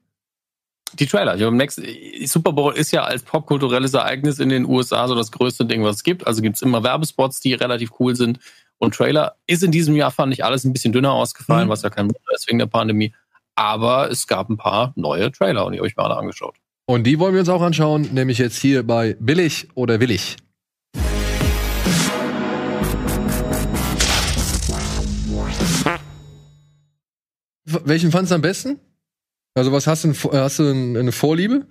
Die Trailer. Ich hab am nächsten, Super Bowl ist ja als popkulturelles Ereignis in den USA so das größte Ding, was es gibt. Also gibt's immer Werbespots, die relativ cool sind. Und Trailer ist in diesem Jahr, fand ich, alles ein bisschen dünner ausgefallen, Mhm. was ja kein Wunder ist wegen der Pandemie. Aber es gab ein paar neue Trailer und die habe ich mir alle angeschaut. Und die wollen wir uns auch anschauen, nämlich jetzt hier bei Billig oder Willig. Welchen fandst du am besten? Also was hast du, hast du eine Vorliebe?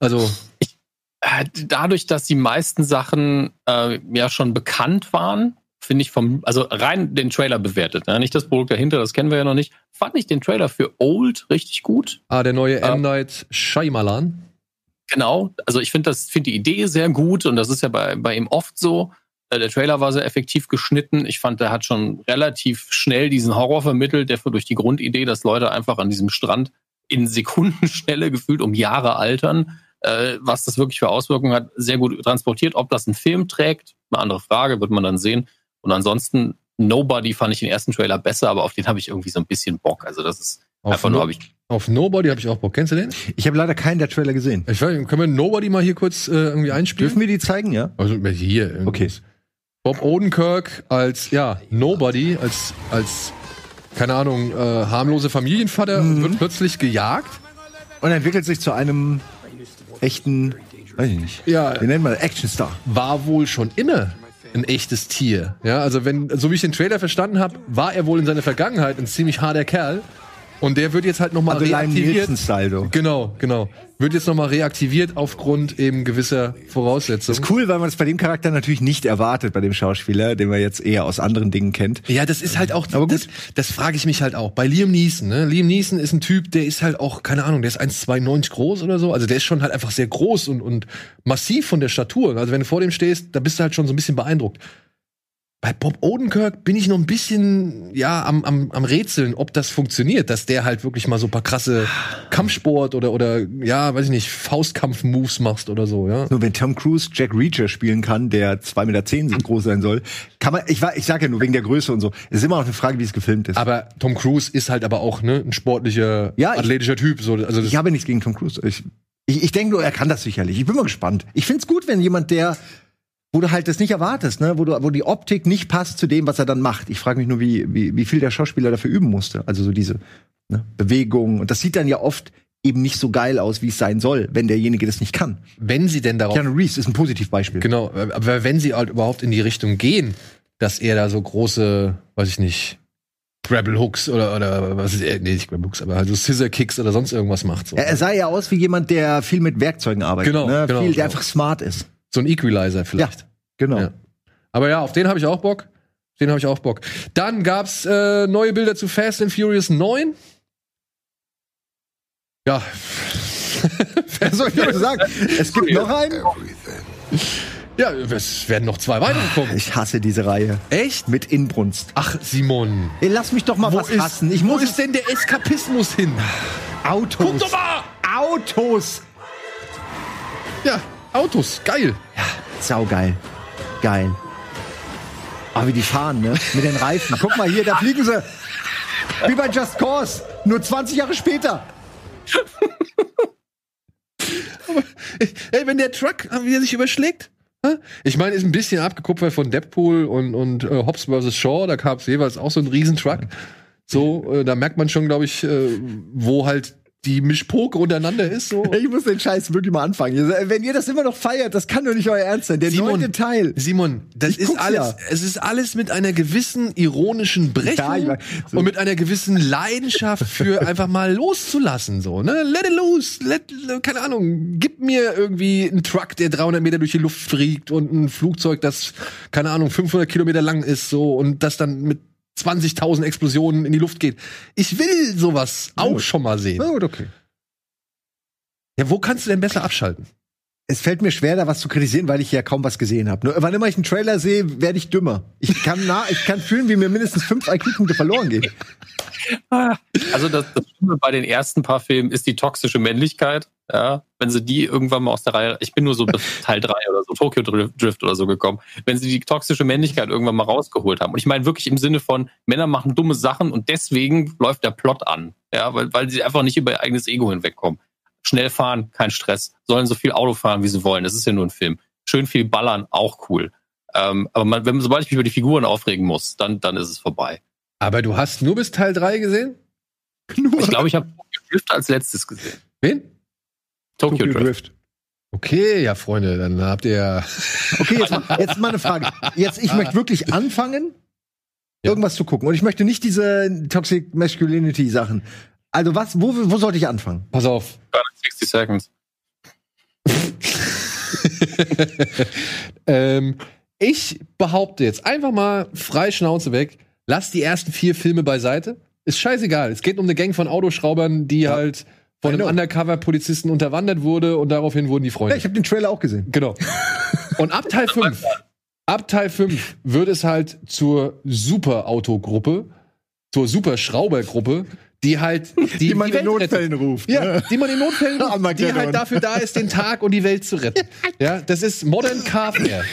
Also, Äh, Dadurch, dass die meisten Sachen äh, ja schon bekannt waren, finde ich vom, also rein den Trailer bewertet, ne? nicht das Produkt dahinter, das kennen wir ja noch nicht, fand ich den Trailer für Old richtig gut. ah, der neue. M. Night Shyamalan. Genau, also ich finde das, finde die Idee sehr gut und das ist ja bei, bei ihm oft so. Äh, Der Trailer war sehr effektiv geschnitten. Ich fand, der hat schon relativ schnell diesen Horror vermittelt, der für durch die Grundidee, dass Leute einfach an diesem Strand in Sekundenschnelle gefühlt um Jahre altern, äh, was das wirklich für Auswirkungen hat, sehr gut transportiert. Ob das ein Film trägt, eine andere Frage, wird man dann sehen. Und ansonsten, Nobody fand ich den ersten Trailer besser, aber auf den habe ich irgendwie so ein bisschen Bock. Also das ist Auf, einfach nur, no habe ich auf Nobody habe ich auch Bock. Kennst du den? Ich habe leider keinen der Trailer gesehen. Ich weiß, nicht, können wir Nobody mal hier kurz äh, irgendwie einspielen? Dürfen wir die zeigen, ja? Also hier. Okay. Bob Odenkirk als, ja, Nobody, als, als, keine Ahnung, äh, harmlose Familienvater Mhm. wird plötzlich gejagt. Und entwickelt sich zu einem echten, weiß ich nicht. Ja. Nennt man das? Actionstar. War wohl schon immer ein echtes Tier. Ja, also wenn, so wie ich den Trailer verstanden habe, war er wohl in seiner Vergangenheit ein ziemlich harter Kerl. Und der wird jetzt halt nochmal Also reaktiviert. So. Genau, genau. Wird jetzt nochmal reaktiviert aufgrund eben gewisser Voraussetzungen. Ist cool, weil man das bei dem Charakter natürlich nicht erwartet, bei dem Schauspieler, den man jetzt eher aus anderen Dingen kennt. Ja, das ist halt auch, Aber gut. das, das frage ich mich halt auch. Bei Liam Neeson, ne? Liam Neeson ist ein Typ, der ist halt auch, keine Ahnung, der ist 1,92 groß oder so. Also der ist schon halt einfach sehr groß und, und massiv von der Statur. Also wenn du vor dem stehst, da bist du halt schon so ein bisschen beeindruckt. Bei Bob Odenkirk bin ich noch ein bisschen, ja, am, am, am Rätseln, ob das funktioniert, dass der halt wirklich mal so ein paar krasse Kampfsport oder, oder, ja, weiß ich nicht, Faustkampf-Moves machst oder so, ja. Nur wenn Tom Cruise Jack Reacher spielen kann, der 2,10 Meter groß sein soll, kann man, ich, ich sag ja nur wegen der Größe und so. Es ist immer noch eine Frage, wie es gefilmt ist. Aber Tom Cruise ist halt aber auch, ne, ein sportlicher, Ja, ich- athletischer Typ, so, also ich habe nichts gegen Tom Cruise. Ich, ich, ich denke nur, er kann das sicherlich. Ich bin mal gespannt. Ich find's gut, wenn jemand, der wo du halt das nicht erwartest, ne? wo, du, wo die Optik nicht passt zu dem, was er dann macht. Ich frage mich nur, wie, wie, wie viel der Schauspieler dafür üben musste. Also so diese ne, Bewegungen. Und das sieht dann ja oft eben nicht so geil aus, wie es sein soll, wenn derjenige das nicht kann. Wenn sie denn darauf Keanu Reeves ist ein Positivbeispiel. Genau, aber wenn sie halt überhaupt in die Richtung gehen, dass er da so große, weiß ich nicht, Grapple Hooks oder, oder was ist, nee, nicht Grapple Hooks, aber halt so Scissor Kicks oder sonst irgendwas macht. So. Er, sah ja aus wie jemand, der viel mit Werkzeugen arbeitet. Genau, ne? genau, viel, der genau. einfach smart ist. So ein Equalizer vielleicht. Genau. Ja. Aber ja, auf den habe ich auch Bock. Auf Den habe ich auch Bock. Dann gab's äh, neue Bilder zu Fast and Furious 9. Ja. Was soll ich sagen? Es gibt noch einen. Ja, es werden noch zwei weitere kommen. Ich hasse diese Reihe. Echt? Mit Inbrunst. Ach, Simon. Ey, lass mich doch mal was ist, hassen. Ich wo muss ist denn der Eskapismus hin? Autos. Guck doch mal! Autos. Ja, Autos, geil. Saugeil. Geil. Aber wie die fahren, ne? Mit den Reifen. Guck mal hier, da fliegen sie. Wie bei Just Cause. Nur 20 Jahre später. Ey, wenn der Truck, wie er sich überschlägt. Ich meine, ist ein bisschen abgekupfert von Deadpool und, und äh, Hobbs vs. Shaw. Da gab es jeweils auch so einen Riesentruck. So, äh, da merkt man schon, glaube ich, äh, wo halt die Mischpoke untereinander ist. So. Ich muss den Scheiß wirklich mal anfangen. Wenn ihr das immer noch feiert, das kann doch nicht euer Ernst sein. Der Simon, neunte Teil. Simon, das Ich ist alles, ja. es ist alles mit einer gewissen ironischen Brechung Ja. So. und mit einer gewissen Leidenschaft für einfach mal loszulassen, so, ne? Let it loose, let, keine Ahnung, gib mir irgendwie einen Truck, der 300 Meter durch die Luft fliegt und ein Flugzeug, das, keine Ahnung, 500 Kilometer lang ist, so, und das dann mit 20.000 Explosionen in die Luft geht. Ich will sowas auch gut. schon mal sehen. Na gut, okay. Ja, wo kannst du denn besser abschalten? Es fällt mir schwer, da was zu kritisieren, weil ich ja kaum was gesehen habe. Nur wann immer ich einen Trailer sehe, werde ich dümmer. Ich kann, na, ich kann fühlen, wie mir mindestens fünf IQ-Punkte verloren gehen. Also das, das Schlimme bei den ersten paar Filmen ist die toxische Männlichkeit. Ja, wenn sie die irgendwann mal aus der Reihe, ich bin nur so bis Teil 3 oder so, Tokyo Drift oder so gekommen, wenn sie die toxische Männlichkeit irgendwann mal rausgeholt haben. Und ich meine wirklich im Sinne von, Männer machen dumme Sachen und deswegen läuft der Plot an. Ja, weil, weil sie einfach nicht über ihr eigenes Ego hinwegkommen. Schnell fahren, kein Stress. Sollen so viel Auto fahren, wie sie wollen. Das ist ja nur ein Film. Schön viel ballern, auch cool. Ähm, aber man, wenn, sobald ich mich über die Figuren aufregen muss, dann, dann ist es vorbei. Aber du hast nur bis Teil 3 gesehen? Ich glaube, ich habe Drift als letztes gesehen. Wen? Tokyo, Drift. Okay, ja, Freunde, dann habt ihr ja. Okay, jetzt, mal- jetzt mal eine Frage. Jetzt, ich möchte wirklich anfangen, Ja. irgendwas zu gucken. Und ich möchte nicht diese Toxic Masculinity Sachen. Also was, wo, wo sollte ich anfangen? Pass auf. 60 Seconds. ähm, ich behaupte jetzt einfach mal frei Schnauze weg, lass die ersten vier Filme beiseite. Ist scheißegal. Es geht um eine Gang von Autoschraubern, die halt von einem. Undercover-Polizisten unterwandert wurde und daraufhin wurden die Freunde. Ja, ich habe den Trailer auch gesehen. Genau. Und ab Teil 5, ab Teil 5 wird es halt zur Superautogruppe, zur Superschraubergruppe, die halt die, die Welt rettet. ruft. Ja, die man in Notfällen, ruft, die halt dafür da ist, den Tag und die Welt zu retten. Ja, das ist Modern Carfare.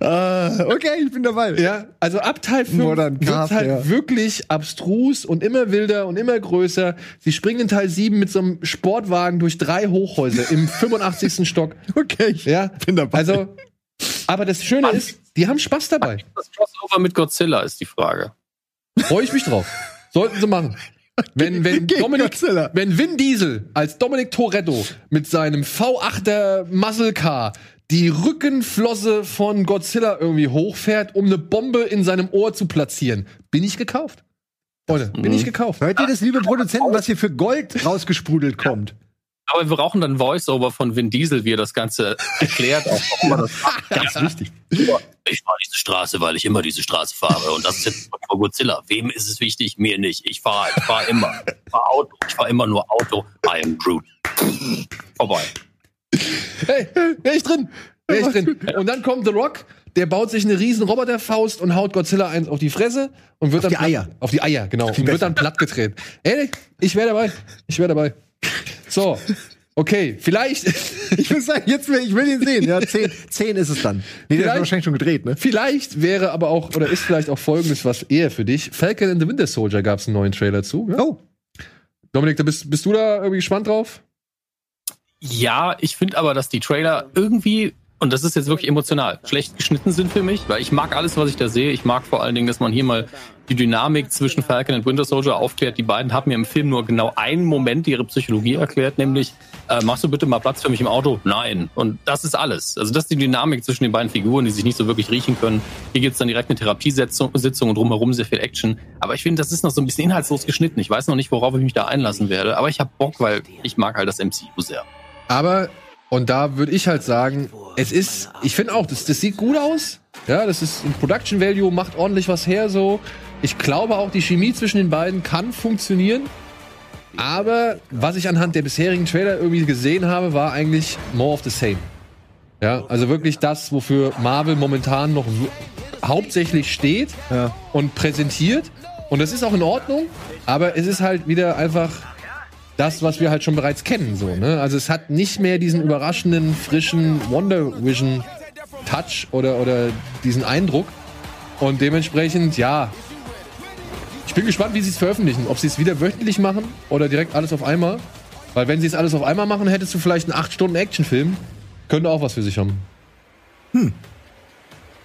Ah, okay, ich bin dabei. Ja, also ab Teil 5 Modern wird halt wirklich abstrus und immer wilder und immer größer. Sie springen in Teil 7 mit so einem Sportwagen durch drei Hochhäuser im 85. Stock. Okay, ich Ja, bin dabei. also, aber das Schöne ist, die haben Spaß dabei. Das Crossover mit Godzilla ist die Frage. Freue ich mich drauf. Sollten sie machen. Wenn, wenn, Gegen Godzilla. wenn Vin Diesel als Dominic Toretto mit seinem V8er Muscle Car die Rückenflosse von Godzilla irgendwie hochfährt, um eine Bombe in seinem Ohr zu platzieren, bin ich gekauft. Freunde, bin ich gekauft. Hört ihr das, liebe Produzenten, was hier für Gold rausgesprudelt kommt? Aber wir brauchen dann Voice-Over von Vin Diesel, wie er das Ganze erklärt. Auch warum er das Ganz wichtig. ich fahre diese Straße, weil ich immer diese Straße fahre. Und das ist jetzt von Godzilla. Wem ist es wichtig? Mir nicht. Ich fahre ich fahr immer. Ich fahre Auto. Ich fahre immer nur Auto. I am Groot. Vorbei. Hey, wär ich drin. Wär ich drin. Und dann kommt The Rock, der baut sich eine riesen Roboterfaust und haut Godzilla eins auf die Fresse und wird Auf dann die platt- Eier. Auf die Eier, genau. Und wird dann plattgetreten. Ey, ich wäre dabei. Ich wäre dabei. So. Okay, vielleicht, Ich will sagen, jetzt will ich will ihn sehen. Ja, zehn, zehn ist es dann. Nee, der ist Vielleicht- wahrscheinlich schon gedreht, ne? vielleicht wäre aber auch, oder ist vielleicht auch folgendes was eher für dich. Falcon and the Winter Soldier gab es einen neuen Trailer zu. Ja? Oh, Dominik, da bist, bist du da irgendwie gespannt drauf? Ja, ich finde aber, dass die Trailer irgendwie und das ist jetzt wirklich emotional, schlecht geschnitten sind für mich, weil ich mag alles, was ich da sehe. Ich mag vor allen Dingen, dass man hier mal die Dynamik zwischen Falcon und Winter Soldier aufklärt. Die beiden haben mir im Film nur genau einen Moment ihre Psychologie erklärt, nämlich, äh, machst du bitte mal Platz für mich im Auto? Nein. Und das ist alles. Also das ist die Dynamik zwischen den beiden Figuren, die sich nicht so wirklich riechen können. Hier gibt's dann direkt eine Therapiesitzung Sitzung und drumherum sehr viel Action. Aber ich finde, das ist noch so ein bisschen inhaltslos geschnitten. Ich weiß noch nicht, worauf ich mich da einlassen werde. Aber ich habe Bock, weil ich mag halt das MCU sehr. Aber, und da würde ich halt sagen, es ist, ich finde auch, das, das sieht gut aus. Ja, das ist ein Production Value, macht ordentlich was her so. Ich glaube auch, die Chemie zwischen den beiden kann funktionieren. Aber was ich anhand der bisherigen Trailer irgendwie gesehen habe, war eigentlich more of the same. Ja, also wirklich das, wofür Marvel momentan noch hauptsächlich steht Ja. und präsentiert. Und das ist auch in Ordnung, aber es ist halt wieder einfach das, was wir halt schon bereits kennen. So, ne? Also es hat nicht mehr diesen überraschenden, frischen Wonder Vision Touch oder, oder diesen Eindruck. Und dementsprechend, ja. Ich bin gespannt, wie sie es veröffentlichen. Ob sie es wieder wöchentlich machen oder direkt alles auf einmal. Weil wenn sie es alles auf einmal machen, hättest du vielleicht einen 8-Stunden-Actionfilm. Könnte auch was für sich haben. Hm.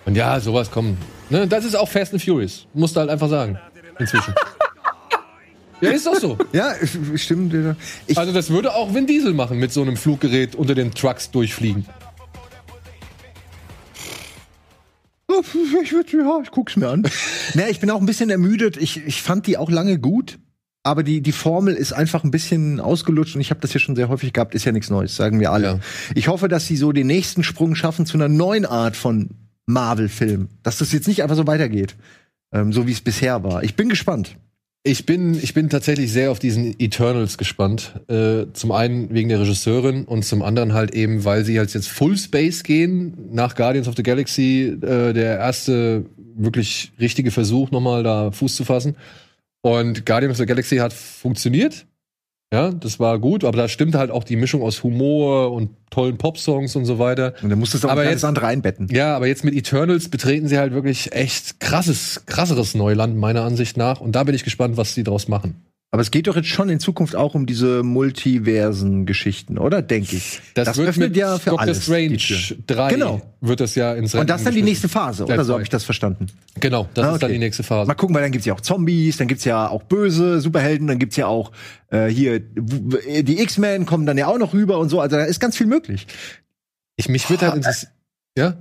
Und ja, sowas kommen. Ne? Das ist auch Fast and Furious. Musst du halt einfach sagen. Inzwischen. ja, ist doch so. Ja, stimmt. Ich, Also das würde auch Vin Diesel machen, mit so einem Fluggerät unter den Trucks durchfliegen. Ich, würd, ja, ich guck's mir an. naja, ich bin auch ein bisschen ermüdet. Ich, ich fand die auch lange gut. Aber die, die Formel ist einfach ein bisschen ausgelutscht und ich habe das hier schon sehr häufig gehabt, ist ja nichts Neues, sagen wir alle. Ja. Ich hoffe, dass sie so den nächsten Sprung schaffen zu einer neuen Art von Marvel-Film. Dass das jetzt nicht einfach so weitergeht, ähm, so wie es bisher war. Ich bin gespannt. Ich bin, ich bin tatsächlich sehr auf diesen Eternals gespannt. Äh, zum einen wegen der Regisseurin und zum anderen halt eben, weil sie halt jetzt Full Space gehen, nach Guardians of the Galaxy, äh, der erste wirklich richtige Versuch, nochmal da Fuß zu fassen. Und Guardians of the Galaxy hat funktioniert. Ja, das war gut, aber da stimmt halt auch die Mischung aus Humor und tollen Popsongs und so weiter. Und dann musst du Aber jetzt- andere einbetten. Ja, aber jetzt mit Eternals betreten sie halt wirklich echt krasses, krasseres Neuland, meiner Ansicht nach. Und da bin ich gespannt, was sie draus machen. Aber es geht doch jetzt schon in Zukunft auch um diese Multiversen-Geschichten, oder? Denke ich. Das, wird öffnet mit ja für Doctor alles. die Strange Tür. 3 Genau. wird das ja ins Und das ist dann die nächste Phase, Der oder so habe ich das verstanden. Genau, das Ah, ist dann okay. die nächste Phase. Mal gucken, weil dann gibt's ja auch Zombies, dann gibt's ja auch böse Superhelden, dann gibt's ja auch äh, hier die X-Men kommen dann ja auch noch rüber und so. Also da ist ganz viel möglich. Ich, mich wird halt interessieren. Ja?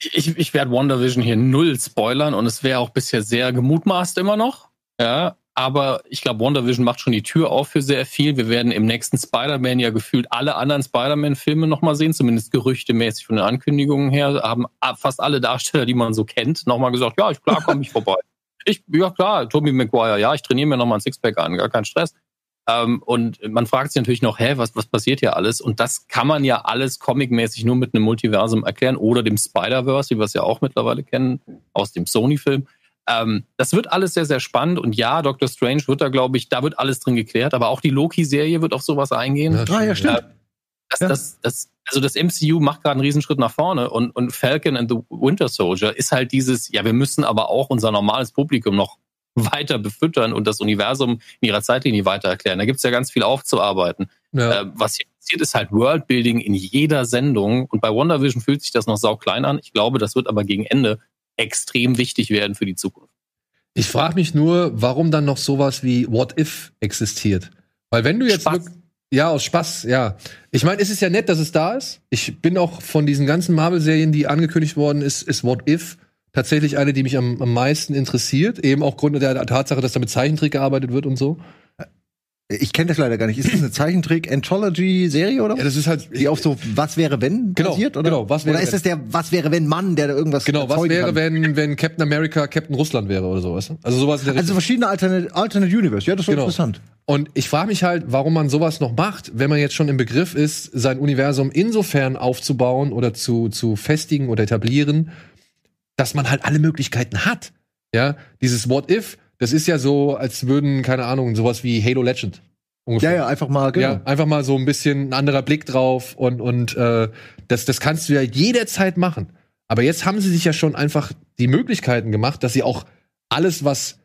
Ich, ich werde WandaVision hier null spoilern und es wäre auch bisher sehr gemutmaßt immer noch. Ja, aber ich glaube, WandaVision macht schon die Tür auf für sehr viel. Wir werden im nächsten Spider-Man ja gefühlt alle anderen Spider-Man-Filme nochmal sehen, zumindest gerüchtemäßig von den Ankündigungen her. Haben fast alle Darsteller, die man so kennt, nochmal gesagt, ja, ich, klar, komme ich vorbei. Ich, ja klar, Tobey Maguire, ja, ich trainiere mir nochmal ein Sixpack an, gar kein Stress. Ähm, und man fragt sich natürlich noch, hä, was, was passiert hier alles? Und das kann man ja alles comicmäßig nur mit einem Multiversum erklären oder dem Spider-Verse, wie wir es ja auch mittlerweile kennen, aus dem Sony-Film. Ähm, das wird alles sehr, sehr spannend. Und ja, Doctor Strange wird da, glaube ich, da wird alles drin geklärt. Aber auch die Loki-Serie wird auf sowas eingehen. Ja, Ah ja, stimmt. Das, Ja. das, das, also das MCU macht gerade einen Riesenschritt nach vorne und, und Falcon and the Winter Soldier ist halt dieses, ja, wir müssen aber auch unser normales Publikum noch weiter befüttern und das Universum in ihrer Zeitlinie weiter erklären. Da gibt's ja ganz viel aufzuarbeiten. Ja. Äh, was hier passiert, ist halt Worldbuilding in jeder Sendung. Und bei WandaVision fühlt sich das noch sau klein an. Ich glaube, das wird aber gegen Ende extrem wichtig werden für die Zukunft. Ich frage mich nur, warum dann noch sowas wie What If existiert. Weil wenn du jetzt Spaß. ja aus Spaß, ja. Ich meine, es ist ja nett, dass es da ist. Ich bin auch von diesen ganzen Marvel-Serien, die angekündigt worden ist, ist What If tatsächlich eine, die mich am, am meisten interessiert. Eben auch Grund der Tatsache, dass da mit Zeichentrick gearbeitet wird und so. Ich kenne das leider gar nicht. Ist das eine Zeichentrick-Anthology-Serie oder? Ja, das ist halt. die auf so Was wäre wenn Genau, basiert? Oder, genau, Was wäre oder ist wenn. das der Was wäre wenn Mann, der da irgendwas Genau, was wäre, kann? wenn, wenn Captain America Captain Russland wäre oder so, weißt du? Also sowas Also Richtung. verschiedene Alternate, Alternate Universe. Ja, das ist Genau. interessant. Und ich frage mich halt, warum man sowas noch macht, wenn man jetzt schon im Begriff ist, sein Universum insofern aufzubauen oder zu, zu festigen oder etablieren, dass man halt alle Möglichkeiten hat. Ja, dieses What If, das ist ja so, als würden, keine Ahnung, sowas wie Halo Legend. Ungefähr. Ja, ja, einfach mal, genau. Ja, einfach mal so ein bisschen ein anderer Blick drauf und, und äh, das, das kannst du ja jederzeit machen. Aber jetzt haben sie sich ja schon einfach die Möglichkeiten gemacht, dass sie auch alles, was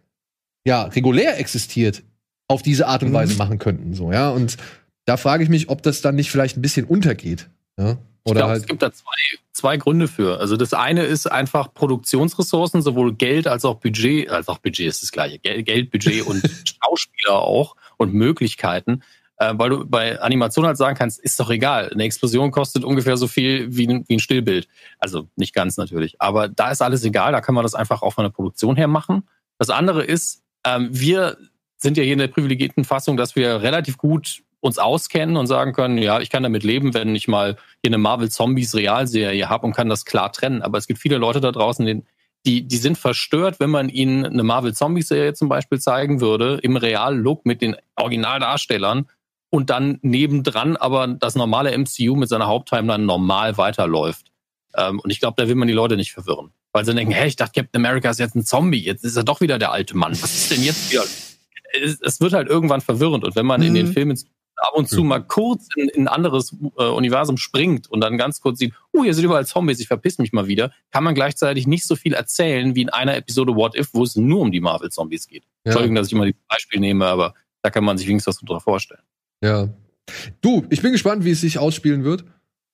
ja regulär existiert, auf diese Art und Mhm. Weise machen könnten. So, ja. Und da frage ich mich, ob das dann nicht vielleicht ein bisschen untergeht. Ja? Ich Oder glaube, es halt, gibt da zwei, zwei Gründe für. Also das eine ist einfach Produktionsressourcen, sowohl Geld als auch Budget, als auch Budget ist das gleiche. Geld, Geld Budget und Schauspieler auch und Möglichkeiten. Äh, weil du bei Animation halt sagen kannst, ist doch egal. Eine Explosion kostet ungefähr so viel wie ein, wie ein Stillbild. Also nicht ganz natürlich. Aber da ist alles egal, da kann man das einfach auch von der Produktion her machen. Das andere ist, ähm, wir sind ja hier in der privilegierten Fassung, dass wir relativ gut uns auskennen und sagen können, ja, ich kann damit leben, wenn ich mal hier eine Marvel Zombies Realserie habe und kann das klar trennen. Aber es gibt viele Leute da draußen, die, die, die sind verstört, wenn man ihnen eine Marvel Zombies Serie zum Beispiel zeigen würde, im Real-Look mit den Originaldarstellern und dann nebendran aber das normale MCU mit seiner Haupttimeline normal weiterläuft. Ähm, und ich glaube, da will man die Leute nicht verwirren. Weil sie denken, hey, ich dachte, Captain America ist jetzt ein Zombie, jetzt ist er doch wieder der alte Mann. Was ist denn jetzt wieder? Es, es wird halt irgendwann verwirrend. Und wenn man in den Mhm. Filmen ab und zu mal kurz in, in ein anderes äh, Universum springt und dann ganz kurz sieht, oh, hier sind überall Zombies, ich verpiss mich mal wieder, kann man gleichzeitig nicht so viel erzählen wie in einer Episode What If, wo es nur um die Marvel-Zombies geht. ja, Entschuldigung, dass ich immer die Beispiel nehme, aber da kann man sich wenigstens was drunter vorstellen. ja. Du, ich bin gespannt, wie es sich ausspielen wird.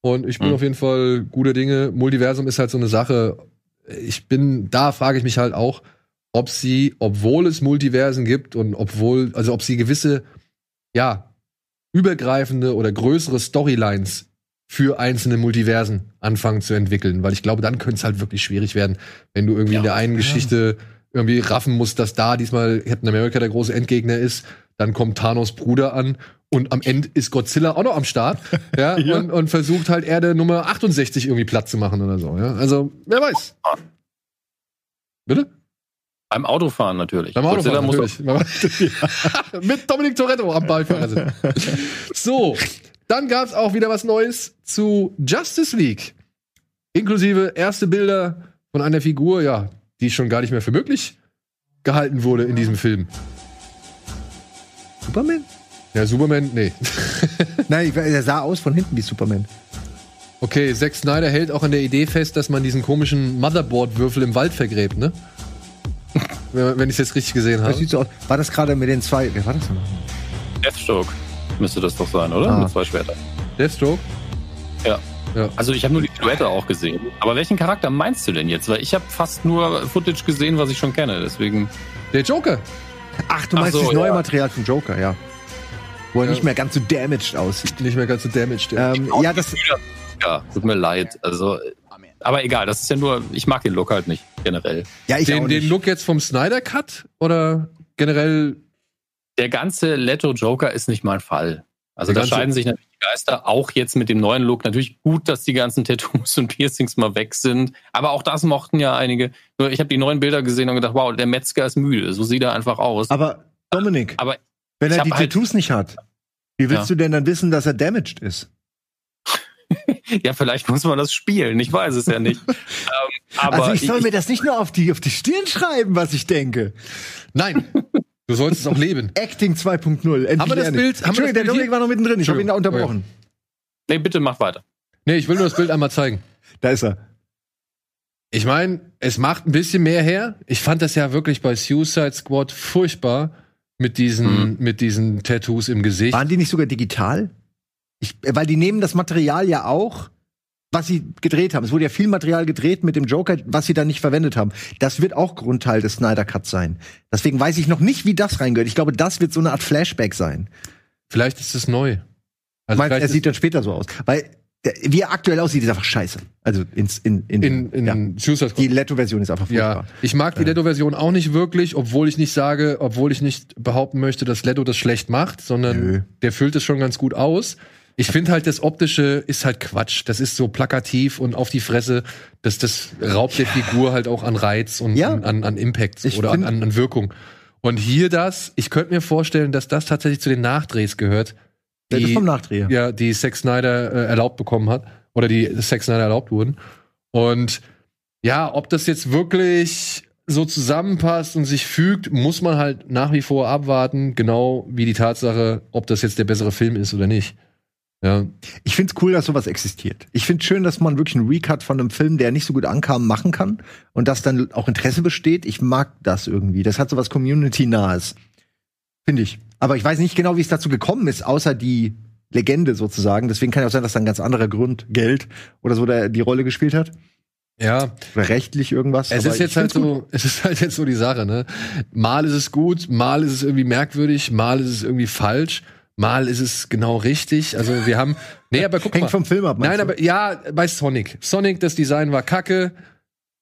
Und ich bin Mhm. auf jeden Fall guter Dinge. Multiversum ist halt so eine Sache. Ich bin, da frage ich mich halt auch, ob sie, obwohl es Multiversen gibt und obwohl, also ob sie gewisse, ja, übergreifende oder größere Storylines für einzelne Multiversen anfangen zu entwickeln, weil ich glaube, dann könnte es halt wirklich schwierig werden, wenn du irgendwie in der einen Geschichte irgendwie raffen musst, dass da diesmal Captain America der große Endgegner ist, dann kommt Thanos Bruder an und am Ende ist Godzilla auch noch am Start, ja, Und, und versucht halt Erde Nummer 68 irgendwie platt zu machen oder so, ja. Also, wer weiß. Bitte? Beim Autofahren natürlich. Beim Autofahren natürlich. Mit Dominic Toretto am Beifahrersitz. so, dann gab's auch wieder was Neues zu Justice League. Inklusive erste Bilder von einer Figur, ja, die schon gar nicht mehr für möglich gehalten wurde in diesem Film. Superman? Ja, Superman, nee. Nein, ich- er sah aus von hinten wie Superman. Okay, Zack Snyder hält auch an der Idee fest, dass man diesen komischen Motherboard-Würfel im Wald vergräbt, ne? Wenn wenn ich es jetzt richtig gesehen Das habe. sieht so aus. War das gerade mit den zwei? Wer war das noch? Deathstroke müsste das doch sein, oder? Ah. Mit zwei Schwertern. Deathstroke? Ja. Ja. Also ich habe nur die Silhouette auch gesehen. Aber welchen Charakter meinst du denn jetzt? Weil ich habe fast nur Footage gesehen, was ich schon kenne. Deswegen. Der Joker. Ach, du Ach meinst so, das neue ja. Material von Joker, ja. Wo er Ja. nicht mehr ganz so damaged aussieht. Nicht mehr ganz so damaged. ja. Ähm, ja, das, Ja, tut mir leid. Also, aber egal, das ist ja nur, ich mag den Look halt nicht, generell. ja, ich den, auch den nicht. Look jetzt vom Snyder Cut oder generell Der ganze Leto Joker ist nicht mein Fall. Also da scheiden sich natürlich die Geister, auch jetzt mit dem neuen Look. Natürlich gut, dass die ganzen Tattoos und Piercings mal weg sind. Aber auch das mochten ja einige. Nur ich habe die neuen Bilder gesehen und gedacht, wow, der Metzger ist müde. So sieht er einfach aus. Aber Dominik, Aber wenn er die halt- Tattoos nicht hat, wie willst Ja. du denn dann wissen, dass er damaged ist? Ja, vielleicht muss man das spielen. Ich weiß es ja nicht. ähm, aber also ich soll mir das nicht nur auf die, auf die Stirn schreiben, was ich denke. Nein. Du sollst es auch leben. Acting 2.0. Endlich Haben wir das ehrlich. Bild- haben Entschuldigung, der Dominik war noch mittendrin. Ich habe ihn da unterbrochen. nee, bitte mach weiter. Nee, ich will nur das Bild einmal zeigen. Da ist er. Ich meine, es macht ein bisschen mehr her. Ich fand das ja wirklich bei Suicide Squad furchtbar mit diesen, mit diesen Tattoos im Gesicht. Waren die nicht sogar digital? Ich, weil die nehmen das Material ja auch, was sie gedreht haben. Es wurde ja viel Material gedreht mit dem Joker, was sie dann nicht verwendet haben. Das wird auch Grundteil des Snyder Cuts sein. Deswegen weiß ich noch nicht, wie das reingehört. Ich glaube, das wird so eine Art Flashback sein. Vielleicht ist es neu. Also Meinst, er sieht dann später so aus. Weil, wie er aktuell aussieht, ist einfach scheiße. Also ins, in, in, in, in ja. Suicide Squad. Die Leto-Version ist einfach Ja, furchtbar. ich mag die Leto-Version auch nicht wirklich, obwohl ich nicht sage, obwohl ich nicht behaupten möchte, dass Leto das schlecht macht, sondern Nö. der füllt es schon ganz gut aus. Ich finde halt, das Optische ist halt Quatsch. Das ist so plakativ und auf die Fresse. Das, das raubt der Figur halt auch an Reiz und Ja. an, an, an Impact Ich oder an, an, Wirkung. Und hier das, ich könnte mir vorstellen, dass das tatsächlich zu den Nachdrehs gehört, Das die, vom Nachdreher. ja, die Zack Snyder äh, erlaubt bekommen hat. Oder die Zack Snyder erlaubt wurden. Und ja, ob das jetzt wirklich so zusammenpasst und sich fügt, muss man halt nach wie vor abwarten. Genau wie die Tatsache, ob das jetzt der bessere Film ist oder nicht. Ja, Ich find's cool, dass sowas existiert. Ich find's schön, dass man wirklich einen Recut von einem Film, der nicht so gut ankam, machen kann und dass dann auch Interesse besteht. Ich mag das irgendwie. Das hat sowas Community-nahes. Finde ich. Aber ich weiß nicht genau, wie es dazu gekommen ist, außer die Legende sozusagen. Deswegen kann ja auch sein, dass da ein ganz anderer Grund, Geld oder so, der die Rolle gespielt hat. Ja, Oder rechtlich irgendwas. es ist jetzt halt find's gut. so, es ist halt jetzt so die Sache, ne? Mal ist es gut, mal ist es irgendwie merkwürdig, mal ist es irgendwie falsch, mal ist es genau richtig. Also wir haben, nee, aber guck Hängt mal. vom Film ab. Nein, du? aber ja, bei Sonic. Sonic, das Design war kacke.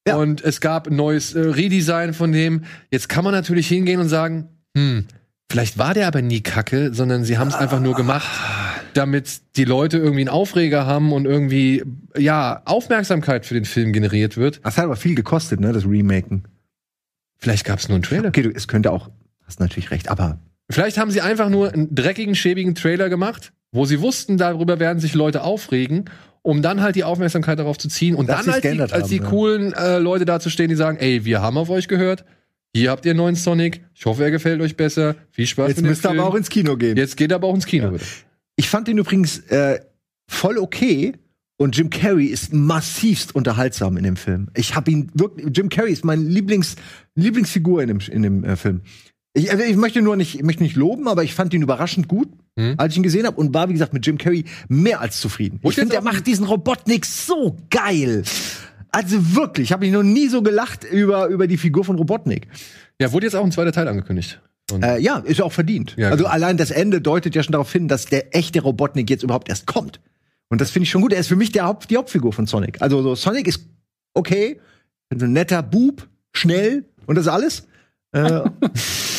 Ja. Und es gab ein neues äh, Redesign von dem. Jetzt kann man natürlich hingehen und sagen, hm, vielleicht war der aber nie kacke, sondern sie haben es einfach nur gemacht, damit die Leute irgendwie einen Aufreger haben und irgendwie, ja, Aufmerksamkeit für den Film generiert wird. Das hat aber viel gekostet, ne, das Remaken. Vielleicht gab es nur einen Trailer. Okay, du, es könnte auch, hast natürlich recht, aber Vielleicht haben sie einfach nur einen dreckigen, schäbigen Trailer gemacht, wo sie wussten, darüber werden sich Leute aufregen, um dann halt die Aufmerksamkeit darauf zu ziehen und Dass dann als die, als haben, die ja. coolen äh, Leute dazustehen, die sagen, ey, wir haben auf euch gehört, hier habt ihr einen neuen Sonic, ich hoffe, er gefällt euch besser, viel Spaß jetzt mit dem müsst ihr aber auch ins Kino gehen. Jetzt geht er aber auch ins Kino, bitte. Ich fand den übrigens äh, voll okay. Und Jim Carrey ist massivst unterhaltsam in dem Film. Ich habe ihn wirklich. Jim Carrey ist meine Lieblings, Lieblingsfigur in dem, in dem äh, Film. Ich, also ich möchte nur nicht, ich möchte nicht loben, aber ich fand ihn überraschend gut, Mhm. als ich ihn gesehen habe und war wie gesagt mit Jim Carrey mehr als zufrieden. Wo ich finde, auch- macht diesen Robotnik so geil. Also wirklich, ich habe ich noch nie so gelacht über über die Figur von Robotnik. Ja, wurde jetzt auch ein zweiter Teil angekündigt. Und Äh, ja, ist auch verdient. Ja, also genau. allein das Ende deutet ja schon darauf hin, dass der echte Robotnik jetzt überhaupt erst kommt. Und das finde ich schon gut. Er ist für mich der Haupt, die Hauptfigur von Sonic. Also so, Sonic ist okay, ein netter Bub, schnell und das alles. Äh,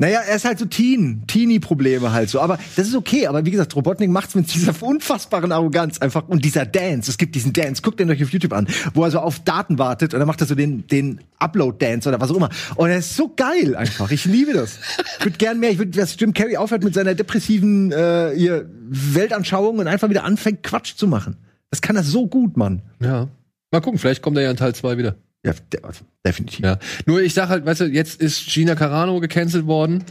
naja, er ist halt so Teen, Teenie-Probleme halt so. Aber das ist okay. Aber wie gesagt, Robotnik macht's mit dieser unfassbaren Arroganz einfach und dieser Dance. Es gibt diesen Dance. Guckt den euch auf YouTube an, wo er so auf Daten wartet und dann macht er so den, den Upload-Dance oder was auch immer. Und er ist so geil einfach. Ich liebe das. Ich würde gern mehr. Ich würde, dass Jim Carrey aufhört mit seiner depressiven äh, ihr Weltanschauung und einfach wieder anfängt, Quatsch zu machen. Das kann er so gut, Mann. ja. Mal gucken, vielleicht kommt er ja in Teil 2 wieder. Ja, de definitiv. Ja. Nur ich sag halt, weißt du, jetzt ist Gina Carano gecancelt worden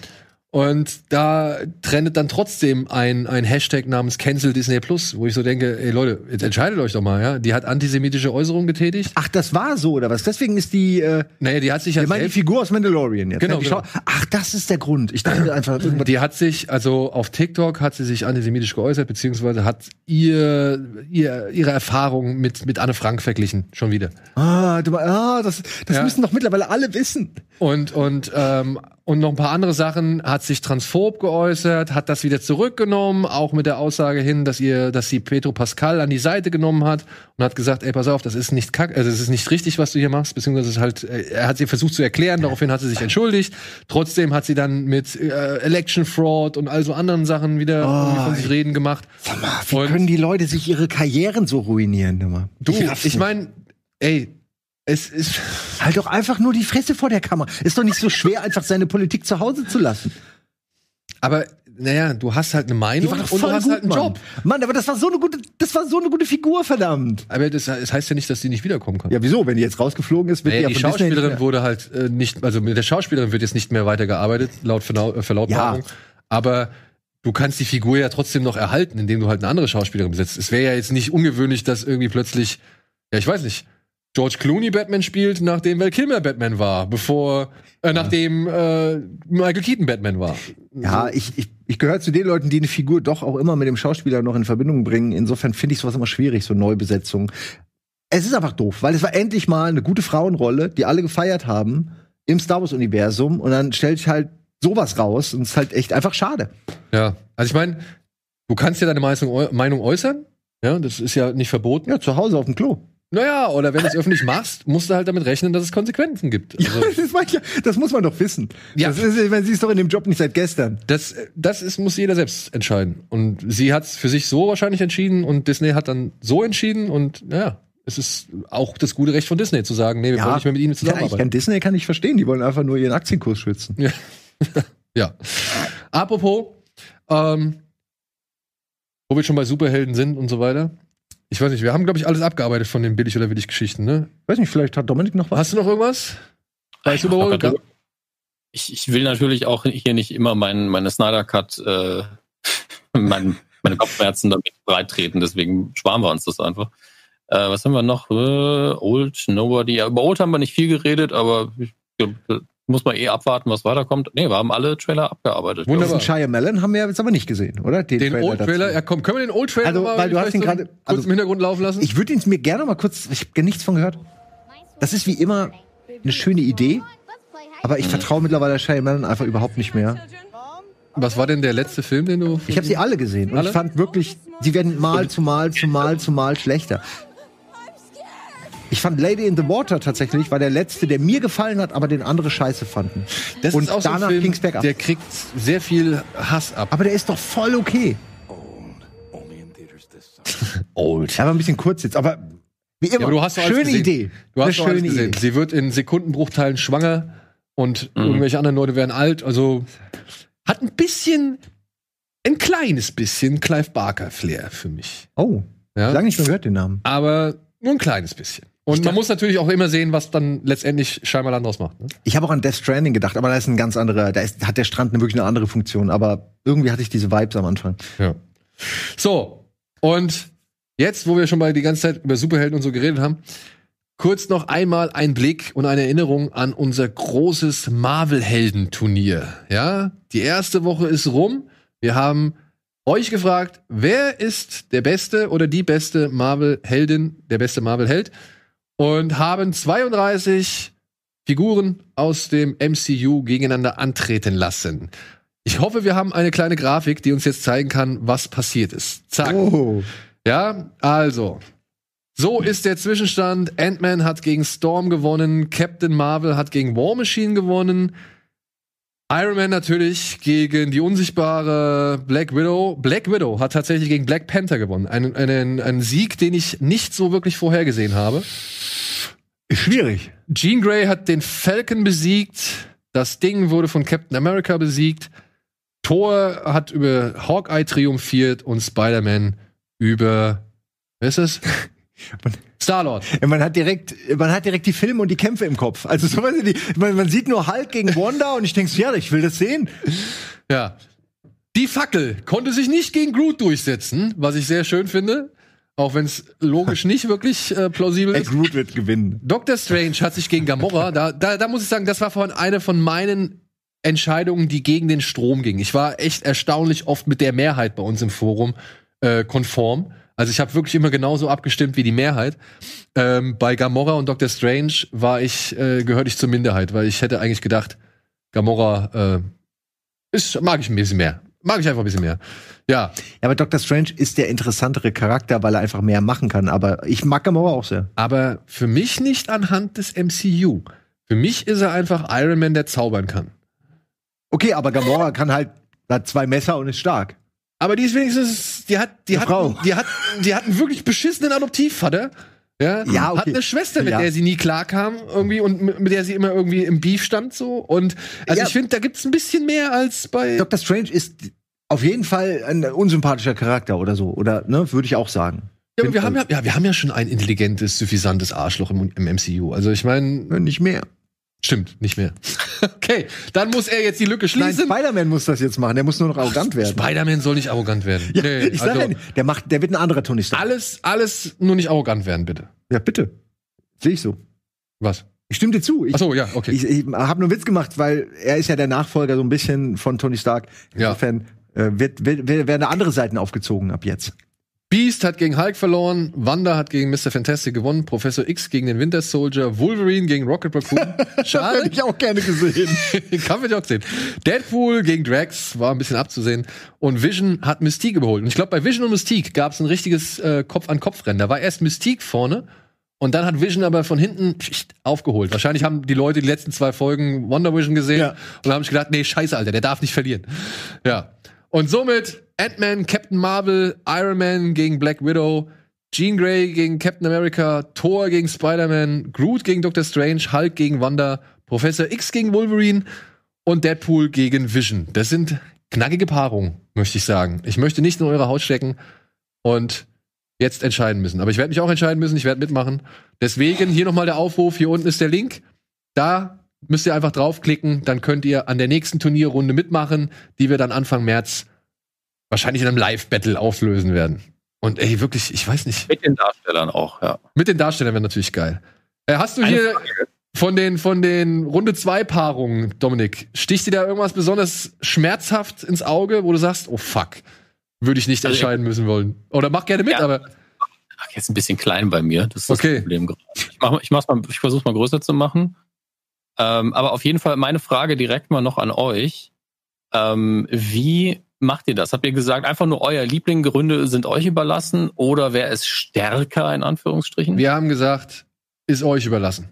und da trendet dann trotzdem ein, ein Hashtag namens Cancel Disney Plus, wo ich so denke, ey Leute, jetzt entscheidet euch doch mal, ja. Die hat antisemitische Äußerungen getätigt. Ach, das war so oder was? Deswegen ist die. Äh, Naja, die hat sich ja ich meine die selbst, Figur aus Mandalorian jetzt. Genau, ne? Die genau. Schau- Ach, das ist der Grund. Ich dachte einfach irgendwas. die hat sich, also auf TikTok hat sie sich antisemitisch geäußert, beziehungsweise hat ihr, ihr ihre Erfahrung mit, mit Anne Frank verglichen, schon wieder. Ah, du, ah das, das Ja. müssen doch mittlerweile alle wissen. Und, und, ähm, und noch ein paar andere Sachen, hat sich transphob geäußert, hat das wieder zurückgenommen, auch mit der Aussage hin, dass ihr, dass sie Pedro Pascal an die Seite genommen hat und hat gesagt, ey, pass auf, das ist nicht kack, also das ist nicht richtig, was du hier machst, beziehungsweise es ist halt, äh, er hat sie versucht zu erklären, daraufhin hat sie sich entschuldigt. Trotzdem hat sie dann mit äh, Election Fraud und all so anderen Sachen wieder irgendwie von sich reden gemacht. Sag mal, wie Und- können die Leute sich ihre Karrieren so ruinieren? Immer? Du, ich meine, ey, es ist, Halt doch einfach nur die Fresse vor der Kamera. Ist doch nicht so schwer, einfach seine Politik zu Hause zu lassen. aber naja, du hast halt eine Meinung und voll du hast gut, halt einen Mann. Job. Mann, aber das war so eine gute, das war so eine gute Figur, verdammt. Aber das, das heißt ja nicht, dass die nicht wiederkommen kann. Ja, wieso? Wenn die jetzt rausgeflogen ist, wird Naja, die die ja Schauspielerin wurde halt äh, nicht, also mit der Schauspielerin wird jetzt nicht mehr weitergearbeitet, laut äh, Verlautbarung. Aber du kannst die Figur ja trotzdem noch erhalten, indem du halt eine andere Schauspielerin besetzt. Es wäre ja jetzt nicht ungewöhnlich, dass irgendwie plötzlich, ja, ich weiß nicht, George Clooney Batman spielt, nachdem Val Kilmer Batman war, bevor, äh, nachdem äh, Michael Keaton Batman war. Ja, ich, ich, ich gehöre zu den Leuten, die eine Figur doch auch immer mit dem Schauspieler noch in Verbindung bringen. Insofern finde ich sowas immer schwierig, so Neubesetzung. Es ist einfach doof, weil es war endlich mal eine gute Frauenrolle, die alle gefeiert haben im Star Wars Universum und dann stellt sich halt sowas raus und es ist halt echt einfach schade. Ja, also ich meine, du kannst ja deine Meinung, Meinung äußern. Ja, das ist ja nicht verboten. Ja, zu Hause auf dem Klo. Naja, oder wenn du es öffentlich machst, musst du halt damit rechnen, dass es Konsequenzen gibt. Also, das, meine ich ja, das muss man doch wissen. Ja. Das ist, meine, sie ist doch in dem Job nicht seit gestern. das, das ist, muss jeder selbst entscheiden. Und sie hat es für sich so wahrscheinlich entschieden und Disney hat dann so entschieden und naja, es ist auch das gute Recht von Disney zu sagen, nee, wir wollen nicht mehr mit ihnen ja, ich kann zusammenarbeiten. Disney kann ich verstehen, die wollen einfach nur ihren Aktienkurs schützen. Ja. ja. Apropos, ähm, wo wir schon bei Superhelden sind und so weiter. Ich weiß nicht, wir haben, glaube ich, alles abgearbeitet von den Billig- oder Billig-Geschichten, ne? Weiß nicht, vielleicht hat Dominik noch was. Hast du noch irgendwas? Bei Super Bowl? Ich, ich will natürlich auch hier nicht immer meinen meine Snyder Cut, äh, mein, meine Kopfschmerzen damit breittreten, deswegen sparen wir uns das einfach. Äh, was haben wir noch? Äh, Old Nobody. Ja, über Old haben wir nicht viel geredet, aber ich, muss man eh abwarten, was weiterkommt. Nee, wir haben alle Trailer abgearbeitet. Wunderbar. Diesen Shyamalan haben wir jetzt aber nicht gesehen, oder? Den Old Trailer, dazu. ja komm, können wir den Old Trailer Also, mal weil du hast ihn gerade- kurz also- im Hintergrund laufen lassen? Ich würde ihn mir gerne mal kurz, ich habe nichts von gehört. Das ist wie immer eine schöne Idee, aber ich vertraue mittlerweile Shyamalan einfach überhaupt nicht mehr. Was war denn der letzte Film, den du Ich habe sie alle gesehen und Alle? ich fand wirklich, sie werden mal zu mal zu mal zu mal schlechter. Ich fand Lady in the Water tatsächlich war der letzte, der mir gefallen hat, aber den andere scheiße fanden. Das und ist auch so danach ein Film, bergab. der kriegt sehr viel Hass ab. Aber der ist doch voll okay. Old. Er war ein bisschen kurz jetzt, aber wie immer, Ja, aber du hast schöne gesehen. Idee. Du hast schöne gesehen. Idee. Sie wird in Sekundenbruchteilen schwanger und Mhm. irgendwelche anderen Leute werden alt. Also hat ein bisschen, ein kleines bisschen Clive Barker Flair für mich. Oh, Ja? lange nicht mehr gehört den Namen. Aber nur ein kleines bisschen. Und man muss natürlich auch immer sehen, was dann letztendlich Scheinmal draus macht. Ne? Ich habe auch an Death Stranding gedacht, aber da ist ein ganz anderer, da ist, hat der Strand eine, wirklich eine andere Funktion. Aber irgendwie hatte ich diese Vibes am Anfang. Ja. So, und jetzt, wo wir schon mal die ganze Zeit über Superhelden und so geredet haben, kurz noch einmal ein Blick und eine Erinnerung an unser großes Marvel-Helden-Turnier. Ja, die erste Woche ist rum. Wir haben euch gefragt, wer ist der beste oder die beste Marvel-Heldin, der beste Marvel-Held? Und haben 32 Figuren aus dem MCU gegeneinander antreten lassen. Ich hoffe, wir haben eine kleine Grafik, die uns jetzt zeigen kann, was passiert ist. Zack. Oh. Ja, also. So ist der Zwischenstand. Ant-Man hat gegen Storm gewonnen. Captain Marvel hat gegen War Machine gewonnen. Iron Man natürlich gegen die unsichtbare Black Widow. Black Widow hat tatsächlich gegen Black Panther gewonnen. Einen, einen, einen Sieg, den ich nicht so wirklich vorhergesehen habe. Schwierig. Jean Grey hat den Falcon besiegt. Das Ding wurde von Captain America besiegt. Thor hat über Hawkeye triumphiert und Spider-Man über wer ist das? Star-Lord. Man hat direkt, man hat direkt die Filme und die Kämpfe im Kopf. Also so, weißt du, die, man, man sieht nur Hulk gegen Wanda und ich denke, ja, ich will das sehen. Ja. Die Fackel konnte sich nicht gegen Groot durchsetzen, was ich sehr schön finde. Auch wenn es logisch nicht wirklich äh, plausibel ist. Groot wird gewinnen. Doctor Strange hat sich gegen Gamora, da, da, da muss ich sagen, das war von eine von meinen Entscheidungen, die gegen den Strom ging. Ich war echt erstaunlich oft mit der Mehrheit bei uns im Forum äh, konform. Also ich habe wirklich immer genauso abgestimmt wie die Mehrheit. Ähm, bei Gamora und Doctor Strange war ich, äh, gehörte ich zur Minderheit, weil ich hätte eigentlich gedacht, Gamora äh, ist, mag ich ein bisschen mehr. Mag ich einfach ein bisschen mehr. Ja, Ja, aber Doctor Strange ist der interessantere Charakter, weil er einfach mehr machen kann. Aber ich mag Gamora auch sehr. aber für mich nicht anhand des MCU. Für mich ist er einfach Iron Man, der zaubern kann. Okay, aber Gamora kann halt, hat zwei Messer und ist stark. Aber die ist wenigstens, die hat, die Eine hat, Frau. die hat, die hat einen wirklich beschissenen Adoptivvater. Ja, Ja, okay. hat eine Schwester, mit Ja. der sie nie klarkam irgendwie und mit mit der sie immer irgendwie im Beef stand so. Und also Ja. ich finde, da gibt's ein bisschen mehr als bei. Dr. Strange ist auf jeden Fall ein unsympathischer Charakter oder so. Oder, ne, würde ich auch sagen. ja, aber wir haben ja, ja, wir haben ja schon ein intelligentes, suffisantes Arschloch im, im MCU. Also ich meine, Äh, Nicht mehr. stimmt, nicht mehr. okay, dann muss er jetzt die Lücke Nein, schließen. Spider-Man muss das jetzt machen. Der muss nur noch arrogant werden. Spider-Man soll nicht arrogant werden. Ja, Nee, ich sag also ja nicht, der macht, der wird ein anderer Tony Stark. alles, alles nur nicht arrogant werden, bitte. Ja, bitte. Sehe ich so. Was? Ich stimme dir zu. Ich, Ach so, ja, okay. ich, ich habe nur einen Witz gemacht, weil er ist ja der Nachfolger so ein bisschen von Tony Stark. Ja. Äh, wird, wird, werden andere Seiten aufgezogen ab jetzt. Beast hat gegen Hulk verloren, Wanda hat gegen Mr. Fantastic gewonnen, Professor X gegen den Winter Soldier, Wolverine gegen Rocket Raccoon. Schade. Hätte ich auch gerne gesehen. Kann man ja auch sehen. Deadpool gegen Drax war ein bisschen abzusehen. Und Vision hat Mystique überholt. Und ich glaube, bei Vision und Mystique gab es ein richtiges äh, Kopf-an-Kopf-Rennen. Da war erst Mystique vorne und dann hat Vision aber von hinten aufgeholt. Wahrscheinlich haben die Leute die letzten zwei Folgen Wonder Vision gesehen Ja. und haben sich gedacht, nee, scheiße, Alter, der darf nicht verlieren. Ja. Und somit Ant-Man, Captain Marvel, Iron Man gegen Black Widow, Jean Grey gegen Captain America, Thor gegen Spider-Man, Groot gegen Doctor Strange, Hulk gegen Wanda, Professor X gegen Wolverine und Deadpool gegen Vision. Das sind knackige Paarungen, möchte ich sagen. Ich möchte nicht in eure Haut stecken und jetzt entscheiden müssen. Aber ich werde mich auch entscheiden müssen, ich werde mitmachen. Deswegen hier nochmal der Aufruf, hier unten ist der Link. Da müsst ihr einfach draufklicken, dann könnt ihr an der nächsten Turnierrunde mitmachen, die wir dann Anfang März wahrscheinlich in einem Live-Battle auflösen werden. Und ey, wirklich, ich weiß nicht. Mit den Darstellern auch, ja. Mit den Darstellern wäre natürlich geil. Äh, hast du Eine hier, Frage. Von den, von den Runde 2 Paarungen, Dominik, sticht dir da irgendwas besonders schmerzhaft ins Auge, wo du sagst, oh fuck, würde ich nicht Also, entscheiden müssen wollen? Oder mach gerne mit, Ja. aber Ach, jetzt ein bisschen klein bei mir. Das ist Okay. das Problem gerade. Ich, mach, ich, mach's mal, ich versuche mal größer zu machen. Ähm, aber auf jeden Fall meine Frage direkt mal noch an euch. Ähm, wie macht ihr das? Habt ihr gesagt, einfach nur euer Lieblinggründe sind euch überlassen oder wer ist stärker in Anführungsstrichen? wir haben gesagt, ist euch überlassen.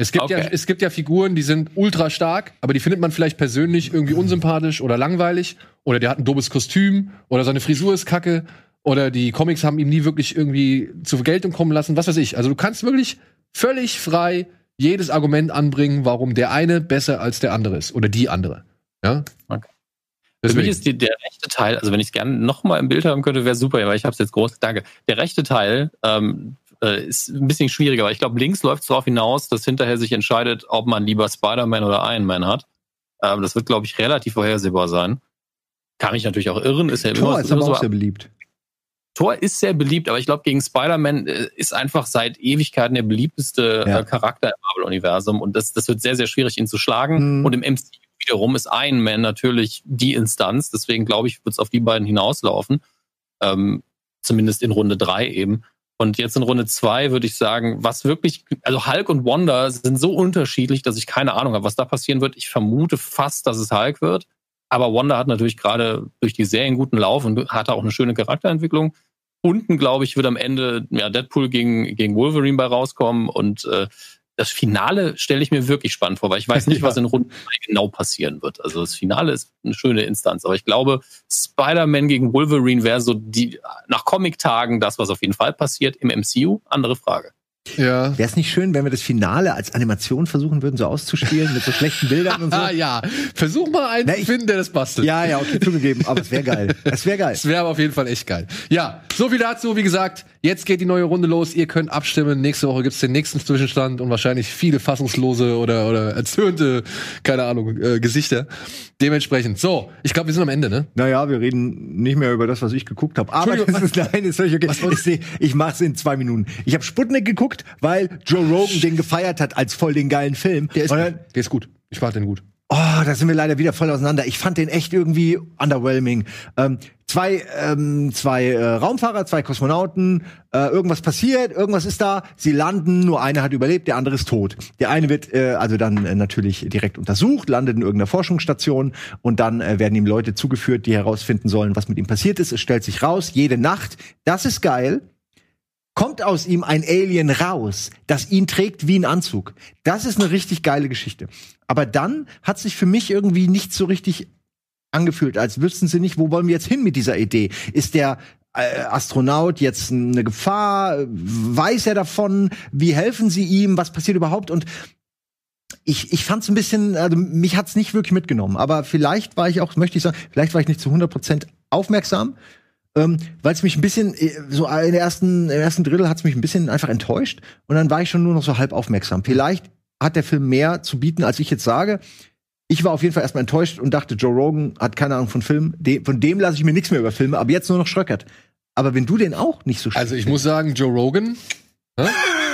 Es gibt, ja, Okay. es gibt ja Figuren, die sind ultra stark, aber die findet man vielleicht persönlich irgendwie unsympathisch oder langweilig. Oder der hat ein doofes Kostüm oder seine Frisur ist kacke. Oder die Comics haben ihm nie wirklich irgendwie zur Geltung kommen lassen, was weiß ich. Also du kannst wirklich völlig frei jedes Argument anbringen, warum der eine besser als der andere ist. Oder die andere. Ja? Okay. Für mich ist die, der rechte Teil, also wenn ich es gerne noch mal im Bild haben könnte, wäre super, weil ich habe es jetzt groß. Danke. Der rechte Teil ähm, äh, ist ein bisschen schwieriger, weil ich glaube, links läuft es darauf hinaus, dass hinterher sich entscheidet, ob man lieber Spider-Man oder Iron Man hat. Ähm, das wird, glaube ich, relativ vorhersehbar sein. Kann mich natürlich auch irren, ist ja immer, Thor ist aber immer auch so. sehr beliebt. Thor ist sehr beliebt, aber ich glaube, gegen Spider-Man äh, ist einfach seit Ewigkeiten der beliebteste Ja. äh, Charakter im Marvel-Universum und das, das wird sehr, sehr schwierig, ihn zu schlagen. Mhm. Und im MCU wiederum ist Iron Man natürlich die Instanz, deswegen glaube ich, wird es auf die beiden hinauslaufen. Ähm, zumindest in Runde drei eben. Und jetzt in Runde zwei würde ich sagen, was wirklich, also Hulk und Wanda sind so unterschiedlich, dass ich keine Ahnung habe, was da passieren wird. Ich vermute fast, dass es Hulk wird. Aber Wanda hat natürlich gerade durch die Serie einen guten Lauf und hat auch eine schöne Charakterentwicklung. Unten, glaube ich, wird am Ende ja, Deadpool gegen, gegen Wolverine bei rauskommen. Und äh, das Finale stelle ich mir wirklich spannend vor, weil ich weiß nicht, Ja. was in Runde 2 genau passieren wird. Also das Finale ist eine schöne Instanz. Aber ich glaube, Spider-Man gegen Wolverine wäre so die nach Comic-Tagen das, was auf jeden Fall passiert. Im MCU, andere Frage. Ja. Wäre es nicht schön, wenn wir das Finale als Animation versuchen würden, so auszuspielen, mit so schlechten Bildern und so? Ah ja. Versuch mal einen Na, zu ich- finden, der das bastelt. Ja, ja, okay, zugegeben, aber es wäre geil. Es wäre geil. Das wäre aber auf jeden Fall echt geil. Ja, so viel dazu. Wie gesagt, jetzt geht die neue Runde los. Ihr könnt abstimmen. Nächste Woche gibt's den nächsten Zwischenstand und wahrscheinlich viele fassungslose oder, oder erzürnte, keine Ahnung, äh, Gesichter. Dementsprechend. So, ich glaube, wir sind am Ende, ne? Naja, wir reden nicht mehr über das, was ich geguckt habe. Aber das ist, nein, ist völlig okay. Ich, seh, ich mach's in zwei Minuten. Ich habe Sputnik geguckt, weil Joe Rogan den gefeiert hat als voll den geilen Film. Der ist, Und gut. dann, Der ist gut. Ich fand den gut. Oh, da sind wir leider wieder voll auseinander. Ich fand den echt irgendwie underwhelming. Ähm, zwei ähm, zwei äh, Raumfahrer, zwei Kosmonauten, äh, irgendwas passiert, irgendwas ist da, sie landen, nur einer hat überlebt, der andere ist tot. Der eine wird äh, also dann äh, natürlich direkt untersucht, landet in irgendeiner Forschungsstation und dann äh, werden ihm Leute zugeführt, die herausfinden sollen, was mit ihm passiert ist. Es stellt sich raus, jede Nacht, das ist geil, kommt aus ihm ein Alien raus, das ihn trägt wie ein Anzug. Das ist eine richtig geile Geschichte. Aber dann hat sich für mich irgendwie nicht so richtig angefühlt, als wüssten sie nicht, wo wollen wir jetzt hin mit dieser Idee. Ist der äh, Astronaut jetzt eine Gefahr? Weiß er davon? Wie helfen sie ihm? Was passiert überhaupt? Und ich, ich fand es ein bisschen, also mich hat's nicht wirklich mitgenommen. Aber vielleicht war ich auch, möchte ich sagen, vielleicht war ich nicht zu 100% aufmerksam ähm, weil es mich ein bisschen äh, so in der ersten im ersten Drittel hat es mich ein bisschen einfach enttäuscht und dann war ich schon nur noch so halb aufmerksam. Vielleicht hat der Film mehr zu bieten, als ich jetzt sage. Ich war auf jeden Fall erstmal enttäuscht und dachte, Joe Rogan hat keine Ahnung von Filmen. De von dem lasse ich mir nichts mehr über Filme, aber jetzt nur noch Schröckert. Aber wenn du den auch nicht so Also ich muss sagen, Joe Rogan,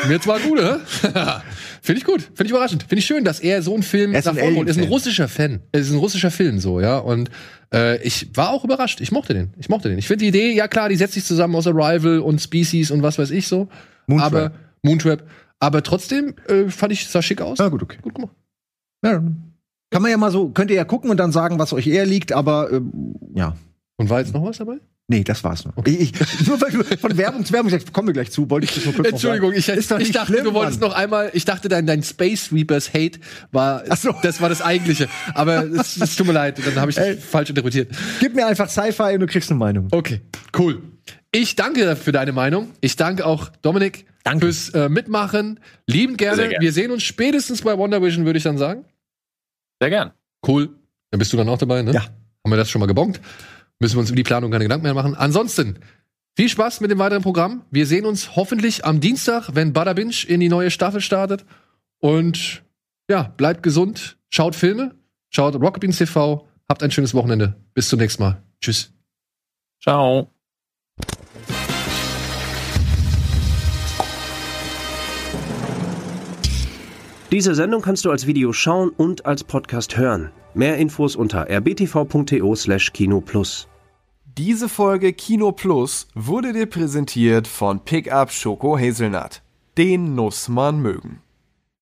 mir zwar gut, hä? Finde ich gut, finde ich überraschend. Finde ich schön, dass er so einen Film Er ist ein nach vorne holt. ist ein russischer Fan. Es ist ein russischer Film so, ja. Und äh, ich war auch überrascht. Ich mochte den. Ich mochte den. Ich finde die Idee, ja klar, die setzt sich zusammen aus Arrival und Species und was weiß ich so. Moontrap. Aber Moontrap. Aber trotzdem äh, fand ich, sah schick aus. Ja, gut, okay. Gut gemacht. Ja, kann man ja mal so, könnt ihr ja gucken und dann sagen, was euch eher liegt, aber ähm, ja. Und war jetzt noch was dabei? Nee, das war's noch. Ich, ich, nur weil du von Werbung zu Werbung sagst, kommen wir gleich zu, wollte ich das nur kurz noch Entschuldigung, ich, ich dachte, schlimm, du wolltest Mann. noch einmal, ich dachte, dein, dein Space Reapers Hate war, so. das war das eigentliche. Aber es, es tut mir leid, dann habe ich das Ey. falsch interpretiert. Gib mir einfach Sci-Fi und du kriegst eine Meinung. Okay, cool. Ich danke für deine Meinung. Ich danke auch Dominik Danke. fürs äh, Mitmachen. Lieben gerne. Gerne. Wir sehen uns spätestens bei Wonder Vision, würde ich dann sagen. Sehr gern. Cool. Dann bist du dann auch dabei, ne? Ja. Haben wir das schon mal gebongt? Müssen wir uns über die Planung keine Gedanken mehr machen. Ansonsten, viel Spaß mit dem weiteren Programm. Wir sehen uns hoffentlich am Dienstag, wenn Bada Binge in die neue Staffel startet. Und ja, bleibt gesund, schaut Filme, schaut Rocket Beans TV, habt ein schönes Wochenende. Bis zum nächsten Mal. Tschüss. Ciao. Diese Sendung kannst du als Video schauen und als Podcast hören. Mehr Infos unter rbtv.to/kinoplus. Diese Folge Kino Plus wurde dir präsentiert von Pickup Schoko Hazelnut. Den muss man mögen.